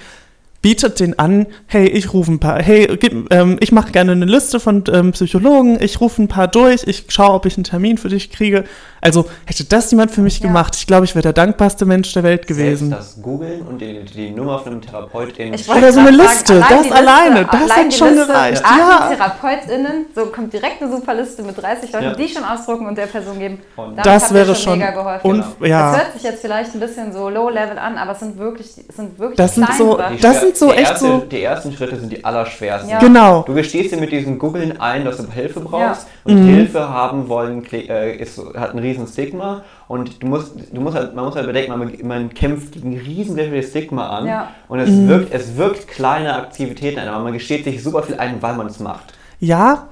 Bietet den an, hey, ich rufe ein paar, hey, gib, ähm, ich mache gerne eine Liste von ähm, Psychologen, ich rufe ein paar durch, ich schaue, ob ich einen Termin für dich kriege. Also hätte das jemand für mich Ja. gemacht, ich glaube, ich wäre der dankbarste Mensch der Welt gewesen. Selbst das Googeln und die, die Nummer von einem Therapeuten. Ich wollte Oder so eine Liste, das die Liste, alleine, das allein hat schon Liste, gereicht, ja. TherapeutInnen, so kommt direkt eine super Liste mit 30 Leuten, Ja. die schon ausdrucken und der Person geben. Damit das wäre schon, mega geholfen. und, Genau. ja. Das hört sich jetzt vielleicht ein bisschen so low-level an, aber es sind wirklich, es sind wirklich Das sind so- kleine Die Das schwer- sind so die echt erste, so- Die ersten Schritte sind die allerschwersten. Ja. Genau. Du gestehst dir mit diesem Googlen ein, dass du Hilfe brauchst Ja. und Mhm. Hilfe haben wollen äh, ist, hat einen riesen Stigma und du musst, du musst halt, man muss halt bedenken, man, man kämpft gegen ein riesen Stigma an Ja. und es, Mhm. wirkt, es wirkt kleine Aktivitäten ein, aber man gesteht sich super viel ein, weil man es macht. Ja,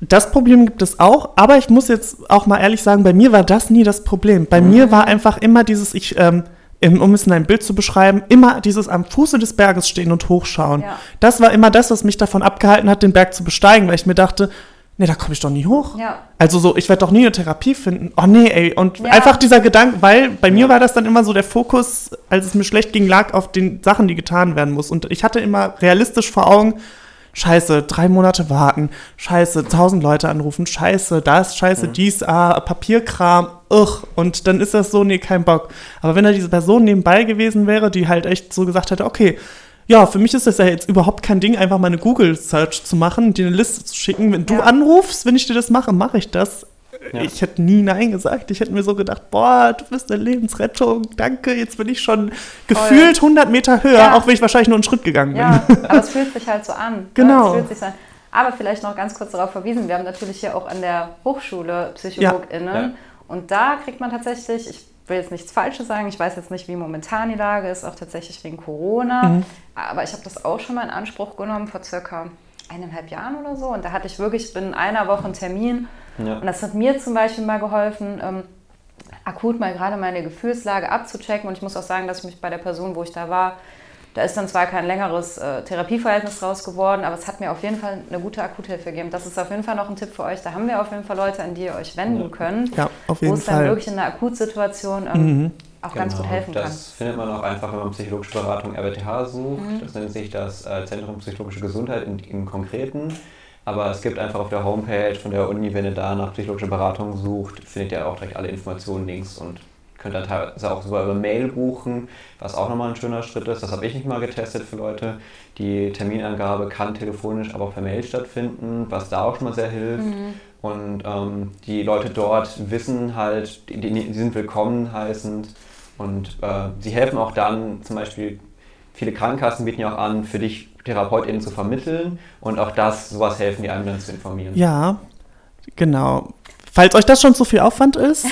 das Problem gibt es auch, aber ich muss jetzt auch mal ehrlich sagen, bei mir war das nie das Problem. Bei mir war einfach immer dieses, ich, ähm, um es in ein Bild zu beschreiben, immer dieses am Fuße des Berges stehen und hochschauen. Ja. Das war immer das, was mich davon abgehalten hat, den Berg zu besteigen, weil ich mir dachte, nee, da komme ich doch nie hoch. Ja. Also so, ich werde doch nie eine Therapie finden. Oh nee, ey. Und Ja. einfach dieser Gedanke, weil bei mir Ja. war das dann immer so der Fokus, als es mir schlecht ging, lag auf den Sachen, die getan werden muss. Und ich hatte immer realistisch vor Augen, scheiße, drei Monate warten, scheiße, tausend Leute anrufen, scheiße, das, scheiße, dies, ah, Papierkram, ugh. Und dann ist das so, nee, kein Bock. Aber wenn da diese Person nebenbei gewesen wäre, die halt echt so gesagt hätte, okay, ja, für mich ist das ja jetzt überhaupt kein Ding, einfach mal eine Google-Search zu machen, dir eine Liste zu schicken. Wenn du Ja. anrufst, wenn ich dir das mache, mache ich das. Ja. Ich hätte nie Nein gesagt. Ich hätte mir so gedacht, boah, du bist eine Lebensrettung, danke. Jetzt bin ich schon gefühlt 100 Meter höher, Ja. auch wenn ich wahrscheinlich nur einen Schritt gegangen bin. Ja, aber es fühlt sich halt so an. Genau. Fühlt sich so an. Aber vielleicht noch ganz kurz darauf verwiesen, wir haben natürlich hier auch an der Hochschule PsychologInnen Ja. Ja. und da kriegt man tatsächlich, ich will jetzt nichts Falsches sagen, ich weiß jetzt nicht, wie momentan die Lage ist, auch tatsächlich wegen Corona, Mhm. aber ich habe das auch schon mal in Anspruch genommen vor circa eineinhalb Jahren oder so und da hatte ich wirklich binnen einer Woche einen Termin Ja. und das hat mir zum Beispiel mal geholfen, ähm, akut mal gerade meine Gefühlslage abzuchecken. Und ich muss auch sagen, dass ich mich bei der Person, wo ich da war, da ist dann zwar kein längeres äh, Therapieverhältnis draus geworden, aber es hat mir auf jeden Fall eine gute Akuthilfe gegeben. Das ist auf jeden Fall noch ein Tipp für euch. Da haben wir auf jeden Fall Leute, an die ihr euch wenden Ja. könnt, Ja, auf wo es dann Fall. wirklich in einer Akutsituation ähm, Mhm. auch ganz gut Genau, helfen kann. Das findet man auch einfach, wenn man psychologische Beratung RWTH sucht. Mhm. Das nennt sich das äh, Zentrum Psychologische Gesundheit im, im Konkreten. Aber es gibt einfach auf der Homepage von der Uni, wenn ihr da nach psychologischer Beratung sucht, findet ihr auch direkt alle Informationen links und könnt dann teilweise auch sogar über Mail buchen, was auch nochmal ein schöner Schritt ist. Das habe ich nicht mal getestet für Leute. Die Terminangabe kann telefonisch, aber auch per Mail stattfinden, was da auch schon mal sehr hilft. Mhm. Und ähm, die Leute dort wissen halt, die, die sind willkommen heißend und äh, sie helfen auch dann, zum Beispiel, viele Krankenkassen bieten ja auch an, für dich TherapeutInnen zu vermitteln und auch das, sowas helfen die dann zu informieren. Ja, genau. Falls euch das schon zu viel Aufwand ist,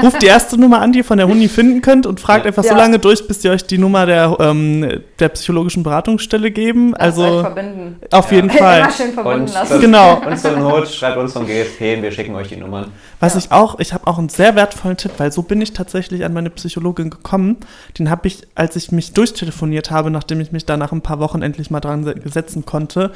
ruft die erste Nummer an, die ihr von der Uni finden könnt und fragt Ja. einfach so Ja. lange durch, bis die euch die Nummer der, ähm, der psychologischen Beratungsstelle geben. Euch also verbinden. auf Ja. jeden Immer Fall. schön verbunden Und, lassen. Genau. und zur Not schreibt uns vom GSP und wir schicken euch die Nummern. Was Ja. ich auch, ich habe auch einen sehr wertvollen Tipp, weil so bin ich tatsächlich an meine Psychologin gekommen. Den habe ich, als ich mich durchtelefoniert habe, nachdem ich mich da nach ein paar Wochen endlich mal dran se- setzen konnte,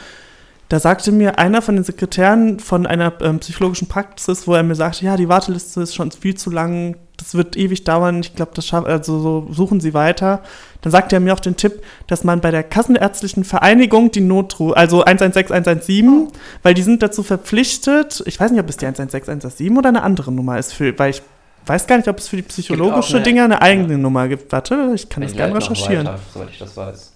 da sagte mir einer von den Sekretären von einer ähm, psychologischen Praxis, wo er mir sagte, ja, die Warteliste ist schon viel zu lang, das wird ewig dauern, ich glaube, das schafft, also so suchen Sie weiter. Dann sagte er mir auch den Tipp, dass man bei der Kassenärztlichen Vereinigung die Notruf, also 116, 117, weil die sind dazu verpflichtet, ich weiß nicht, ob es die 116, 117 oder eine andere Nummer ist, für, weil ich weiß gar nicht, ob es für die psychologische eine- Dinge eine eigene Nummer gibt. Warte, ich kann Ich das gerne recherchieren. Weiter, soweit ich das weiß.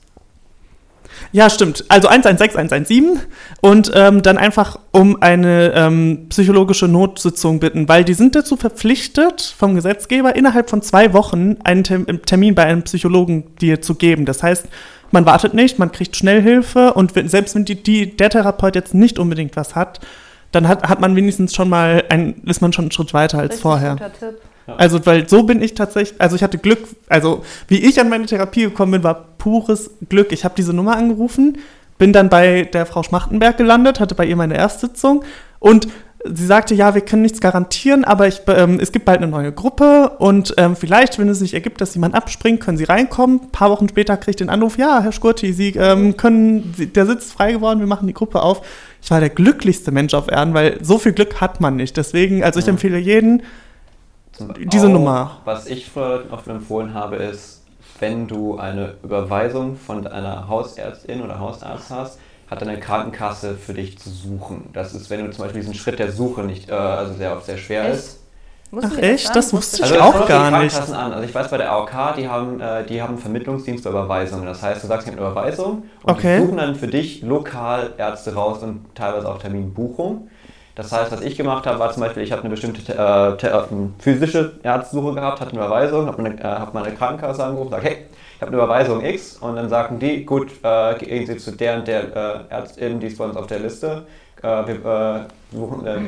Ja, stimmt. Also 116, 117 und ähm, dann einfach um eine ähm, psychologische Notsitzung bitten, weil die sind dazu verpflichtet vom Gesetzgeber innerhalb von zwei Wochen einen Tem Termin bei einem Psychologen dir zu geben. Das heißt, man wartet nicht, man kriegt schnell Hilfe und wenn, selbst wenn die, die, der Therapeut jetzt nicht unbedingt was hat, dann hat, hat man wenigstens schon mal ein, ist man schon einen Schritt weiter als Richtig vorher. guter Tipp. Also, weil so bin ich tatsächlich, also ich hatte Glück, also wie ich an meine Therapie gekommen bin, war pures Glück. Ich habe diese Nummer angerufen, bin dann bei der Frau Schmachtenberg gelandet, hatte bei ihr meine Erstsitzung und sie sagte, ja, wir können nichts garantieren, aber ich, ähm, es gibt bald eine neue Gruppe und ähm, vielleicht, wenn es sich ergibt, dass jemand abspringt, können Sie reinkommen. Ein paar Wochen später kriege ich den Anruf, ja, Herr Schkurti, Sie ähm, können, der Sitz ist frei geworden, wir machen die Gruppe auf. Ich war der glücklichste Mensch auf Erden, weil so viel Glück hat man nicht. Deswegen, also ich empfehle jeden, Diese Nummer. Was ich Leuten oft empfohlen habe, ist, wenn du eine Überweisung von einer Hausärztin oder Hausarzt hast, hat deine Krankenkasse für dich zu suchen. Das ist, wenn du zum Beispiel diesen Schritt der Suche nicht, äh, also sehr oft sehr schwer Echt? ist. Ach echt? Das wusste ich Also das auch gar nicht. Krankenkassen An. Also ich weiß bei der AOK, die haben, äh, die haben einen Vermittlungsdienst für Überweisungen. Das heißt, du sagst eine Überweisung und Okay. die suchen dann für dich lokal Ärzte raus und teilweise auch Terminbuchung. Das heißt, was ich gemacht habe, war zum Beispiel, ich habe eine bestimmte äh, äh, physische Ärztesuche gehabt, hatte eine Überweisung, habe meine, äh, hab meine Krankenkasse angerufen, sage, hey, ich habe eine Überweisung X und dann sagten die, gut, äh, gehen Sie zu der und der äh, Ärztin, die ist bei uns auf der Liste, äh, wir äh, buchen, äh, äh,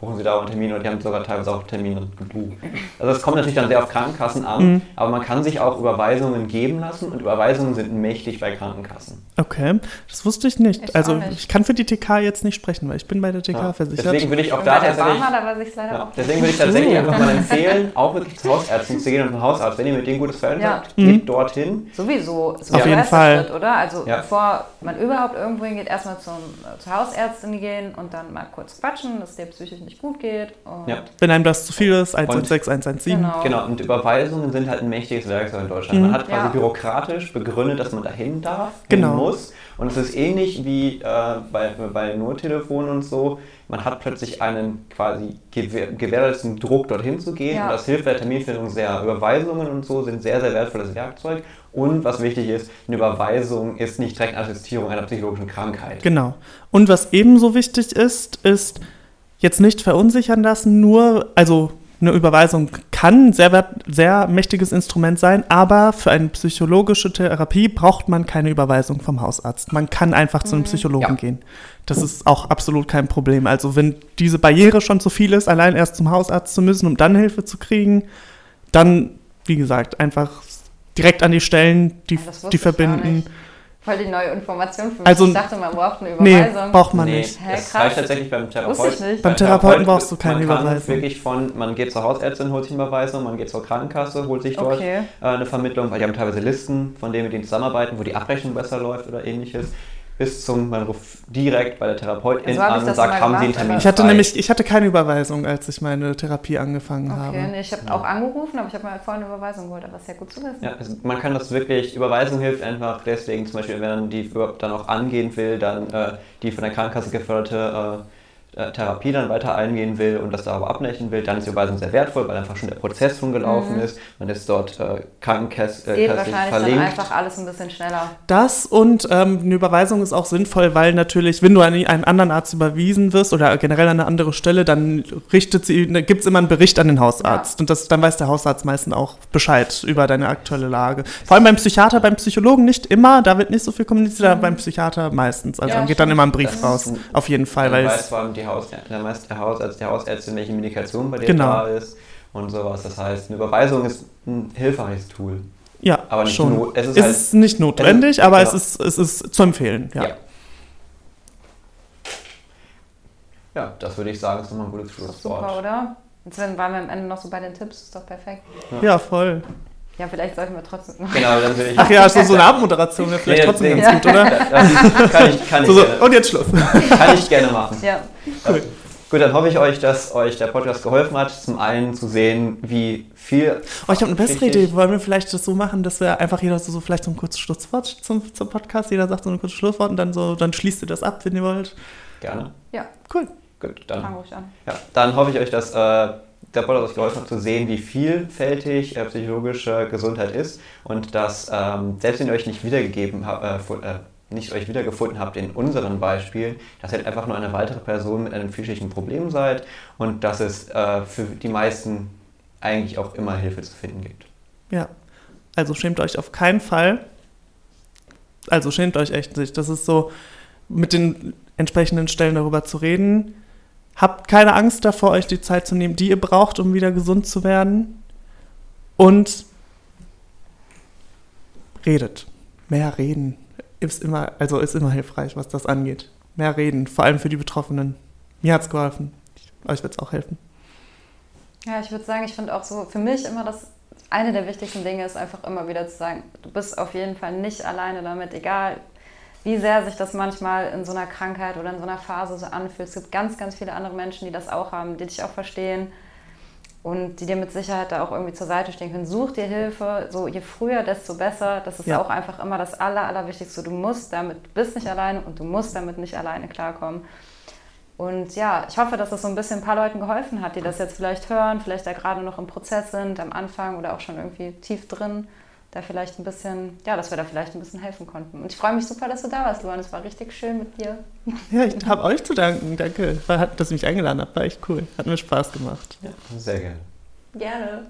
buchen Sie da auch einen Termin und die haben sogar teilweise auch Termine gebucht. Also es kommt natürlich dann sehr auf Krankenkassen an, Mhm. aber man kann sich auch Überweisungen geben lassen und Überweisungen sind mächtig bei Krankenkassen. Okay, das wusste ich nicht. Ich also nicht. ich kann für die TK jetzt nicht sprechen, weil ich bin bei der TK Ja. versichert. Deswegen würde ich auch da tatsächlich... Ja, deswegen würde ich tatsächlich einfach mal empfehlen, auch wirklich zur Hausärztin zu gehen und zum Hausarzt. Wenn ihr mit denen gutes Verhältnis Ja. habt, Mhm. geht dorthin. Sowieso. Ist Auf der jeden erste Fall. Schritt, oder? Also Ja. bevor man überhaupt irgendwo hingeht, erstmal zum, zur Hausärztin gehen und dann mal kurz quatschen, dass es dir psychisch nicht gut geht. Und Ja. Wenn einem das zu viel ist, 116, 117. Genau. Genau, und Überweisungen sind halt ein mächtiges Werkzeug in Deutschland. Mhm. Man hat quasi Ja. bürokratisch begründet, dass man dahin darf, Genau. muss. Und es ist ähnlich wie äh, bei, bei Nottelefon und so. Man hat plötzlich einen quasi gewähr- gewährleisteten Druck, dorthin zu gehen. Ja. Und das hilft bei der Terminfindung sehr. Überweisungen und so sind sehr, sehr wertvolles Werkzeug. Und was wichtig ist, eine Überweisung ist nicht direkt Attestierung einer psychologischen Krankheit. Genau. Und was ebenso wichtig ist, ist jetzt nicht verunsichern lassen, nur, also eine Überweisung kann ein sehr, sehr mächtiges Instrument sein, aber für eine psychologische Therapie braucht man keine Überweisung vom Hausarzt. Man kann einfach zu einem Psychologen Ja. gehen. Das ist auch absolut kein Problem. Also wenn diese Barriere schon zu viel ist, allein erst zum Hausarzt zu müssen, um dann Hilfe zu kriegen, dann, wie gesagt, einfach direkt an die Stellen, die, Ja, das die verbinden. Voll die neue Information für mich. Also- ich dachte, man braucht eine Nee, Überweisung. braucht man nee, nicht. Hä, krass. reicht tatsächlich beim Therapeuten. Wusste ich nicht. Beim Therapeuten brauchst du keine man kann Überweisung. wirklich von, man geht zur Hausärztin, holt sich eine Überweisung, man geht zur Krankenkasse, holt sich dort Okay. äh, eine Vermittlung, weil die haben teilweise Listen, von denen mit denen zusammenarbeiten, wo die Abrechnung besser läuft oder ähnliches. Bis zum, man ruft direkt bei der Therapeutin Also hab ich an und sagt, mal haben Sie einen Termin Ich hatte frei? nämlich, ich hatte keine Überweisung, als ich meine Therapie angefangen Okay, habe. nee, ich habe auch angerufen, aber ich habe mir vorhin eine Überweisung geholt, aber ist ja gut zu wissen. Ja, es, man kann das wirklich, Überweisung hilft einfach deswegen, zum Beispiel, wenn man die dann auch angehen will, dann äh, die von der Krankenkasse geförderte äh, Therapie dann weiter eingehen will und das darüber abbrechen will, dann ist die Überweisung sehr wertvoll, weil einfach schon der Prozess schon gelaufen ist. Man ist dort äh, krankenkassig Mhm. Geht äh, wahrscheinlich verlinkt. dann einfach alles ein bisschen schneller. Das und ähm, eine Überweisung ist auch sinnvoll, weil natürlich, wenn du an einen anderen Arzt überwiesen wirst oder generell an eine andere Stelle, dann richtet sie, gibt es immer einen Bericht an den Hausarzt. Und das, dann weiß der Hausarzt meistens auch Bescheid über deine aktuelle Lage. Vor allem beim Psychiater, beim Psychologen nicht immer, da wird nicht so viel kommuniziert, aber beim Psychiater meistens. Also Ja, dann geht dann immer ein Brief Das raus. Auf jeden Fall, weil weiß es, vor allem die Haus, der, weiß der Hausarzt, die Hausärztin, welche Medikation bei dir Genau. da ist und sowas. Das heißt, eine Überweisung ist ein hilfreiches Tool. ja, Aber nicht schon. es ist es halt- ist nicht notwendig, aber genau. es, ist, es ist zu empfehlen. Ja. Ja. Ja, das würde ich sagen, ist nochmal ein gutes Schlusswort. super, oder? Jetzt waren wir am Ende noch so bei den Tipps, ist doch perfekt. ja, voll. Ja, vielleicht sollten wir trotzdem. Genau, dann würde ich. Ach ja, so, so eine Abmoderation wäre vielleicht Nee, trotzdem nee. ganz gut, oder? Das kann ich, kann ich, So, so, gerne, und jetzt Schluss. kann ich gerne machen. Ja, Cool. Gut, dann hoffe ich euch, dass euch der Podcast geholfen hat. Zum einen zu sehen, wie viel. Oh, ich habe eine bessere. Idee. Wollen wir vielleicht das so machen, dass wir einfach jeder so, so vielleicht so ein kurzes Schlusswort zum, zum Podcast, jeder sagt so ein kurzes Schlusswort und dann so, dann schließt ihr das ab, wenn ihr wollt. Gerne. ja, Cool. Gut, fang dann, ruhig an. ja, dann hoffe ich euch, dass äh, der Podcast euch geholfen hat, zu sehen, wie vielfältig äh, psychologische Gesundheit ist und dass, ähm, selbst wenn ihr euch nicht wiedergegeben habt, äh, äh, nicht euch wiedergefunden habt in unseren Beispielen, dass ihr halt einfach nur eine weitere Person mit einem psychischen Problem seid und dass es äh, für die meisten eigentlich auch immer Hilfe zu finden gibt. Ja. Also schämt euch auf keinen Fall. Also schämt euch echt nicht. Das ist so, mit den entsprechenden Stellen darüber zu reden. Habt keine Angst davor, euch die Zeit zu nehmen, die ihr braucht, um wieder gesund zu werden. Und redet. Mehr reden ist immer, also ist immer hilfreich, was das angeht. Mehr reden, vor allem für die Betroffenen. Mir hat es geholfen. Euch wird es auch helfen. Ja, ich würde sagen, ich finde auch so, für mich immer das, eine der wichtigsten Dinge ist einfach immer wieder zu sagen, du bist auf jeden Fall nicht alleine damit, egal wie sehr sich das manchmal in so einer Krankheit oder in so einer Phase so anfühlt. Es gibt ganz, ganz viele andere Menschen, die das auch haben, die dich auch verstehen. und die dir mit Sicherheit da auch irgendwie zur Seite stehen können. Such dir Hilfe, so je früher, desto besser. Das ist ja. auch einfach immer das Aller, Allerwichtigste. Du musst damit, bist nicht alleine und du musst damit nicht alleine klarkommen. Und ja, ich hoffe, dass das so ein bisschen ein paar Leuten geholfen hat, die das jetzt vielleicht hören, vielleicht da gerade noch im Prozess sind, am Anfang oder auch schon irgendwie tief drin, da vielleicht ein bisschen, ja, dass wir da vielleicht ein bisschen helfen konnten. Und ich freue mich super, dass du da warst, Luan. Es war richtig schön mit dir. Ja, ich habe euch zu danken. Danke, dass ihr mich eingeladen habt. War echt cool. Hat mir Spaß gemacht. Ja, sehr gerne. Gerne.